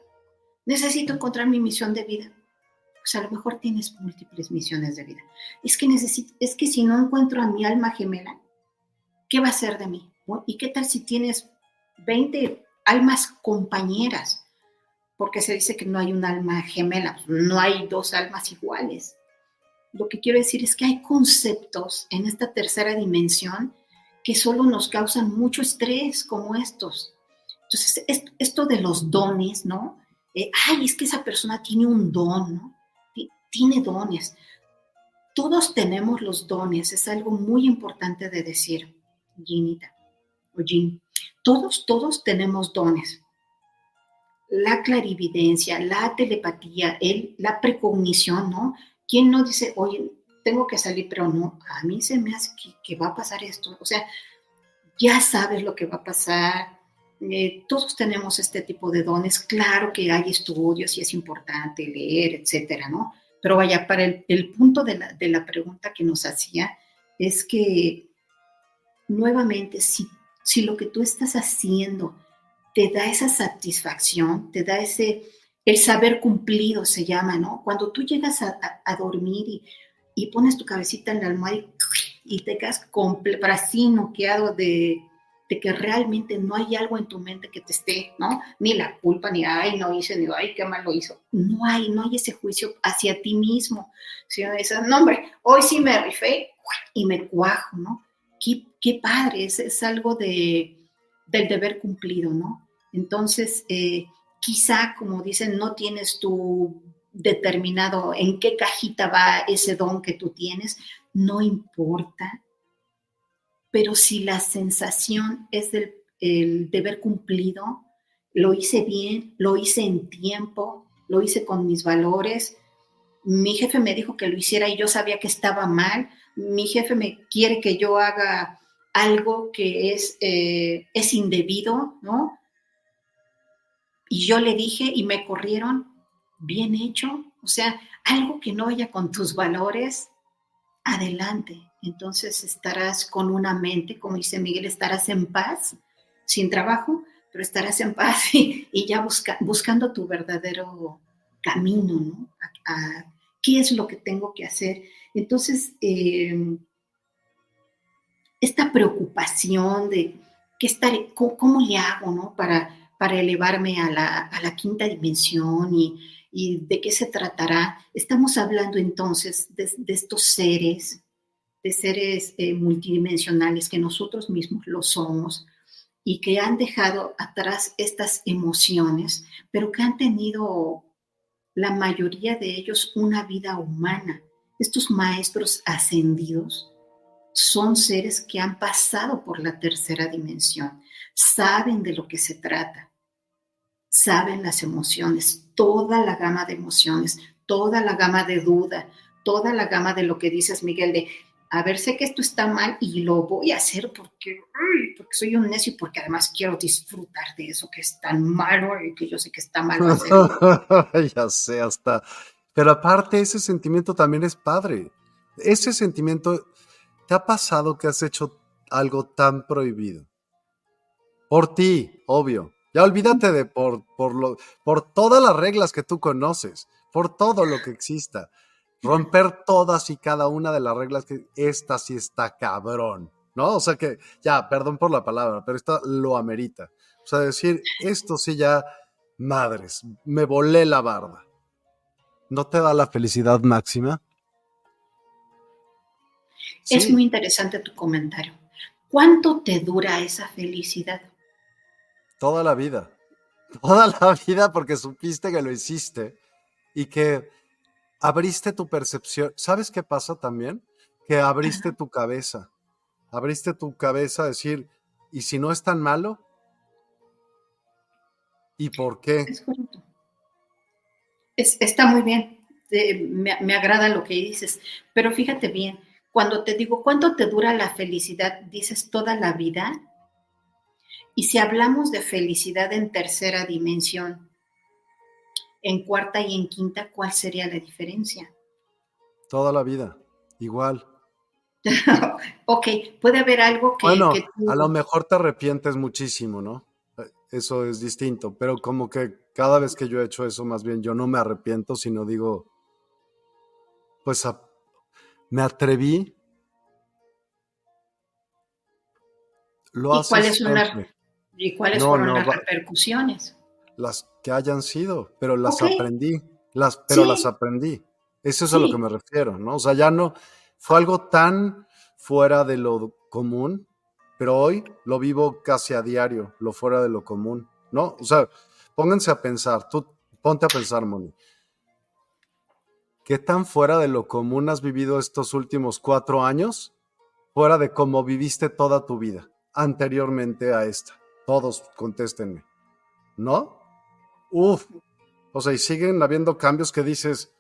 necesito encontrar mi misión de vida pues a lo mejor tienes múltiples misiones de vida. Es que necesito, es que si no encuentro a mi alma gemela, ¿qué va a ser de mí? ¿Y qué tal si tienes 20 almas compañeras? Porque se dice que no hay un alma gemela, no hay dos almas iguales. Lo que quiero decir es que hay conceptos en esta tercera dimensión que solo nos causan mucho estrés como estos. Entonces, esto de los dones, ¿no? Eh, ay, es que esa persona tiene un don, ¿no? Tiene dones. Todos tenemos los dones, es algo muy importante de decir, Ginita o Jin. Todos, todos tenemos dones. La clarividencia, la telepatía, el, la precognición, ¿no? ¿Quién no dice, oye, tengo que salir, pero no, a mí se me hace que, va a pasar esto? O sea, ya sabes lo que va a pasar. Eh, todos tenemos este tipo de dones. Claro que hay estudios y es importante leer, etcétera, ¿no? Pero vaya, para el, punto de la, de la, pregunta que nos hacía, es que nuevamente, si, si lo que tú estás haciendo te da esa satisfacción, te da ese, el saber cumplido se llama, ¿no? Cuando tú llegas a, dormir y, y, pones tu cabecita en la almohada y, te quedas completo, así noqueado de, de, que realmente no hay algo en tu mente que te esté, ¿no? Ni la culpa, ni ay, no hice, ni ay, qué mal lo hizo. No hay, no hay ese juicio hacia ti mismo. Sino esa, no, hombre, hoy sí me rifé y me cuajo, ¿no? Qué, qué padre, es, es algo de, del deber cumplido, ¿no? Entonces, eh, quizá, como dicen, no tienes tú determinado en qué cajita va ese don que tú tienes, no importa. Pero si la sensación es del el deber cumplido, lo hice bien, lo hice en tiempo, lo hice con mis valores. Mi jefe me dijo que lo hiciera y yo sabía que estaba mal. Mi jefe me quiere que yo haga algo que es, eh, es indebido, ¿no? Y yo le dije y me corrieron, bien hecho, o sea, algo que no vaya con tus valores, adelante. Entonces estarás con una mente, como dice Miguel, estarás en paz, sin trabajo, pero estarás en paz (laughs) y, ya buscando tu verdadero camino, ¿no? ¿Qué es lo que tengo que hacer? Entonces, em, esta preocupación de qué estaré, cómo, cómo le hago, ¿no? Para para elevarme a la, quinta dimensión y, de qué se tratará. Estamos hablando entonces de, estos seres, de seres eh, multidimensionales que nosotros mismos lo somos y que han dejado atrás estas emociones, pero que han tenido la mayoría de ellos una vida humana. Estos maestros ascendidos son seres que han pasado por la tercera dimensión, saben de lo que se trata, saben las emociones, toda la gama de emociones, toda la gama de duda, toda la gama de lo que dices, Miguel, de, a ver, sé que esto está mal y lo voy a hacer porque, porque soy un necio y porque además quiero disfrutar de eso que es tan malo y que yo sé que está mal. (laughs)
ya sé, hasta. Pero aparte, ese sentimiento también es padre. Ese sentimiento, ¿te ha pasado que has hecho algo tan prohibido? Por ti, obvio. Ya olvídate de por, por, lo, por todas las reglas que tú conoces, por todo lo que exista. Romper todas y cada una de las reglas que esta sí está cabrón, ¿no? O sea que, ya, perdón por la palabra, pero esta lo amerita. O sea, decir, esto sí ya, madres, me volé la barba. ¿No te da la felicidad máxima?
Es muy interesante tu comentario. ¿Cuánto te dura esa felicidad?
Toda la vida. Toda la (laughs) vida porque supiste que lo hiciste y que abriste tu percepción. ¿Sabes qué pasa también? Que abriste tu cabeza. Abriste tu cabeza a decir, ¿y si no es tan malo? ¿Y por qué?
está muy bien. me, me agrada lo que dices. Pero fíjate bien, cuando te digo, ¿cuánto te dura la felicidad? Dices toda la vida y si hablamos de felicidad en tercera dimensión, en cuarta y en quinta, ¿cuál sería la diferencia?
Toda la vida, igual. (laughs)
ok, puede haber algo que...
Bueno, a lo mejor te arrepientes muchísimo, ¿no? Eso es distinto, pero como que cada vez que yo he hecho eso, más bien yo no me arrepiento, sino digo, pues me atreví.
Lo ¿Y cuál es una, ¿Y cuáles fueron las repercusiones?
Las que hayan sido, pero las aprendí, las, pero las aprendí. Eso es a lo que me refiero, ¿no? O sea, ya no fue algo tan fuera de lo común, pero hoy lo vivo casi a diario, lo fuera de lo común, ¿no? O sea, pónganse a pensar, tú ponte a pensar, Moni. ¿Qué tan fuera de lo común has vivido estos últimos cuatro años? Fuera de cómo viviste toda tu vida anteriormente a esta. Todos contéstenme. ¿No? Uf. O sea, y siguen habiendo cambios que dices,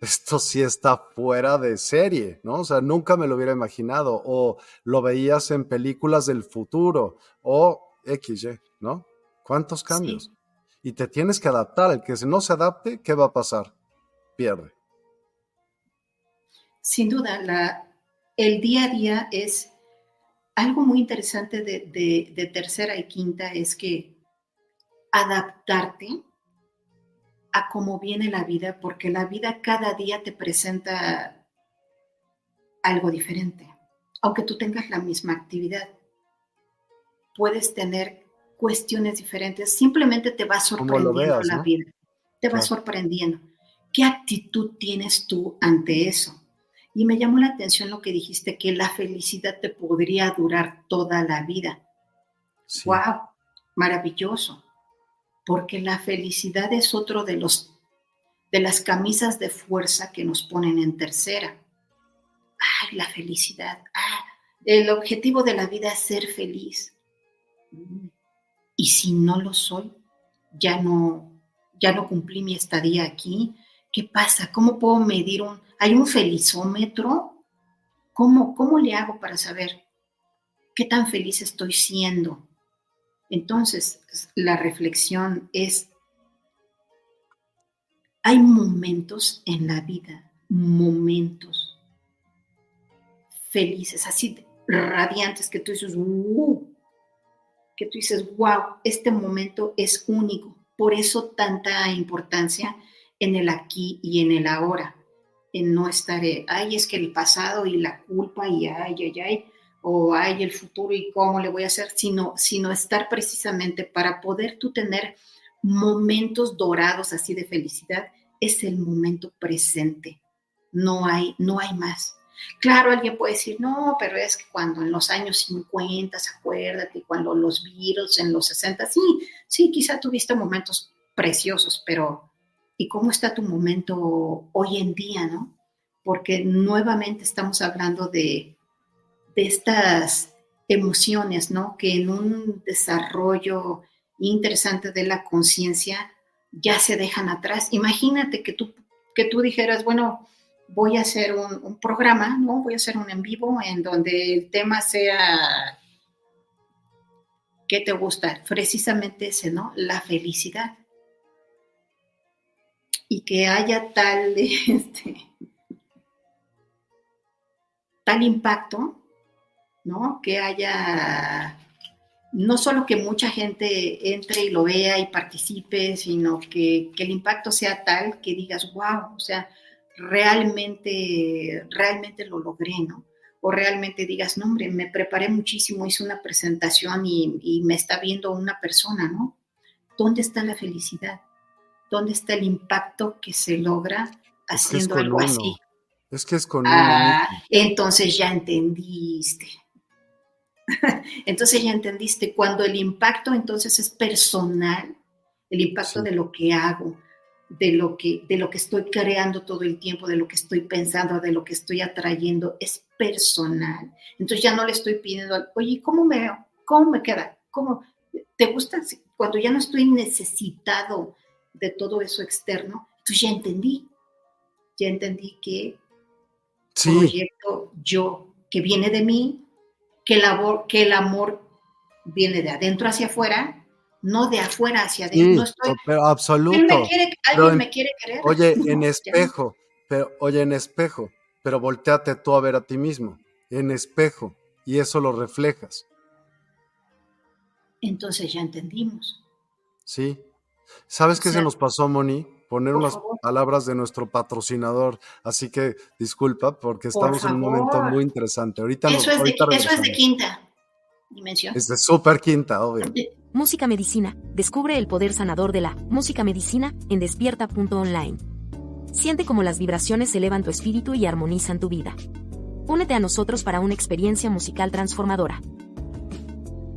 esto sí está fuera de serie, ¿no? O sea, nunca me lo hubiera imaginado. O lo veías en películas del futuro. O XY, ¿no? ¿Cuántos cambios? Y te tienes que adaptar. El que no se adapte, ¿qué va a pasar? Pierde.
Sin duda, la, el día a día es algo muy interesante de, tercera y quinta es que adaptarte a cómo viene la vida, porque la vida cada día te presenta algo diferente. Aunque tú tengas la misma actividad, puedes tener cuestiones diferentes, simplemente te va sorprendiendo la vida, te va sorprendiendo. ¿Qué actitud tienes tú ante eso? Y me llamó la atención lo que dijiste, que la felicidad te podría durar toda la vida. ¡Wow! Maravilloso. Porque la felicidad es otro de los de las camisas de fuerza que nos ponen en tercera. ¡Ay, la felicidad! ¡Ah! El objetivo de la vida es ser feliz. Y si no lo soy, ya no, ya no cumplí mi estadía aquí. ¿Qué pasa? ¿Cómo puedo medir un, ¿Hay un felizómetro? ¿Cómo, ¿Cómo le hago para saber qué tan feliz estoy siendo? Entonces, la reflexión es, hay momentos en la vida, momentos felices, así radiantes, que tú dices, uh", que tú dices, wow, este momento es único. Por eso tanta importancia en el aquí y en el ahora no estar, ay, es que el pasado y la culpa y ay, ay, ay, o ay, el futuro y cómo le voy a hacer, sino, sino estar precisamente para poder tú tener momentos dorados así de felicidad, es el momento presente. No hay, no hay más. Claro, alguien puede decir, no, pero es que cuando en los años 50, acuérdate, cuando los virus en los 60, sí, sí, quizá tuviste momentos preciosos, pero y cómo está tu momento hoy en día, ¿no? Porque nuevamente estamos hablando de, estas emociones, ¿no? Que en un desarrollo interesante de la conciencia ya se dejan atrás. Imagínate que tú, que tú dijeras, bueno, voy a hacer un, un, programa, ¿no? Voy a hacer un en vivo en donde el tema sea, ¿qué te gusta? Precisamente ese, ¿no? La felicidad y que haya tal, (laughs) este, tal impacto, ¿no? Que haya, no solo que mucha gente entre y lo vea y participe, sino que, que el impacto sea tal que digas, wow, o sea, realmente, realmente lo logré, ¿no? O realmente digas, no, hombre, me preparé muchísimo, hice una presentación y, y me está viendo una persona, ¿no? ¿Dónde está la felicidad? Dónde está el impacto que se logra haciendo algo así.
Es que es con
ah, Entonces ya entendiste. (laughs) entonces ya entendiste. Cuando el impacto entonces es personal, el impacto de lo que hago, de lo que, de lo que estoy creando todo el tiempo, de lo que estoy pensando, de lo que estoy atrayendo, es personal. Entonces ya no le estoy pidiendo, oye, ¿cómo me veo? ¿Cómo me queda? ¿Cómo? ¿Te gusta? Cuando ya no estoy necesitado de todo eso externo, entonces ya entendí, ya entendí que sí. proyecto yo, que viene de mí, que el, amor, que el amor viene de adentro hacia afuera, no de afuera hacia adentro. no estoy,
pero absoluto.
¿Alguien me quiere querer?
Oye, (laughs) en espejo, pero, oye, en espejo, pero volteate tú a ver a ti mismo, en espejo, y eso lo reflejas.
Entonces ya entendimos.
Sí, ¿Sabes qué se nos pasó, Moni? Poner unas palabras de nuestro patrocinador. Así que disculpa porque estamos en un momento muy interesante. Ahorita
eso, es, de, eso es de quinta dimensión.
Es de súper quinta, obvio.
Música Medicina. Descubre el poder sanador de la música medicina en despierta.online. Siente como las vibraciones elevan tu espíritu y armonizan tu vida. Únete a nosotros para una experiencia musical transformadora.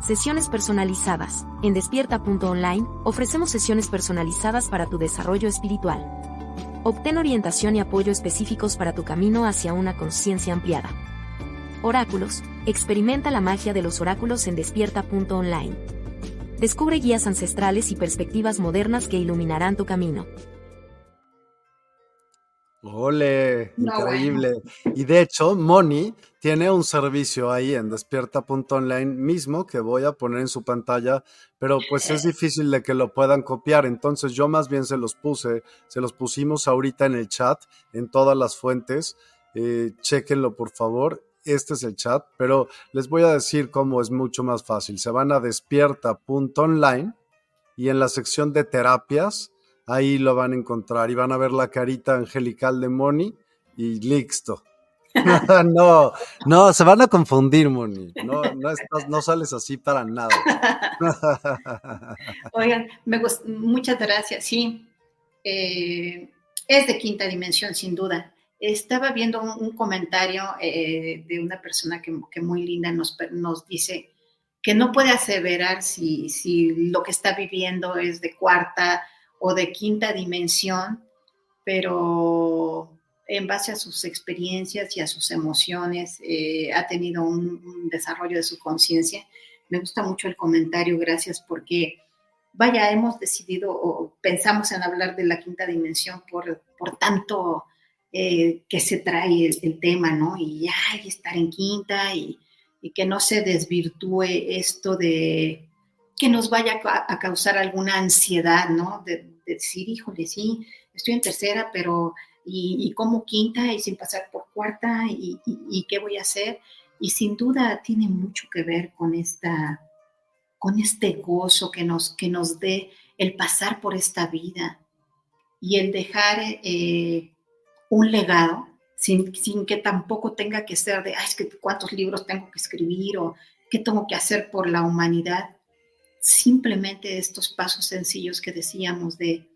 Sesiones personalizadas. En despierta.online, ofrecemos sesiones personalizadas para tu desarrollo espiritual. Obtén orientación y apoyo específicos para tu camino hacia una conciencia ampliada. Oráculos. Experimenta la magia de los oráculos en despierta.online. Descubre guías ancestrales y perspectivas modernas que iluminarán tu camino.
Ole, increíble. Y de hecho, Moni tiene un servicio ahí en despierta.online mismo que voy a poner en su pantalla, pero pues es difícil de que lo puedan copiar. Entonces yo más bien se los puse, se los pusimos ahorita en el chat, en todas las fuentes. Eh, chequenlo por favor. Este es el chat, pero les voy a decir cómo es mucho más fácil. Se van a despierta.online y en la sección de terapias ahí lo van a encontrar y van a ver la carita angelical de Moni y listo. (laughs) no, no, se van a confundir, Moni. No, no, sales así para nada. (laughs)
Oigan, me muchas gracias. Sí, eh, es de quinta dimensión, sin duda. Estaba viendo un, comentario eh, de una persona que, muy linda nos, nos dice que no puede aseverar si, si lo que está viviendo es de cuarta o de quinta dimensión, pero en base a sus experiencias y a sus emociones eh, ha tenido un, desarrollo de su conciencia. Me gusta mucho el comentario, gracias, porque vaya, hemos decidido o pensamos en hablar de la quinta dimensión por, por tanto eh, que se trae el, tema, ¿no? Y ya, estar en quinta y, y que no se desvirtúe esto de que nos vaya a, causar alguna ansiedad, ¿no? De, decir, híjole, sí, estoy en tercera, pero ¿y, como quinta y sin pasar por cuarta? ¿y, qué voy a hacer? Y sin duda tiene mucho que ver con esta con este gozo que nos, que nos dé el pasar por esta vida y el dejar eh, un legado sin, sin, que tampoco tenga que ser de, ay, es que cuántos libros tengo que escribir o qué tengo que hacer por la humanidad, simplemente estos pasos sencillos que decíamos de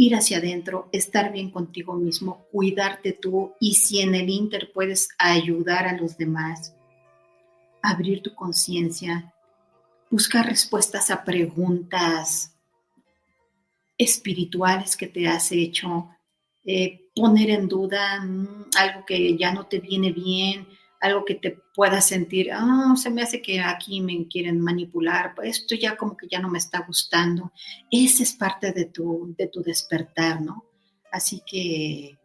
ir hacia adentro, estar bien contigo mismo, cuidarte tú y si en el Inter puedes ayudar a los demás, abrir tu conciencia, buscar respuestas a preguntas espirituales que te has hecho, eh, poner en duda mm, algo que ya no te viene bien, algo que te pueda sentir, ah, se me hace que aquí me quieren manipular, pues esto ya como que ya no me está gustando. Esa es parte de tu, de tu despertar, ¿no? Así que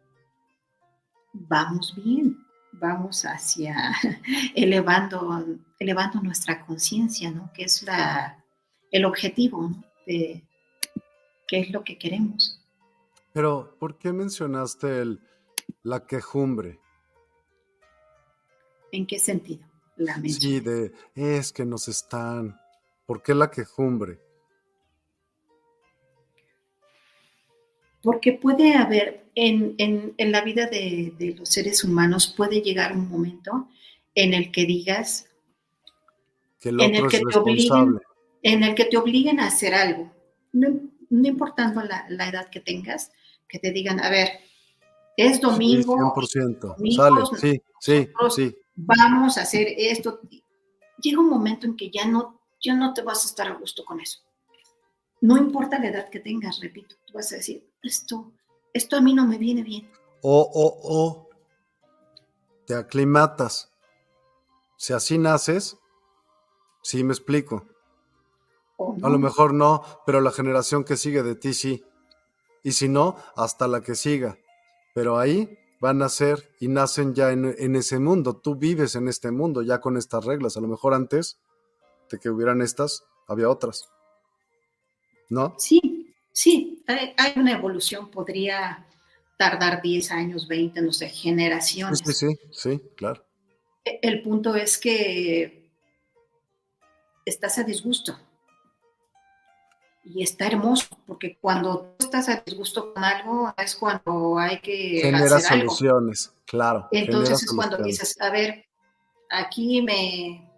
vamos bien, vamos hacia (laughs) elevando, elevando nuestra conciencia, ¿no? Que es la, el objetivo, ¿no? De qué es lo que queremos.
Pero, ¿por qué mencionaste el, la quejumbre?
¿En qué sentido? La
sí, de es que nos están. ¿Por qué la quejumbre?
Porque puede haber, en, la vida de, los seres humanos, puede llegar un momento en el que digas,
en, el que te obliguen,
en el que te obliguen a hacer algo, no, importando la, edad que tengas, que te digan, a ver, es domingo.
100%, sale, sí, sí, sí
vamos a hacer esto. Llega un momento en que ya no, ya no te vas a estar a gusto con eso. No importa la edad que tengas, repito, tú vas a decir, esto, esto a mí no me viene bien.
O, o, o, te aclimatas. Si así naces, sí me explico. A lo mejor no, pero la generación que sigue de ti sí. Y si no, hasta la que siga. Pero ahí van a ser y nacen ya en, ese mundo. Tú vives en este mundo ya con estas reglas. A lo mejor antes de que hubieran estas, había otras. ¿No?
Sí, sí, hay una evolución. Podría tardar 10 años, 20, no sé, generaciones.
Sí, sí, sí, claro.
e, el punto es que estás a disgusto. Y está hermoso, porque cuando estás a disgusto con algo, es cuando hay que
Genera soluciones, claro.
Entonces es cuando dices, a ver, aquí me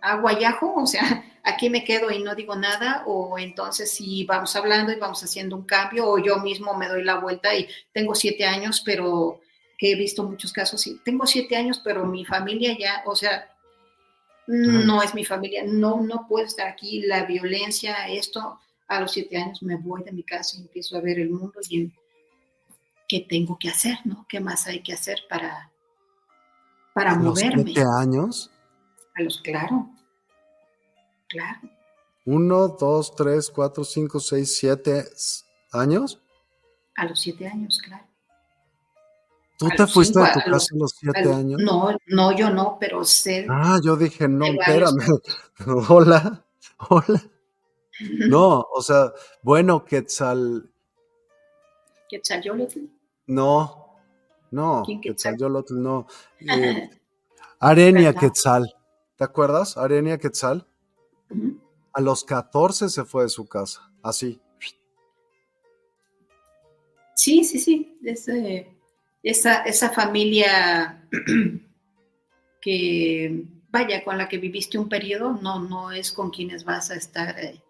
hago ajo, o sea, (laughs) aquí me quedo y no digo nada, o entonces si vamos hablando y vamos haciendo un cambio, o yo mismo me doy la vuelta y tengo siete años, pero que he visto muchos casos, y tengo siete años, pero mi familia ya, o sea, no es mi familia, no, no puedo estar aquí, la violencia, esto, a los siete años me voy de mi casa y empiezo a ver el mundo y qué tengo que hacer, ¿no? ¿Qué más hay que hacer para, para ¿A moverme?
¿Los siete años?
A los, claro, claro.
Uno, dos, tres, cuatro, cinco, seis, siete años.
A los siete años, claro.
¿Tú te fuiste de tu casa a los siete años?
No, no, yo no, pero sé.
Ah, yo dije, no, espérame. (laughs) hola, hola. No, o sea, bueno, Quetzal.
¿Quetzal
No, no, Quetzal Yolotl no. (laughs) Eh, Arenia Quetzal. ¿Te acuerdas? Arenia Quetzal. A los 14 se fue de su casa, así.
Sí, sí, sí. Desde esa, esa familia (clears throat) que, vaya, con la que viviste un periodo, no, no es con quienes vas a estar eh,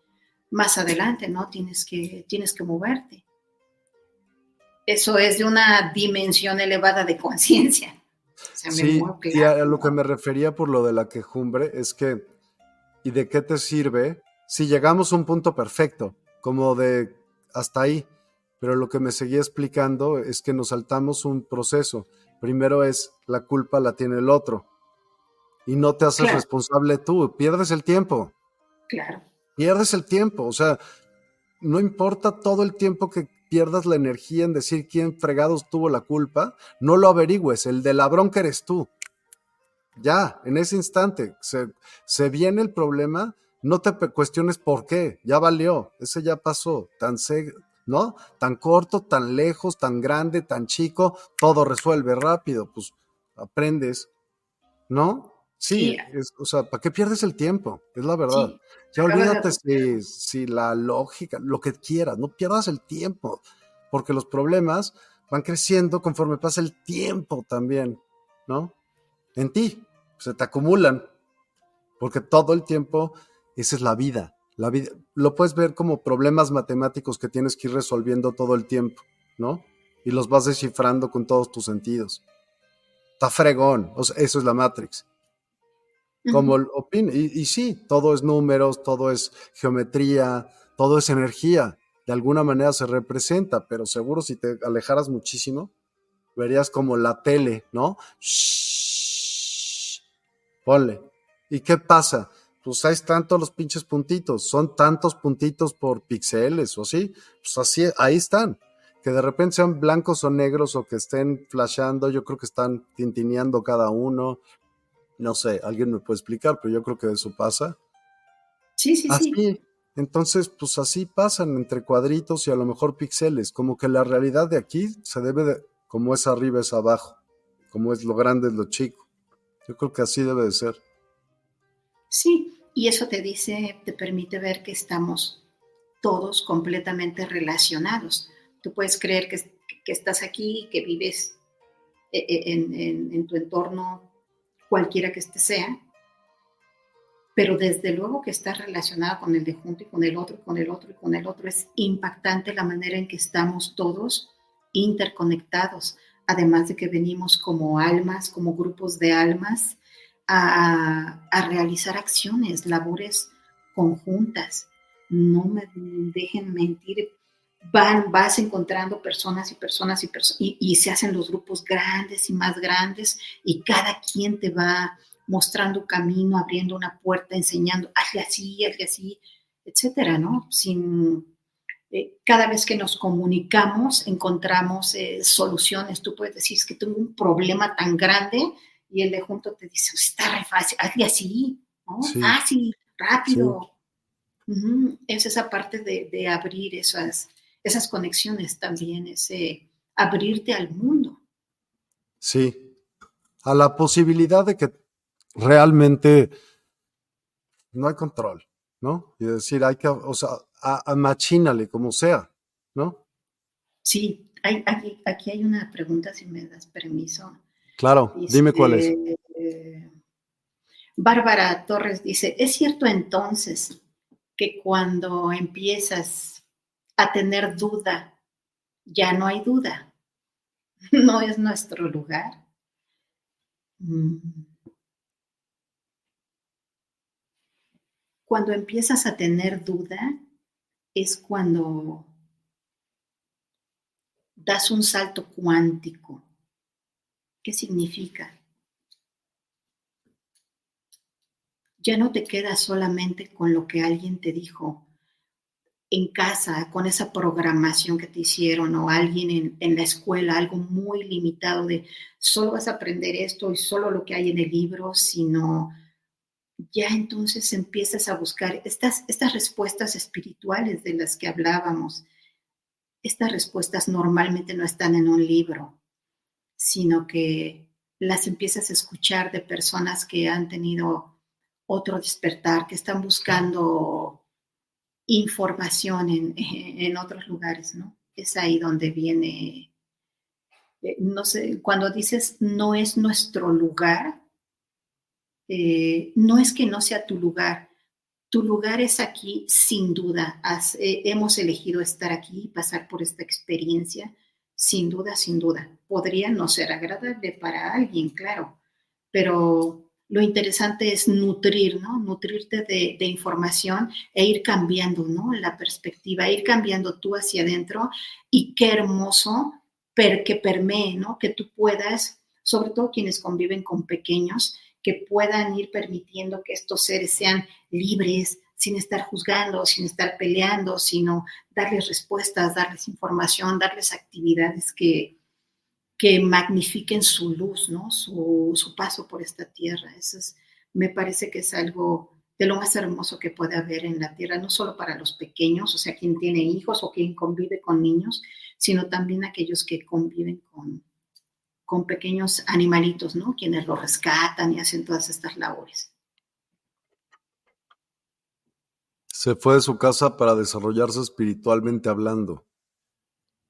más adelante, ¿no? Tienes que, tienes que moverte. Eso es de una dimensión elevada de conciencia.
sí, y a lo que me refería por lo de la quejumbre es que, ¿y de qué te sirve si llegamos a un punto perfecto, como de hasta ahí? Pero lo que me seguía explicando es que nos saltamos un proceso. Primero es la culpa la tiene el otro y no te haces responsable tú, pierdes el tiempo.
Claro.
Pierdes el tiempo, o sea, no importa todo el tiempo que pierdas la energía en decir quién fregados tuvo la culpa, no lo averigües, el de la bronca eres tú. Ya, en ese instante, se, se viene el problema, no te cuestiones por qué, ya valió, ese ya pasó, tan, ¿no? Tan corto, tan lejos, tan grande, tan chico, todo resuelve rápido, pues aprendes, ¿no? Sí, o sea, ¿para qué pierdes el tiempo? Es la verdad. ya olvídate si, si, la lógica, lo que quieras, no pierdas el tiempo, porque los problemas van creciendo conforme pasa el tiempo también, ¿no? En ti, se te acumulan, porque todo el tiempo, esa es la vida. La vida, lo puedes ver como problemas matemáticos que tienes que ir resolviendo todo el tiempo, ¿no? Y los vas descifrando con todos tus sentidos. Está fregón, eso es la Matrix. Como opina, y, y sí, todo es números, todo es geometría, todo es energía. De alguna manera se representa, pero seguro si te alejaras muchísimo, verías como la tele, ¿no? Shhh, ponle. ¿Y qué pasa? Pues ahí están todos los pinches puntitos, son tantos puntitos por píxeles o así, pues así, ahí están. Que de repente sean blancos o negros o que estén flashando, yo creo que están tintineando cada uno. No sé, alguien me puede explicar, pero yo creo que eso pasa.
Sí, sí,
sí. Entonces, pues así pasan entre cuadritos y a lo mejor píxeles, como que la realidad de aquí se debe de, como es arriba es abajo, como es lo grande es lo chico. Yo creo que así debe de ser.
Sí, y eso te dice, te permite ver que estamos todos completamente relacionados. Tú puedes creer que, estás aquí, que vives e, e, en, tu entorno, cualquiera que este sea, pero desde luego que estás relacionado con el de junto y con el otro, con el otro y con el otro. Es impactante la manera en que estamos todos interconectados, además de que venimos como almas, como grupos de almas a, realizar acciones, labores conjuntas. No me dejen mentir. Van, vas encontrando personas y personas y, y, y se hacen los grupos grandes y más grandes y cada quien te va mostrando camino, abriendo una puerta, enseñando, hazle así, hazle así, etcétera, ¿no? Sin, eh, cada vez que nos comunicamos encontramos eh, soluciones. Tú puedes decir, es que tengo un problema tan grande y el de junto te dice, está re fácil, hazle así, ¿no? Fácil, rápido. Es esa parte de, abrir esas, esas conexiones también, ese abrirte al mundo.
Sí, a la posibilidad de que realmente no hay control, ¿no? Y decir, hay que, o sea, a, machínale como sea, ¿no?
Sí, hay, aquí, aquí hay una pregunta, si me das permiso.
Claro, dime cuál es.
Este, Bárbara Torres dice, ¿es cierto entonces que cuando empiezas a tener duda, ya no hay duda? (laughs) ¿No es nuestro lugar? Mm. Cuando empiezas a tener duda es cuando das un salto cuántico. ¿Qué significa? Ya no te quedas solamente con lo que alguien te dijo en casa, con esa programación que te hicieron o alguien en, en, la escuela, algo muy limitado de solo vas a aprender esto y solo lo que hay en el libro, sino ya entonces empiezas a buscar estas, estas respuestas espirituales de las que hablábamos. Estas respuestas normalmente no están en un libro, sino que las empiezas a escuchar de personas que han tenido otro despertar, que están buscando información en, (laughs) en otros lugares, ¿no? Es ahí donde viene, eh, no sé, cuando dices no es nuestro lugar, eh, no es que no sea tu lugar, tu lugar es aquí sin duda. Eh, hemos elegido estar aquí y pasar por esta experiencia, sin duda, sin duda. Podría no ser agradable para alguien, claro, pero lo interesante es nutrir, ¿no? Nutrirte de, información e ir cambiando, ¿no? La perspectiva, ir cambiando tú hacia adentro y qué hermoso que permee, ¿no? Que tú puedas, sobre todo quienes conviven con pequeños, que puedan ir permitiendo que estos seres sean libres, sin estar juzgando, sin estar peleando, sino darles respuestas, darles información, darles actividades que, que magnifiquen su luz, ¿no? Su, su paso por esta tierra. Eso es, me parece que es algo de lo más hermoso que puede haber en la tierra, no solo para los pequeños, o sea, quien tiene hijos o quien convive con niños, sino también aquellos que conviven con, con pequeños animalitos, ¿no? Quienes lo rescatan y hacen todas estas labores.
Se fue de su casa para desarrollarse espiritualmente hablando.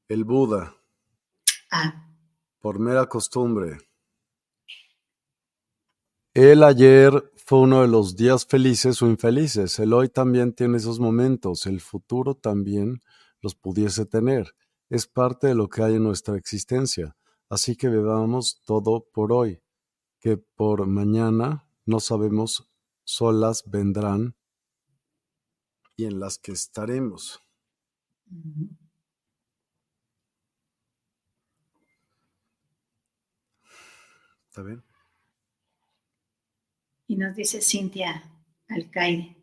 El Buda.
Ah.
Por mera costumbre. El ayer fue uno de los días felices o infelices. El hoy también tiene esos momentos. El futuro también los pudiese tener. Es parte de lo que hay en nuestra existencia. Así que bebamos todo por hoy, que por mañana no sabemos solas vendrán y en las que estaremos. ¿Está bien?
Y nos dice Cintia Alcaide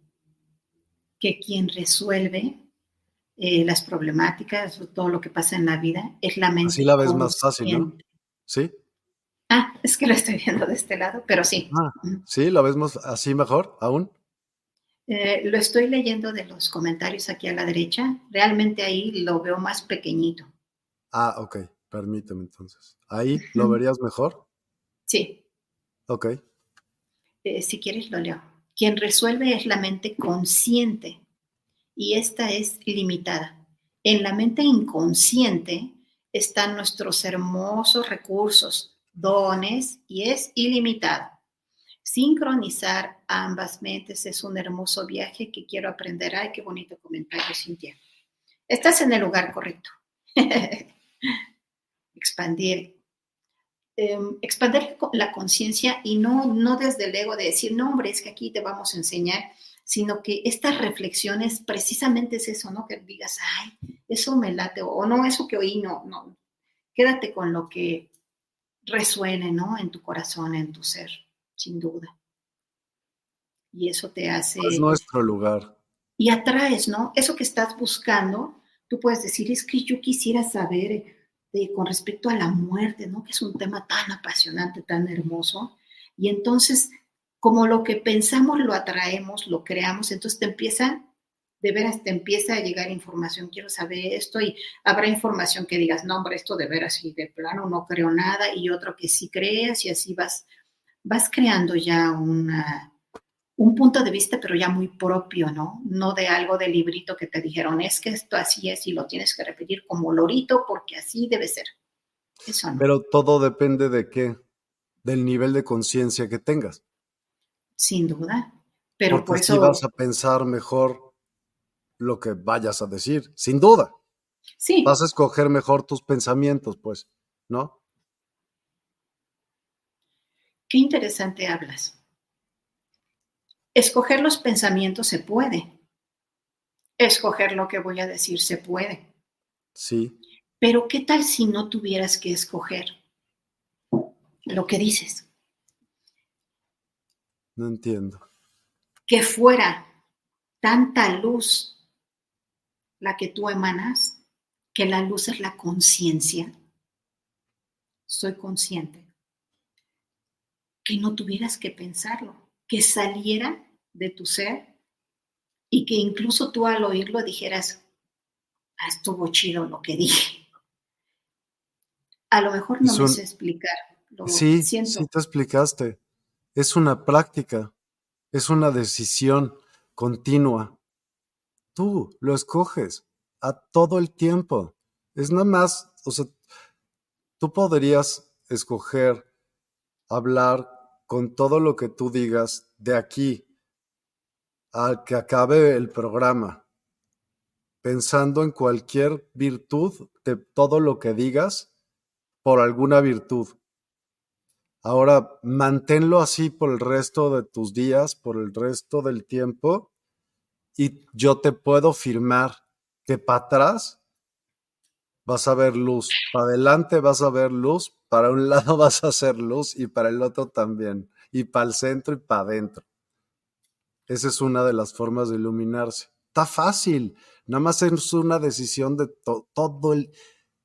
que quien resuelve eh, las problemáticas, todo lo que pasa en la vida, es la mente.
Así la ves más fácil, ¿no? Sí.
Ah, es que lo estoy viendo de este lado, pero sí.
Ah, sí, la ves más así mejor aún.
Eh, lo estoy leyendo de los comentarios aquí a la derecha. Realmente ahí lo veo más pequeñito.
Ah, ok. Permíteme entonces. ¿Ahí lo verías mejor?
Sí.
Ok.
Eh, si quieres, lo leo. Quien resuelve es la mente consciente y esta es limitada. En la mente inconsciente están nuestros hermosos recursos, dones y es ilimitado. Sincronizar ambas mentes es un hermoso viaje que quiero aprender. Ay, qué bonito comentario, Cintia. Estás en el lugar correcto. (laughs) Expandir. Expandir la conciencia y no, no desde el ego de decir, no, hombre, es que aquí te vamos a enseñar sino que estas reflexiones precisamente es eso, ¿no? Que digas, ay, eso me late, o no, eso que oí, no, no. Quédate con lo que resuene, ¿no? En tu corazón, en tu ser, sin duda. Y eso te hace...
Es nuestro lugar.
Y atraes, ¿no? Eso que estás buscando, tú puedes decir, es que yo quisiera saber de, con respecto a la muerte, ¿no? Que es un tema tan apasionante, tan hermoso. Y entonces como lo que pensamos lo atraemos, lo creamos, entonces te empiezan de veras te empieza a llegar información, quiero saber esto, y habrá información que digas, no, hombre, esto de veras y de plano no creo nada, y otro que sí creas, y así vas, vas creando ya una, un punto de vista, pero ya muy propio, ¿no? No de algo de librito que te dijeron, es que esto así es y lo tienes que repetir como lorito porque así debe ser. Eso no.
Pero todo depende de qué, del nivel de conciencia que tengas.
Sin duda. Pero
Porque
por eso.
vas a pensar mejor lo que vayas a decir, sin duda.
Sí,
Vas a escoger mejor tus pensamientos, pues, ¿no?
Qué interesante hablas. Escoger los pensamientos se puede. Escoger lo que voy a decir se puede.
Sí.
Pero ¿qué tal si no tuvieras que escoger lo que dices?
No entiendo.
Que fuera tanta luz la que tú emanas, que la luz es la conciencia. Soy consciente. Que no tuvieras que pensarlo, que saliera de tu ser y que incluso tú al oírlo dijeras, ah, estuvo chido lo que dije. A lo mejor no me sé explicar. Lo
Sí,
siento.
sí te explicaste. Es una práctica, es una decisión continua. Tú lo escoges a todo el tiempo. Es nada más, o sea, tú podrías escoger hablar con todo lo que tú digas de aquí a que acabe el programa, pensando en cualquier virtud de todo lo que digas por alguna virtud. Ahora, manténlo así por el resto de tus días, por el resto del tiempo, y yo te puedo firmar que para atrás vas a ver luz, para adelante vas a ver luz, para un lado (laughs) vas a hacer luz y para el otro también, y para el centro y para adentro. Esa es una de las formas de iluminarse. Está fácil, nada más es una decisión de to- todo el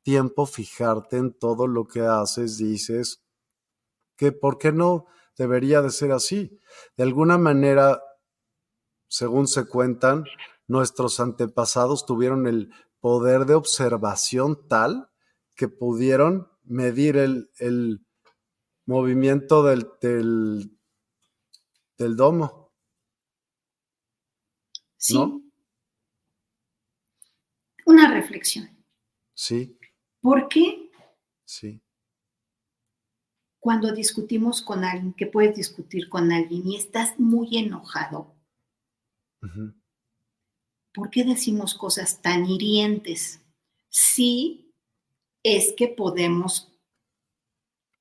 tiempo fijarte en todo lo que haces, dices, que por qué no debería de ser así. De alguna manera, según se cuentan, nuestros antepasados tuvieron el poder de observación tal que pudieron medir el, el movimiento del, del, del domo.
Sí.
¿no?
Una reflexión.
Sí,
¿Por qué
sí.
cuando discutimos con alguien, que puedes discutir con alguien y estás muy enojado. ¿por qué decimos cosas tan hirientes? Sí, es que podemos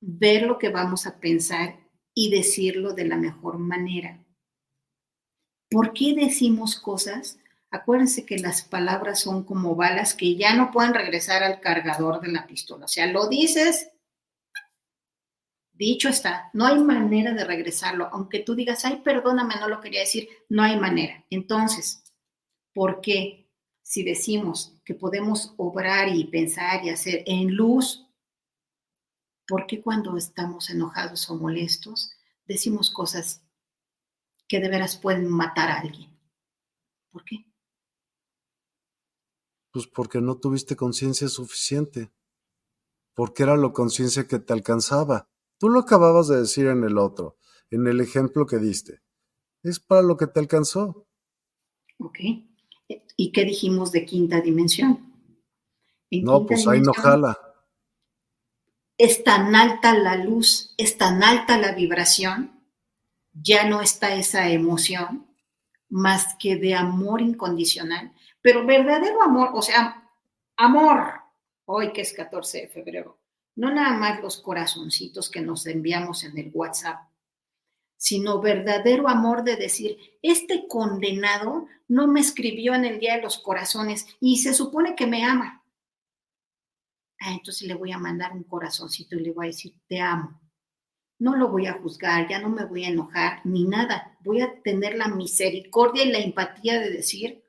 ver lo que vamos a pensar y decirlo de la mejor manera. ¿Por qué decimos cosas? Acuérdense que las palabras son como balas que ya no pueden regresar al cargador de la pistola. O sea, lo dices, dicho está, no hay manera de regresarlo. Aunque tú digas, ay, perdóname, no lo quería decir, no hay manera. Entonces, ¿por qué si decimos que podemos obrar y pensar y hacer en luz, ¿por qué cuando estamos enojados o molestos decimos cosas que de veras pueden matar a alguien? ¿Por qué?
Pues porque no tuviste conciencia suficiente. Porque era la conciencia que te alcanzaba. Tú lo acababas de decir en el otro, en el ejemplo que diste. Es para lo que te alcanzó.
¿Ok? ¿Y qué dijimos de quinta dimensión? En
No,
quinta
pues ahí no jala.
Es tan alta la luz, es tan alta la vibración, ya no está esa emoción más que de amor incondicional, pero verdadero amor, o sea, amor, hoy que es 14 de febrero, no nada más los corazoncitos que nos enviamos en el WhatsApp, sino verdadero amor de decir, este condenado no me escribió en el Día de los Corazones y se supone que me ama. Ah, entonces le voy a mandar un corazoncito y le voy a decir, te amo. No lo voy a juzgar, ya no me voy a enojar ni nada. Voy a tener la misericordia y la empatía de decir,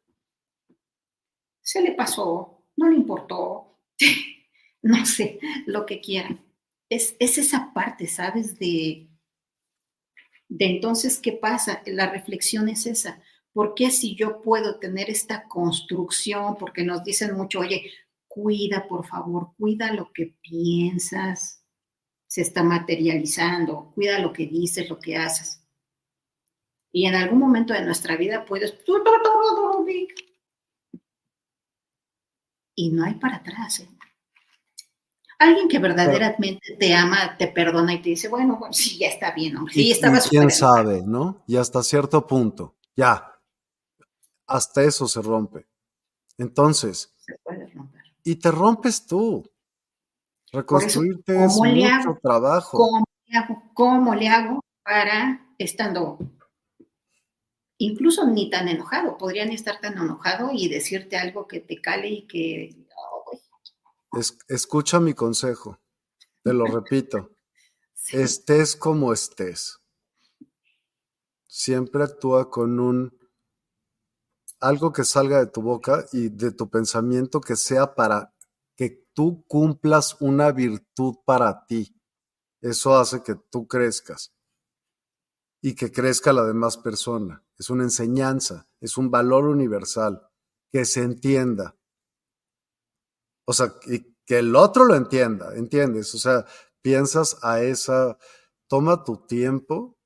se le pasó, no le importó, (laughs) no sé, lo que quieran. Es, es esa parte, ¿sabes? De, de entonces, ¿qué pasa? La reflexión es esa. ¿Por qué si yo puedo tener esta construcción? Porque nos dicen mucho, oye, cuida, por favor, cuida lo que piensas, se está materializando, cuida lo que dices, lo que haces. Y en algún momento de nuestra vida puedes... Y no hay para atrás. ¿eh? Alguien que verdaderamente te ama, te perdona y te dice, bueno, sí, ya está bien, hombre. Sí, estaba
¿Quién sabe, no? Y hasta cierto punto, ya, hasta eso se rompe. Entonces, y te rompes tú. Reconstruirte es mucho trabajo.
¿cómo le, hago, ¿Cómo le hago para estando incluso ni tan enojado? Podrían estar tan enojado y decirte algo que te cale y que...
escucha mi consejo, te lo repito. (laughs) Estés como estés. Siempre actúa con un algo que salga de tu boca y de tu pensamiento que sea para que tú cumplas una virtud para ti. Eso hace que tú crezcas y que crezca la demás persona. Es una enseñanza, es un valor universal, que se entienda. O sea, y que el otro lo entienda, ¿entiendes? O sea, piensas a esa, toma tu tiempo.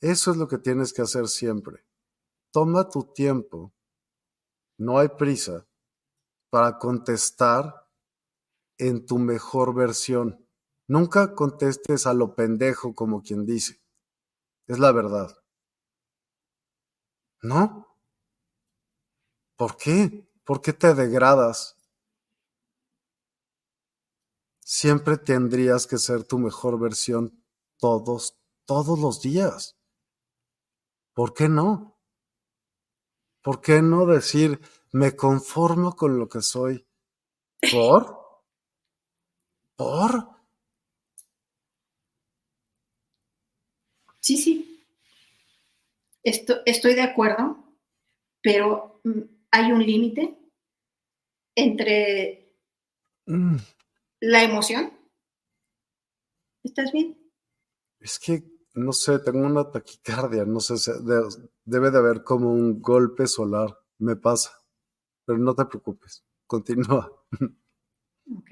Eso es lo que tienes que hacer siempre. Toma tu tiempo, no hay prisa, para contestar en tu mejor versión. Nunca contestes a lo pendejo como quien dice. Es la verdad. ¿No? ¿Por qué? ¿Por qué te degradas? Siempre tendrías que ser tu mejor versión todos, todos los días. ¿Por qué no? ¿Por qué no decir, me conformo con lo que soy? ¿Por? ¿Por?
Sí, sí. estoy de acuerdo, pero mm, hay un límite entre mm. La emoción. ¿Estás bien?
Es que no sé, tengo una taquicardia, no sé, debe de haber como un golpe solar, me pasa, pero no te preocupes, continúa.
Ok.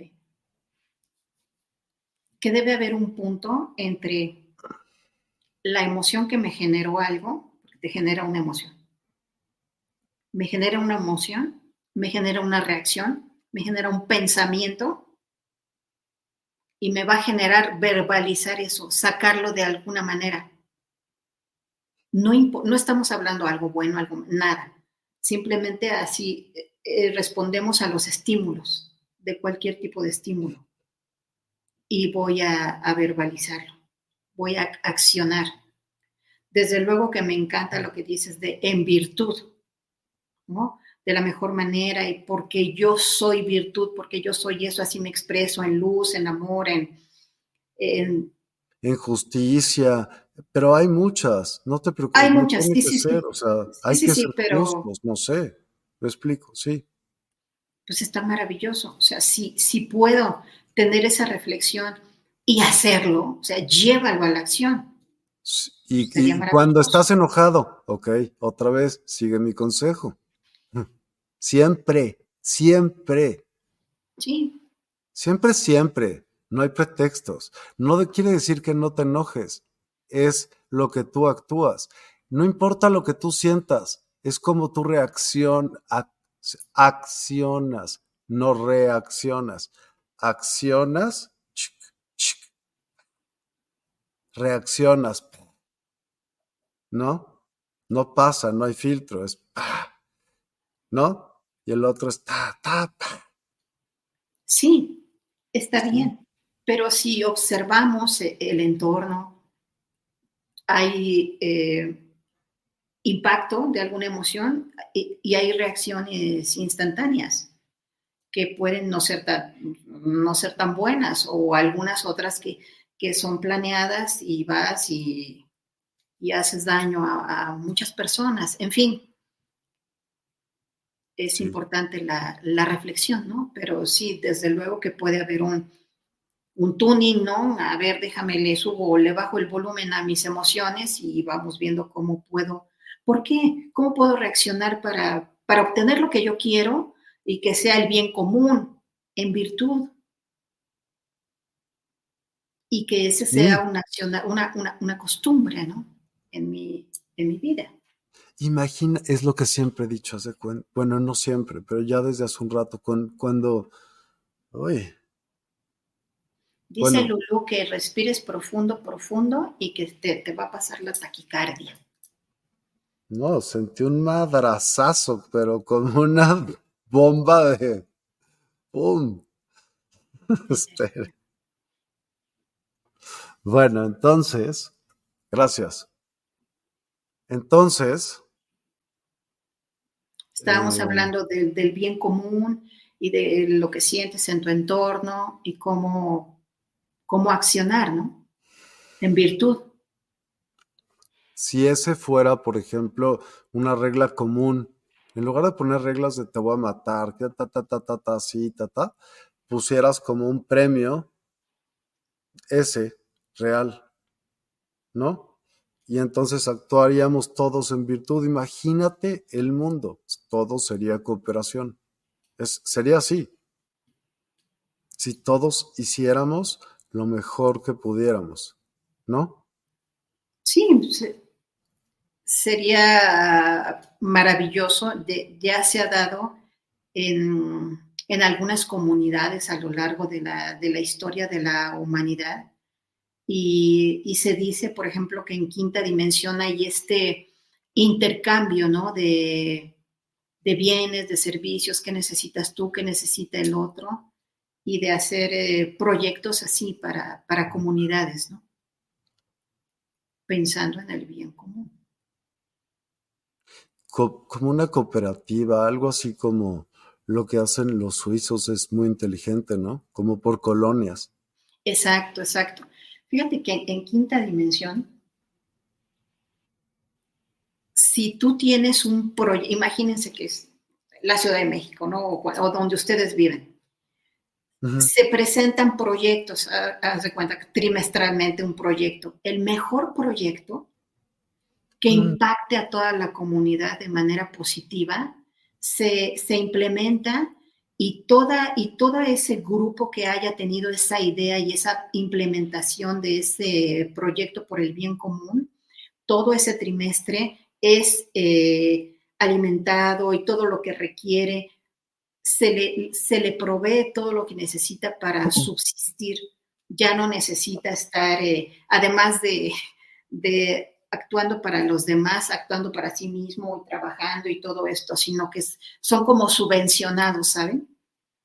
Que debe haber un punto entre la emoción que me generó algo, te genera una emoción. Me genera una emoción, me genera una reacción, me genera un pensamiento y me va a generar verbalizar eso, sacarlo de alguna manera. No, no estamos hablando algo bueno, algo nada. Simplemente así eh, respondemos a los estímulos, de cualquier tipo de estímulo. Y voy a, a verbalizarlo, voy a accionar. Desde luego que me encanta lo que dices de en virtud, ¿no? De la mejor manera y porque yo soy virtud, porque yo soy eso, así me expreso en luz, en amor, en...
En, justicia, pero hay muchas, no te preocupes.
Hay muchas, sí, sí,
O sea, hay que ser pero, no sé, lo explico, sí.
Pues está maravilloso, o sea, si, si puedo tener esa reflexión y hacerlo, o sea, llévalo a la acción.
y cuando estás enojado, ok, otra vez, sigue mi consejo Siempre, siempre.
Sí.
Siempre, siempre. No hay pretextos. No quiere decir que no te enojes. Es lo que tú actúas. No importa lo que tú sientas. Es como tu reacción, accionas, no reaccionas. Accionas, reaccionas. ¿No? No pasa, no hay filtro, es ¿no? Y el otro está, ta,
Sí, está bien, pero si observamos e, el entorno, hay eh, impacto de alguna emoción y, hay reacciones instantáneas que pueden no ser tan, no ser tan buenas o algunas otras que, son planeadas y vas y, haces daño a, a muchas personas. En fin, es importante la, reflexión, ¿no? Pero sí, desde luego que puede haber un, un tuning, ¿no? A ver, déjame, le subo o le bajo el volumen a mis emociones y vamos viendo cómo puedo ¿Por qué? ¿Cómo puedo reaccionar para, para obtener lo que yo quiero y que sea el bien común en virtud? Y que ese sea una, una, una, costumbre, ¿no? En mi, en mi vida.
Imagina, es lo que siempre he dicho, hace bueno, no siempre, pero ya desde hace un rato, cuando, uy,
Dice Lulu que respires profundo, profundo y que te, va a pasar la taquicardia.
No, sentí un madrazazo, pero como una bomba de ¡pum! (laughs) bueno, entonces, gracias. Entonces.
Estábamos eh, hablando del bien común y de lo que sientes en tu entorno y cómo cómo accionar, ¿no? En virtud.
Si ese fuera, por ejemplo, una regla común, en lugar de poner reglas de te voy a matar, que ta, ta, ta, ta, ta, así, ta, ta, pusieras como un premio ese real, ¿no? Y entonces actuaríamos todos en virtud. Imagínate el mundo, todo sería cooperación. Es, sería así. Si todos hiciéramos lo mejor que pudiéramos, ¿no?
Sí, sería maravilloso. ya se ha dado en, algunas comunidades a lo largo de la, historia de la humanidad. Y, se dice, por ejemplo, que en quinta dimensión hay este intercambio, ¿no? De, de bienes, de servicios que necesitas tú, que necesita el otro y de hacer eh, proyectos así para, para comunidades, ¿no? Pensando en el bien común.
como una cooperativa, algo así como lo que hacen los suizos es muy inteligente, ¿no? Como por colonias.
Exacto, exacto. Fíjate que en quinta dimensión, si tú tienes un proyecto, imagínense que es la Ciudad de México, ¿no? o donde ustedes viven se presentan proyectos, haz de cuenta, trimestralmente un proyecto. El mejor proyecto que impacte a toda la comunidad de manera positiva se, implementa y, toda, y todo ese grupo que haya tenido esa idea y esa implementación de ese proyecto por el bien común, todo ese trimestre es eh, alimentado y todo lo que requiere se le, se le provee todo lo que necesita para subsistir. Ya no necesita estar, eh, además de, de, actuando para los demás, actuando para sí mismo y trabajando y todo esto, sino que son como subvencionados, ¿saben?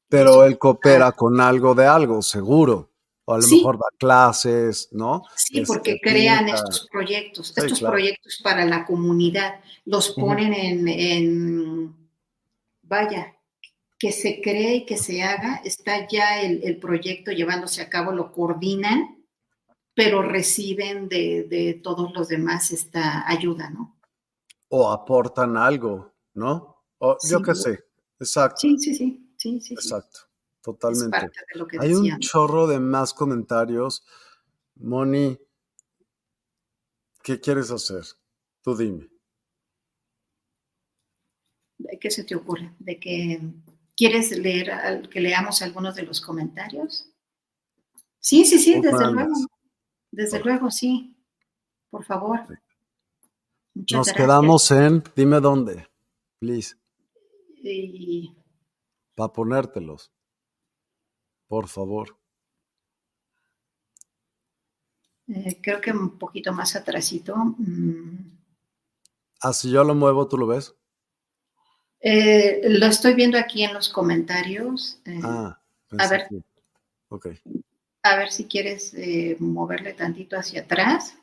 Pero él coopera con algo de algo, seguro. O a lo mejor da clases, ¿no?
Sí, porque crean estos proyectos, estos proyectos para la comunidad, los ponen en, en, vaya, que se cree y que se haga, está ya el, proyecto llevándose a cabo, lo coordinan, pero reciben de, todos los demás esta ayuda, ¿no?
O aportan algo, ¿no? O, yo qué sé, exacto.
Sí, sí, sí, sí, sí.
Exacto, totalmente. Hay un chorro de más comentarios. Moni, ¿qué quieres hacer? Tú dime.
¿Qué se te ocurre? De que ¿Quieres leer que leamos algunos de los comentarios? Sí, sí, sí, desde luego. Desde luego, sí. Por favor.
Nos quedamos en, dime dónde, please. Para ponértelos. Por favor.
Eh, creo que un poquito más atrásito. Mm.
Ah, si yo lo muevo, ¿tú lo ves?
Eh, lo estoy viendo aquí en los comentarios. Eh,
ah, a ver.
A ver si quieres eh, moverle tantito hacia atrás.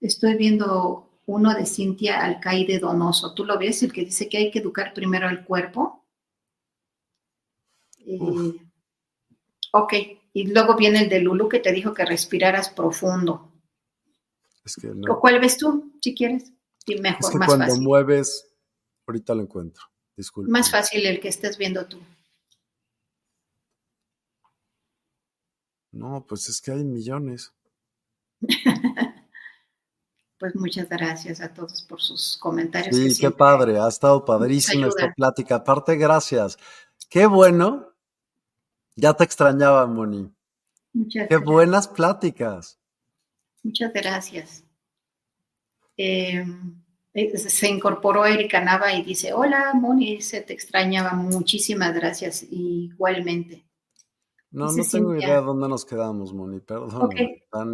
Estoy viendo uno de Cintia Alcaide Donoso. ¿Tú lo ves? El que dice que hay que educar primero al cuerpo. ok. Y luego viene el de Lulu que te dijo que respiraras profundo.
Es que no.
¿Cuál ves tú, si quieres? mejor,
es que cuando mueves Ahorita lo encuentro. Disculpe.
Más fácil el que estés viendo tú.
No, pues es que hay millones. (laughs)
Pues muchas gracias a todos por sus comentarios.
Sí, qué padre, ha estado padrísima esta plática. Aparte, gracias. Qué bueno. Ya te extrañaba, Moni. Muchas qué buenas pláticas.
Muchas gracias. Em, eh, se incorporó Erika Nava y dice, hola Moni, se te extrañaba, muchísimas gracias, igualmente.
No, no tengo idea de dónde nos quedamos, Moni, perdón.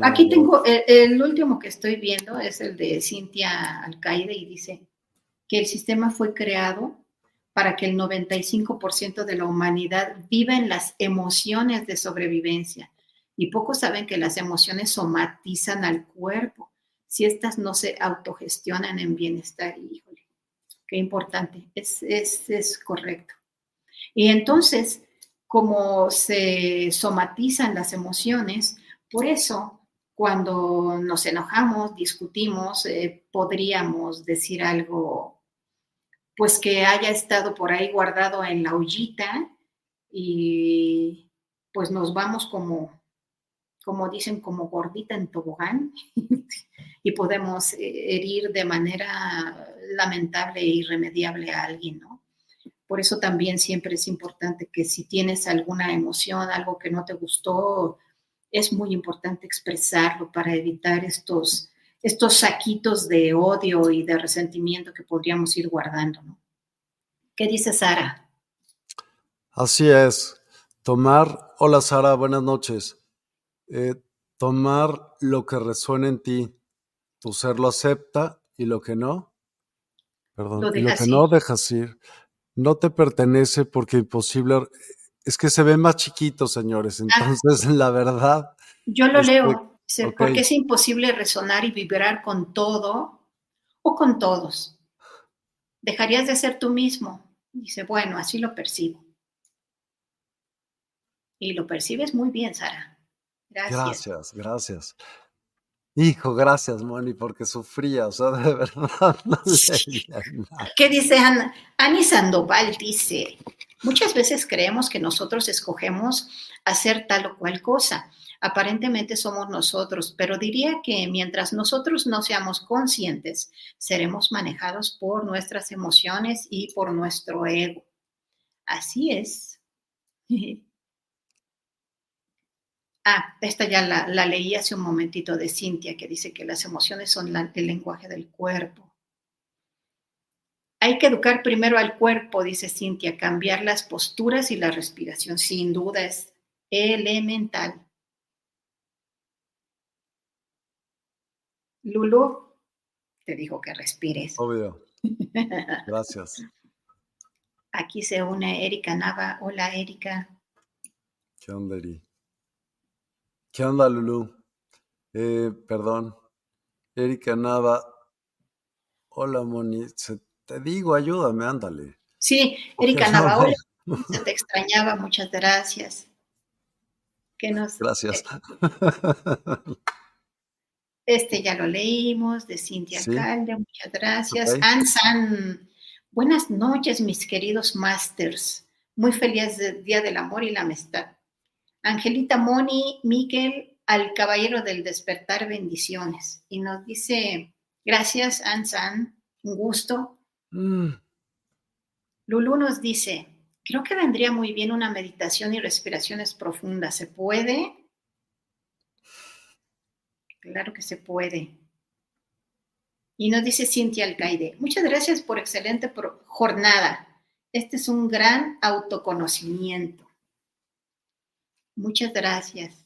Aquí tengo, el, último que estoy viendo es el de Cintia Alcaide y dice que el sistema fue creado para que el 95% de la humanidad viva en las emociones de sobrevivencia. Y pocos saben que las emociones somatizan al cuerpo si estas no se autogestionan en bienestar. Híjole, qué importante, es, es, es correcto. Y entonces, como se somatizan las emociones, por eso cuando nos enojamos, discutimos, eh, podríamos decir algo, pues que haya estado por ahí guardado en la ollita y pues nos vamos como, como dicen, como gordita en tobogán (laughs) y podemos eh, herir de manera lamentable e irremediable a alguien, ¿no? Por eso también siempre es importante que si tienes alguna emoción, algo que no te gustó, es muy importante expresarlo para evitar estos, estos saquitos de odio y de resentimiento que podríamos ir guardando. ¿no? ¿Qué dice Sara?
Así es. Tomar, hola Sara, buenas noches. Eh, tomar lo que resuena en ti. Tu ser lo acepta y lo que no, perdón, lo, y lo que no dejas ir no te pertenece porque imposible, es que se ve más chiquito, señores. Entonces, (laughs) la verdad.
Yo lo leo, porque es imposible resonar y vibrar con todo o con todos. Dejarías de ser tú mismo. Dice, bueno, así lo percibo. Y lo percibes muy bien, Sara.
Gracias. Gracias, gracias. Hijo, gracias, Moni, porque sufría, o sea, (laughs) de verdad no leía
nada. ¿Qué dice Ana? Ani Sandoval dice, muchas veces creemos que nosotros escogemos hacer tal o cual cosa. Aparentemente somos nosotros, pero diría que mientras nosotros no seamos conscientes, seremos manejados por nuestras emociones y por nuestro ego. Así es. (laughs) Ah, esta ya la, leí hace un momentito de Cintia, que dice que las emociones son el lenguaje del cuerpo. Hay que educar primero al cuerpo, dice Cintia, cambiar las posturas y la respiración, sin duda es elemental. Lulu, te dijo que respires.
Obvio. (laughs) Gracias.
Aquí se une Erika Nava. Hola, Erika.
¿Qué onda, Eri? ¿Qué onda, Lulu? Eh, perdón. Erika Nava. Hola, Moni. te digo, ayúdame, ándale.
Sí, Erika Nava, hola. (laughs) Se te extrañaba, muchas gracias.
¿Qué nos... Gracias. (laughs)
Este ya lo leímos, de Cintia Calde, muchas gracias. Ansan, buenas noches, mis queridos masters. Muy feliz Día del Amor y la Amistad. Angelita Moni, Miguel, al Caballero del Despertar, bendiciones. Y nos dice, gracias, Ansan, un gusto. Mm. Lulu nos dice, creo que vendría muy bien una meditación y respiraciones profundas. ¿Se puede? Claro que se puede. Y nos dice Cintia Alcaide, muchas gracias por excelente jornada. Este es un gran autoconocimiento. Muchas gracias.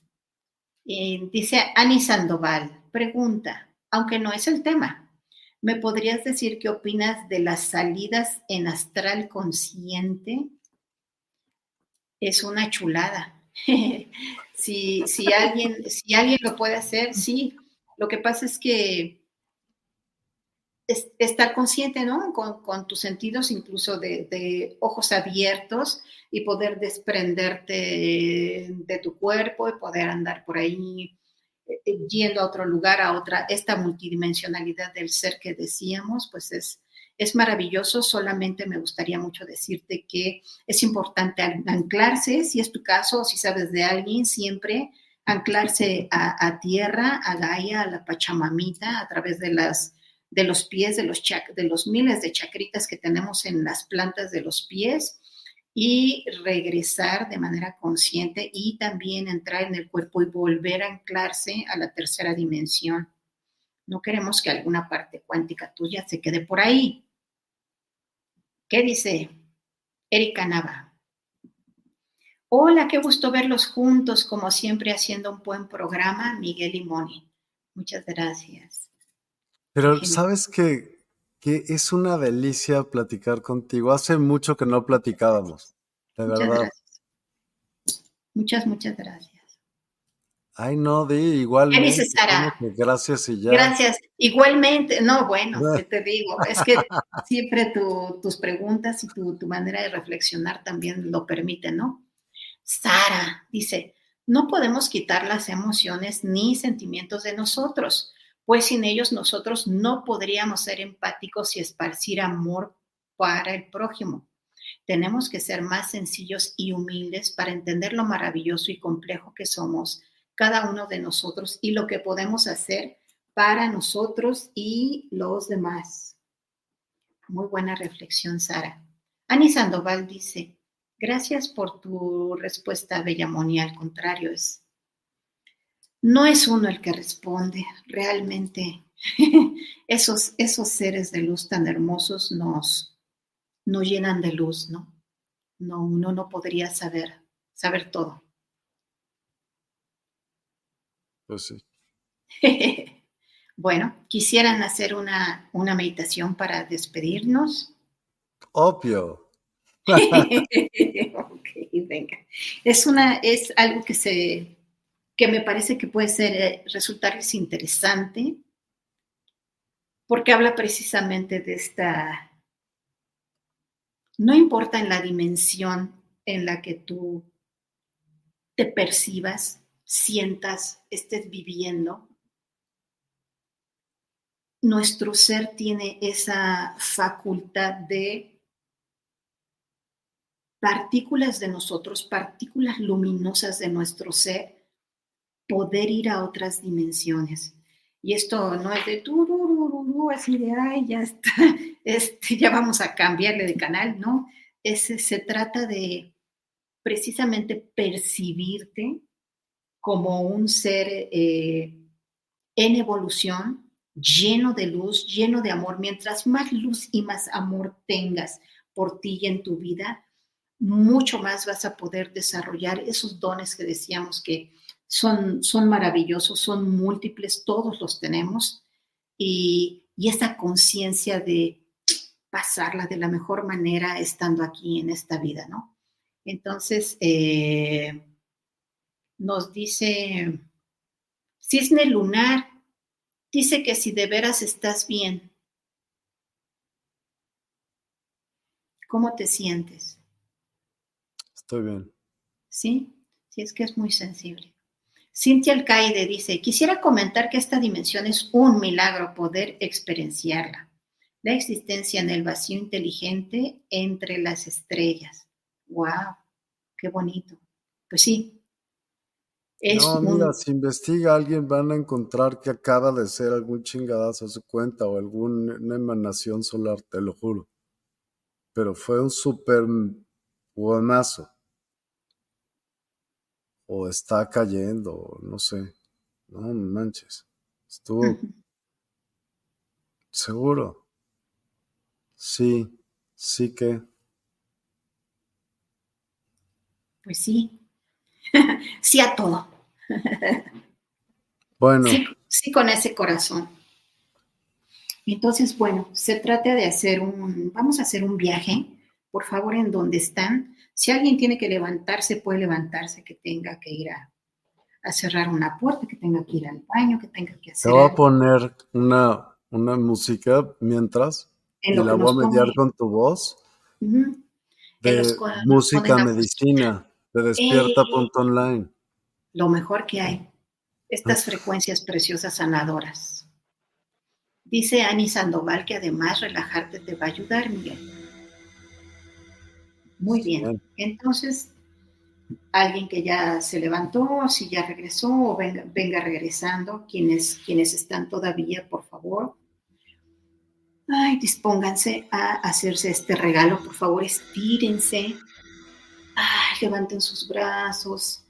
dice Ani Sandoval, pregunta, aunque no es el tema, ¿me podrías decir qué opinas de las salidas en astral consciente? Es una chulada. (laughs) si, si, alguien, si alguien lo puede hacer, sí. Lo que pasa es que estar consciente, ¿no? Con, tus sentidos, incluso de, ojos abiertos y poder desprenderte de tu cuerpo y poder andar por ahí eh, eh, yendo a otro lugar, a otra, esta multidimensionalidad del ser que decíamos, pues es, es maravilloso. Solamente me gustaría mucho decirte que es importante anclarse, si es tu caso, si sabes de alguien, siempre anclarse a, tierra, a Gaia, a la Pachamamita, a través de, las, de los pies, de los, de los miles de chacritas que tenemos en las plantas de los pies y regresar de manera consciente y también entrar en el cuerpo y volver a anclarse a la tercera dimensión. No queremos que alguna parte cuántica tuya se quede por ahí. ¿Qué dice Erika Nava? Hola, qué gusto verlos juntos, como siempre haciendo un buen programa, Miguel y Moni. Muchas gracias.
Pero sabes que, que es una delicia platicar contigo. Hace mucho que no platicábamos, de muchas verdad.
Gracias. Muchas, muchas gracias.
Ay, no, di igual.
¿Qué dices, Sara?
Gracias y ya.
Gracias. Igualmente, no, bueno, (laughs) ¿qué te digo? Es que siempre tus preguntas y tu, tu manera de reflexionar también lo permiten, ¿no? Sara dice, no podemos quitar las emociones ni sentimientos de nosotros, pues sin ellos nosotros no podríamos ser empáticos y esparcir amor para el prójimo. Tenemos que ser más sencillos y humildes para entender lo maravilloso y complejo que somos cada uno de nosotros y lo que podemos hacer para nosotros y los demás. Muy buena reflexión, Sara. Ani Sandoval dice, Gracias por tu respuesta, Bellamoni. Al contrario, es, no es uno el que responde. Realmente (laughs) esos, esos seres de luz tan hermosos nos, nos llenan de luz, ¿no? No, uno no podría saber, saber todo.
Pues sí. (laughs)
bueno, ¿quisieran hacer una, una meditación para despedirnos?
Obvio. (laughs)
ok, venga. Es una, es algo que se, que me parece que puede ser, eh, resultarles interesante, porque habla precisamente de esta, no importa en la dimensión en la que tú te percibas, sientas, estés viviendo, nuestro ser tiene esa facultad de partículas de nosotros, partículas luminosas de nuestro ser, poder ir a otras dimensiones. Y esto no es de turururu, así de, ay, ya está, (laughs) este, ya vamos a cambiarle de canal, ¿no? Es, se trata de precisamente percibirte como un ser eh, en evolución, lleno de luz, lleno de amor. Mientras más luz y más amor tengas por ti y en tu vida, mucho más vas a poder desarrollar esos dones que decíamos que son, son maravillosos, son múltiples, todos los tenemos, y, y esa conciencia de pasarla de la mejor manera estando aquí en esta vida, ¿no? Entonces, eh, nos dice Cisne Lunar, dice que si de veras estás bien, ¿cómo te sientes?
Estoy bien.
Sí, sí, es que es muy sensible. Cintia Alcaide dice, quisiera comentar que esta dimensión es un milagro poder experienciarla. La existencia en el vacío inteligente entre las estrellas. ¡Wow! ¡Qué bonito! Pues sí.
Es no, mira, si investiga alguien van a encontrar que acaba de ser algún chingadazo a su cuenta o alguna emanación solar, te lo juro. Pero fue un súper buenazo o está cayendo, no sé. No manches. Estuvo (laughs) seguro. Sí, sí que.
Pues sí. (laughs) sí a todo. (laughs)
bueno.
Sí, con ese corazón. Entonces, bueno, se trata de hacer un, vamos a hacer un viaje, por favor, en donde están, si alguien tiene que levantarse, puede levantarse, que tenga que ir a, cerrar una puerta, que tenga que ir al baño, que tenga que hacer.
Te voy a poner una, una música mientras y la voy a mediar con tu voz. De música medicina de despierta.online.
lo mejor que hay. Estas frecuencias preciosas sanadoras. Dice Ani Sandoval que además relajarte te va a ayudar, Miguel. Muy bien. Entonces, alguien que ya se levantó, si ya regresó o venga, venga regresando, quienes, quienes están todavía, por favor. Ay, dispónganse a hacerse este regalo, por favor, estírense. Ay, levanten sus brazos,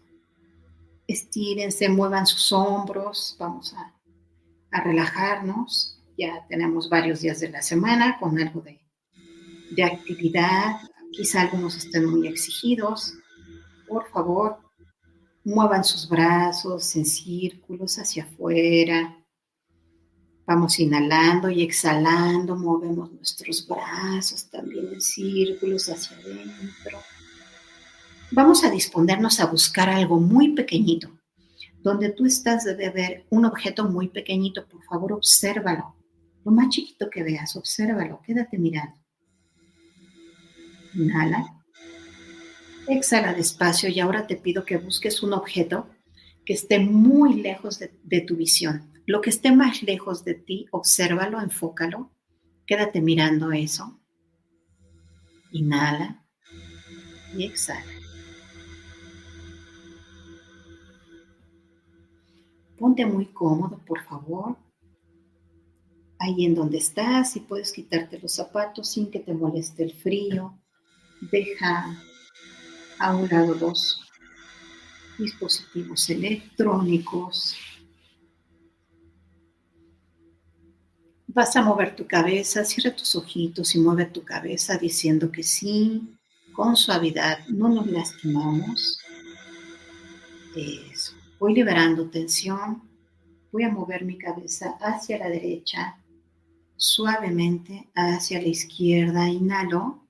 estírense, muevan sus hombros, vamos a, a relajarnos. Ya tenemos varios días de la semana con algo de, de actividad, quizá algunos estén muy exigidos, por favor, muevan sus brazos en círculos hacia afuera. Vamos inhalando y exhalando, movemos nuestros brazos también en círculos hacia adentro. Vamos a disponernos a buscar algo muy pequeñito. Donde tú estás debe haber un objeto muy pequeñito. Por favor, obsérvalo. Lo más chiquito que veas, obsérvalo. Quédate mirando. Inhala. Exhala despacio y ahora te pido que busques un objeto que esté muy lejos de, tu visión. Lo que esté más lejos de ti, obsérvalo, enfócalo. Quédate mirando eso. Inhala y exhala. Ponte muy cómodo, por favor. Ahí en donde estás, y puedes quitarte los zapatos sin que te moleste el frío. Deja a un lado los dispositivos electrónicos. Vas a mover tu cabeza, cierra tus ojitos y mueve tu cabeza diciendo que sí, con suavidad, no nos lastimamos. Eso. Voy liberando tensión. Voy a mover mi cabeza hacia la derecha, suavemente hacia la izquierda. Inhalo.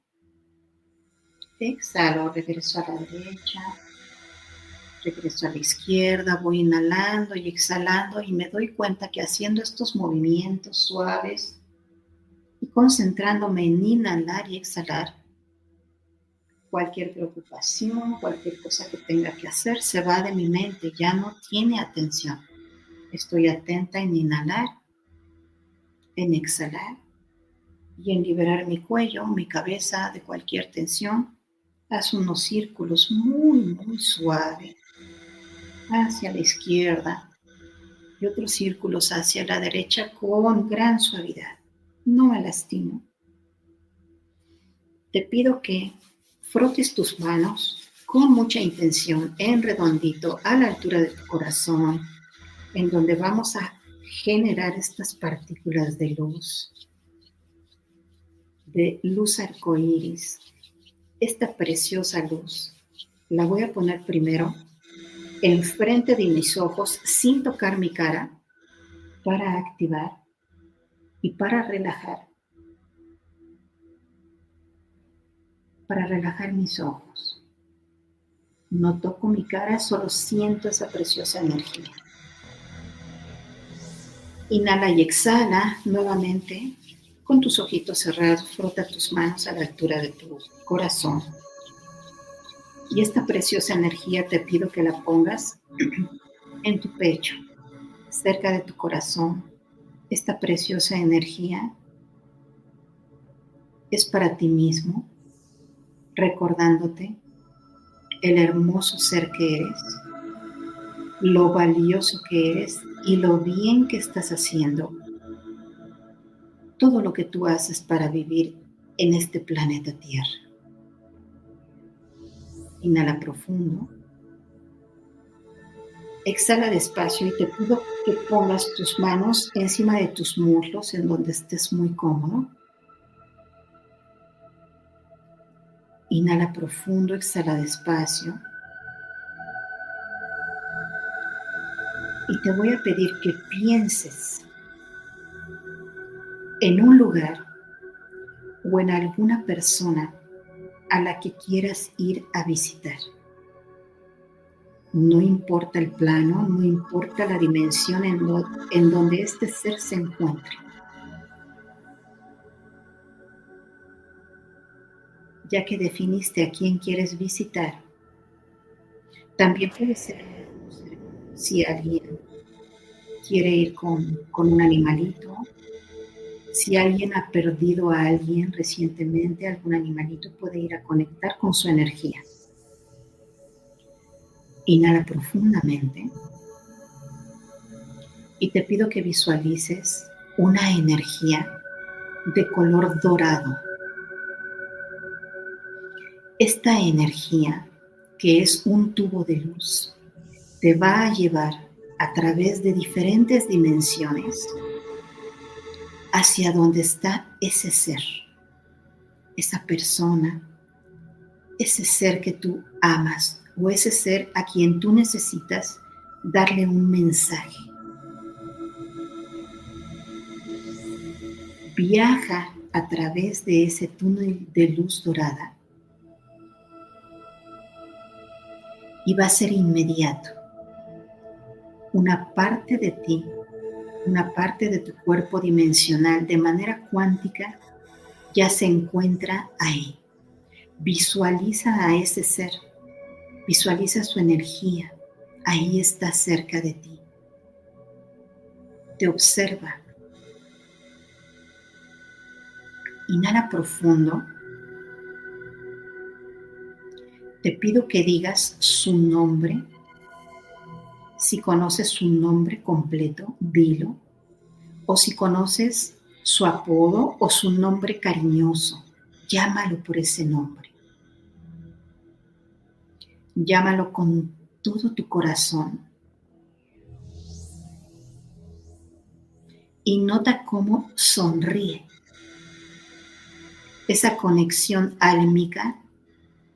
Exhalo, regreso a la derecha, regreso a la izquierda, voy inhalando y exhalando y me doy cuenta que haciendo estos movimientos suaves y concentrándome en inhalar y exhalar, cualquier preocupación, cualquier cosa que tenga que hacer se va de mi mente, ya no tiene atención. Estoy atenta en inhalar, en exhalar y en liberar mi cuello, mi cabeza de cualquier tensión Haz unos círculos muy, muy suaves hacia la izquierda y otros círculos hacia la derecha con gran suavidad. No me lastimo. Te pido que frotes tus manos con mucha intención en redondito a la altura de tu corazón, en donde vamos a generar estas partículas de luz, de luz arcoíris, esta preciosa luz la voy a poner primero enfrente de mis ojos sin tocar mi cara para activar y para relajar. Para relajar mis ojos. No toco mi cara, solo siento esa preciosa energía. Inhala y exhala nuevamente con tus ojitos cerrados, frota tus manos a la altura de tu corazón. Y esta preciosa energía te pido que la pongas (clears throat) en tu pecho, cerca de tu corazón. Esta preciosa energía es para ti mismo, recordándote el hermoso ser que eres, lo valioso que eres y lo bien que estás haciendo todo lo que tú haces para vivir en este planeta Tierra. Inhala profundo. Exhala despacio y te pido que pongas tus manos encima de tus muslos en donde estés muy cómodo. Inhala profundo, exhala despacio. Y te voy a pedir que pienses en un lugar o en alguna persona a la que quieras ir a visitar. No importa el plano, no importa la dimensión en, en donde este ser se encuentre. Ya que definiste a quién quieres visitar, también puede ser si alguien quiere ir con, con un animalito si alguien ha perdido a alguien recientemente, algún animalito puede ir a conectar con su energía. Inhala profundamente y te pido que visualices una energía de color dorado. Esta energía, que es un tubo de luz, te va a llevar a través de diferentes dimensiones hacia donde está ese ser, esa persona, ese ser que tú amas o ese ser a quien tú necesitas darle un mensaje. Viaja a través de ese túnel de luz dorada y va a ser inmediato. Una parte de ti, una parte de tu cuerpo dimensional de manera cuántica ya se encuentra ahí. Visualiza a ese ser Visualiza su energía. Ahí está cerca de ti. Te observa. Inhala profundo. Te pido que digas su nombre. Si conoces su nombre completo, dilo. O si conoces su apodo o su nombre cariñoso, llámalo por ese nombre. Llámalo con todo tu corazón. Y nota cómo sonríe. Esa conexión álmica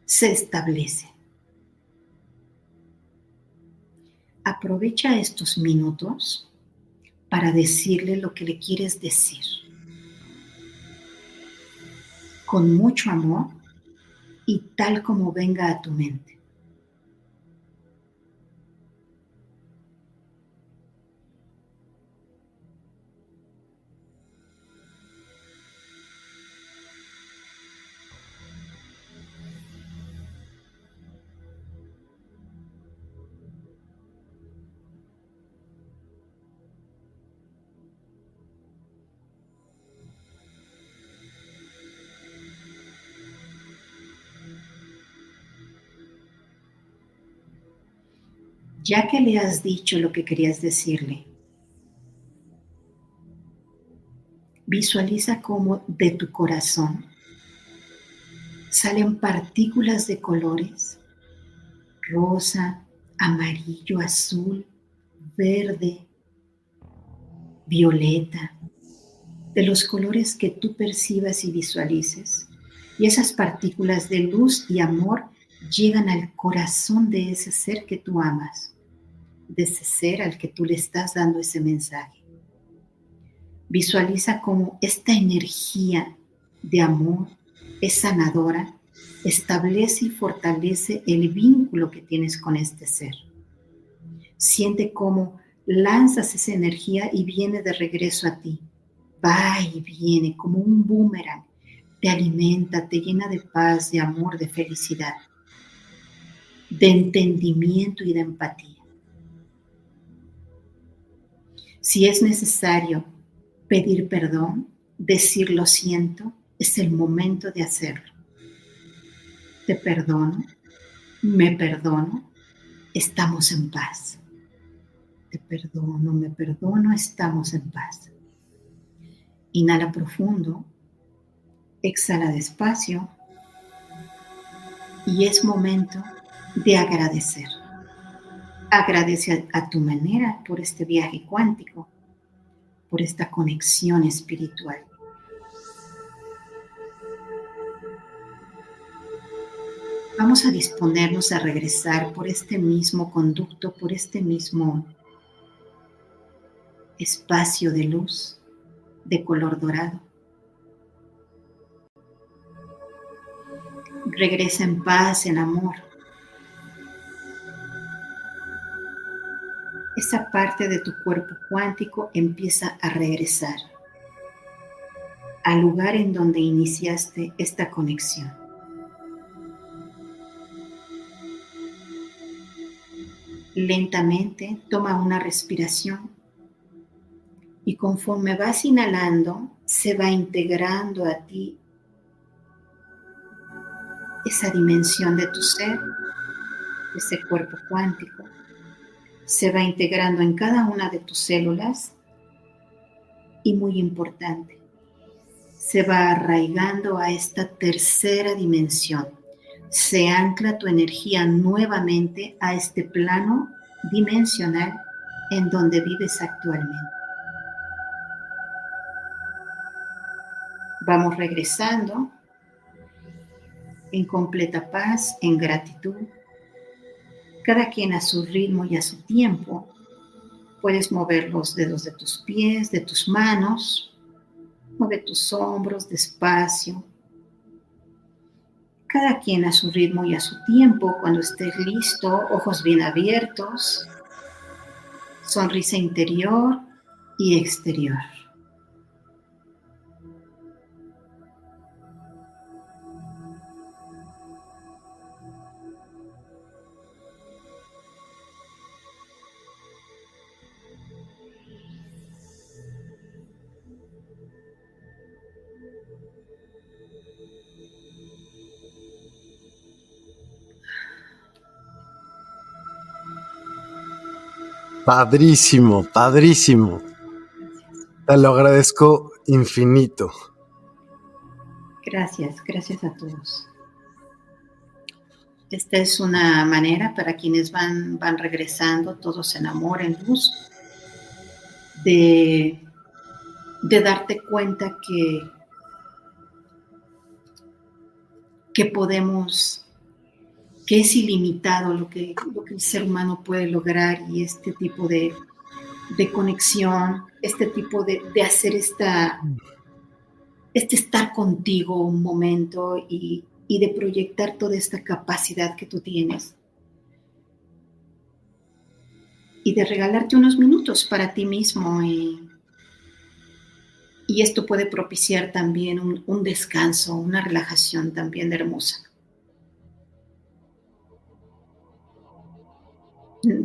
se establece. Aprovecha estos minutos para decirle lo que le quieres decir. Con mucho amor y tal como venga a tu mente. Ya que le has dicho lo que querías decirle, visualiza cómo de tu corazón salen partículas de colores, rosa, amarillo, azul, verde, violeta, de los colores que tú percibas y visualices. Y esas partículas de luz y amor llegan al corazón de ese ser que tú amas de ese ser al que tú le estás dando ese mensaje. Visualiza cómo esta energía de amor es sanadora, establece y fortalece el vínculo que tienes con este ser. Siente cómo lanzas esa energía y viene de regreso a ti. Va y viene como un boomerang. Te alimenta, te llena de paz, de amor, de felicidad, de entendimiento y de empatía. Si es necesario pedir perdón, decir lo siento, es el momento de hacerlo. Te perdono, me perdono, estamos en paz. Te perdono, me perdono, estamos en paz. Inhala profundo, exhala despacio y es momento de agradecer. Agradece a, tu manera por este viaje cuántico, por esta conexión espiritual. Vamos a disponernos a regresar por este mismo conducto, por este mismo espacio de luz de color dorado. Regresa en paz, en amor, esa parte de tu cuerpo cuántico empieza a regresar al lugar en donde iniciaste esta conexión. Lentamente toma una respiración y conforme vas inhalando, se va integrando a ti esa dimensión de tu ser ese cuerpo cuántico, se va integrando en cada una de tus células y muy importante, se va arraigando a esta tercera dimensión. Se ancla tu energía nuevamente a este plano dimensional en donde vives actualmente. Vamos regresando en completa paz, en gratitud. Cada quien a su ritmo y a su tiempo. Puedes mover los dedos de tus pies, de tus manos. Mueve tus hombros despacio. Cada quien a su ritmo y a su tiempo. Cuando estés listo, ojos bien abiertos. Sonrisa interior y exterior.
Padrísimo, padrísimo. Te lo agradezco infinito.
Gracias, gracias a todos. Esta es una manera para quienes van, van regresando, todos en amor, en luz, de, de darte cuenta que, que podemos que es ilimitado lo que, lo que el ser humano puede lograr y este tipo de, conexión, este tipo de, hacer esta, este estar contigo un momento y, de proyectar toda esta capacidad que tú tienes. Y de regalarte unos minutos para ti mismo. Y, esto puede propiciar también un, un descanso, una relajación también hermosa.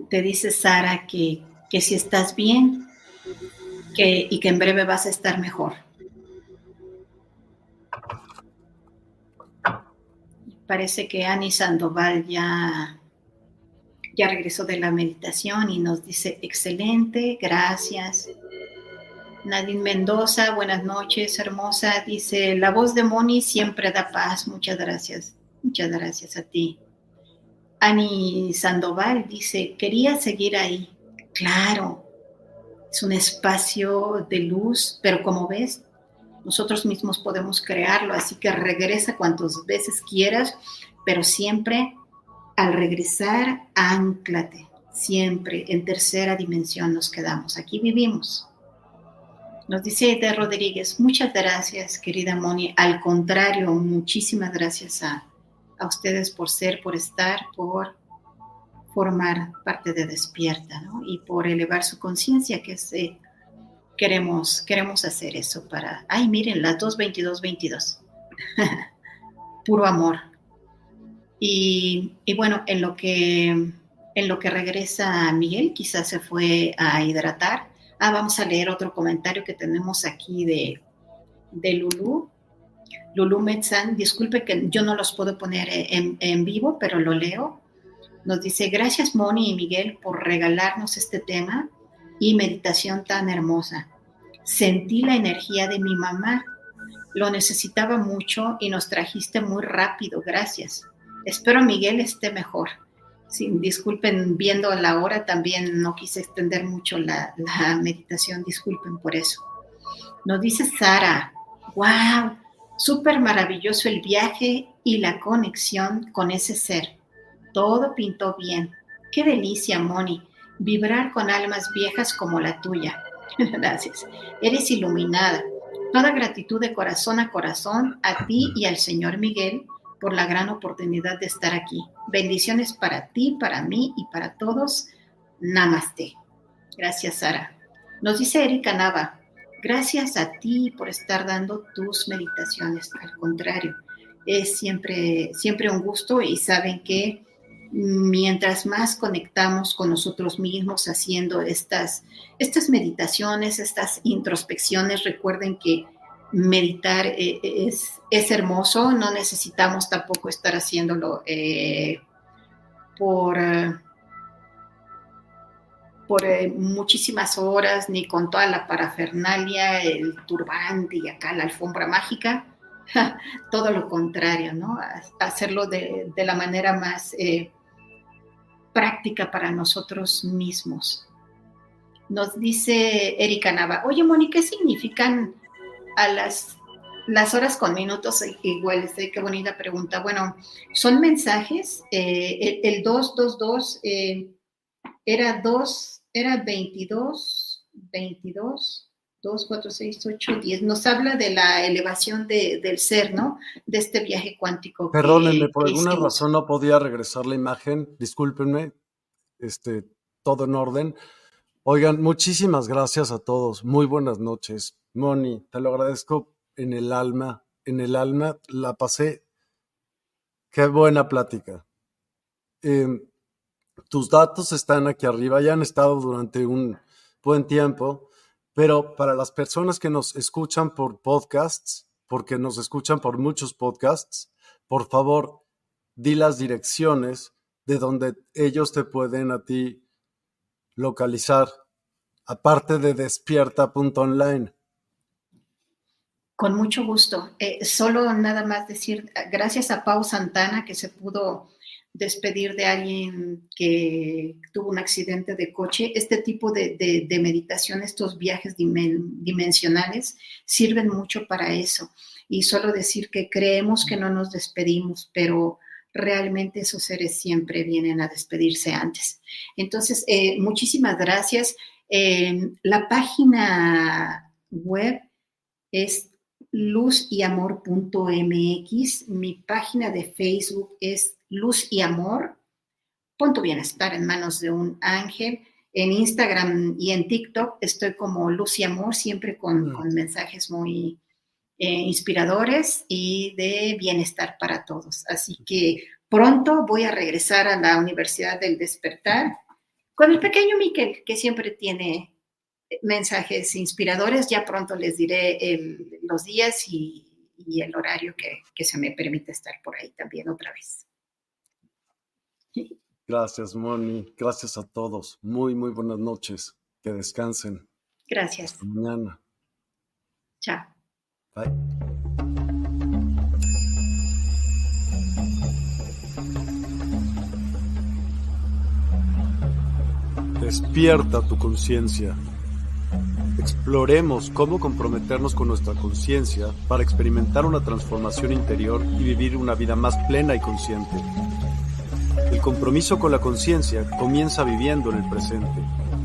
Te dice Sara que, si estás bien que, y que en breve vas a estar mejor. Parece que Ani Sandoval ya, ya regresó de la meditación y nos dice, excelente, gracias. Nadine Mendoza, buenas noches, hermosa. Dice, la voz de Moni siempre da paz. Muchas gracias. Muchas gracias a ti. Ani Sandoval dice, quería seguir ahí. Claro, es un espacio de luz, pero como ves, nosotros mismos podemos crearlo, así que regresa cuantas veces quieras, pero siempre al regresar, anclate, siempre en tercera dimensión nos quedamos, aquí vivimos. Nos dice Ede Rodríguez, muchas gracias, querida Moni. Al contrario, muchísimas gracias a, a ustedes por ser, por estar, por formar parte de Despierta, ¿no? Y por elevar su conciencia, que es, eh, queremos, queremos hacer eso para, ay, miren, las 2.22.22, (laughs) puro amor. Y, y, bueno, en lo que, en lo que regresa Miguel, quizás se fue a hidratar. Ah, vamos a leer otro comentario que tenemos aquí de, de Lulu. Lulu Metzan, disculpe que yo no los puedo poner en, vivo, pero lo leo. Nos dice, gracias Moni y Miguel por regalarnos este tema y meditación tan hermosa. Sentí la energía de mi mamá, lo necesitaba mucho y nos trajiste muy rápido, gracias. Espero Miguel esté mejor. Sin, disculpen, viendo la hora también no quise extender mucho la, la meditación, disculpen por eso. Nos dice Sara, wow, Súper maravilloso el viaje y la conexión con ese ser. Todo pintó bien. Qué delicia, Moni, vibrar con almas viejas como la tuya. (laughs) Gracias. Eres iluminada. Toda gratitud de corazón a corazón a ti y al Señor Miguel por la gran oportunidad de estar aquí. Bendiciones para ti, para mí y para todos. Namaste. Gracias, Sara. Nos dice Erika Nava, Gracias a ti por estar dando tus meditaciones. Al contrario, es siempre, siempre un gusto y saben que mientras más conectamos con nosotros mismos haciendo estas, estas meditaciones, estas introspecciones, recuerden que meditar eh, es, es hermoso, no necesitamos tampoco estar haciéndolo eh, por, eh, por eh, muchísimas horas, ni con toda la parafernalia, el turbante y acá la alfombra mágica. (laughs) Todo lo contrario, ¿no? Hacerlo de, la manera más eh, práctica para nosotros mismos. Nos dice Erika Nava, oye Moni, ¿qué significan a las, las horas con minutos iguales? Eh, qué bonita pregunta. Bueno, son mensajes. Eh, el, 222 eh, era 2, era 22, 22. 2, 4, 6, 8, 10. Nos habla de la elevación del ser, ¿no? De este viaje cuántico.
Perdónenme, por alguna razón no podía regresar la imagen. Discúlpenme. Este, todo en orden. Oigan, muchísimas gracias a todos. Muy buenas noches. Moni, te lo agradezco en el alma. En el alma la pasé. Qué buena plática. Em, tus datos están aquí arriba, ya han estado durante un buen tiempo, pero para las personas que nos escuchan por podcasts, porque nos escuchan por muchos podcasts, por favor, di las direcciones de donde ellos te pueden a ti localizar, aparte de despierta.online?
Con mucho gusto. Eh, solo nada más decir, gracias a Pau Santana que se pudo despedir de alguien que tuvo un accidente de coche. Este tipo de, meditación, estos viajes dimensionales, sirven mucho para eso. Y solo decir que creemos que no nos despedimos, pero realmente esos seres siempre vienen a despedirse antes. Entonces, eh, muchísimas gracias. La página web es luzyamor.mx. Mi página de Facebook es Luz y Amor. Punto bienestar en manos de un ángel. En Instagram y en TikTok estoy como Luz y Amor, siempre con, mm. con mensajes muy, eh, inspiradores y de bienestar para todos. Así que pronto voy a regresar a la Universidad del Despertar con el pequeño Miquel, que siempre tiene mensajes inspiradores. Ya pronto les diré los días y, el horario que, que, se me permite estar por ahí también otra vez.
Gracias, Moni. Gracias a todos. Muy, muy buenas noches. Que descansen.
Gracias.
Hasta mañana.
Chao.
Despierta tu conciencia. Exploremos cómo comprometernos con nuestra conciencia para experimentar una transformación interior y vivir una vida más plena y consciente. El compromiso con la conciencia comienza viviendo en el presente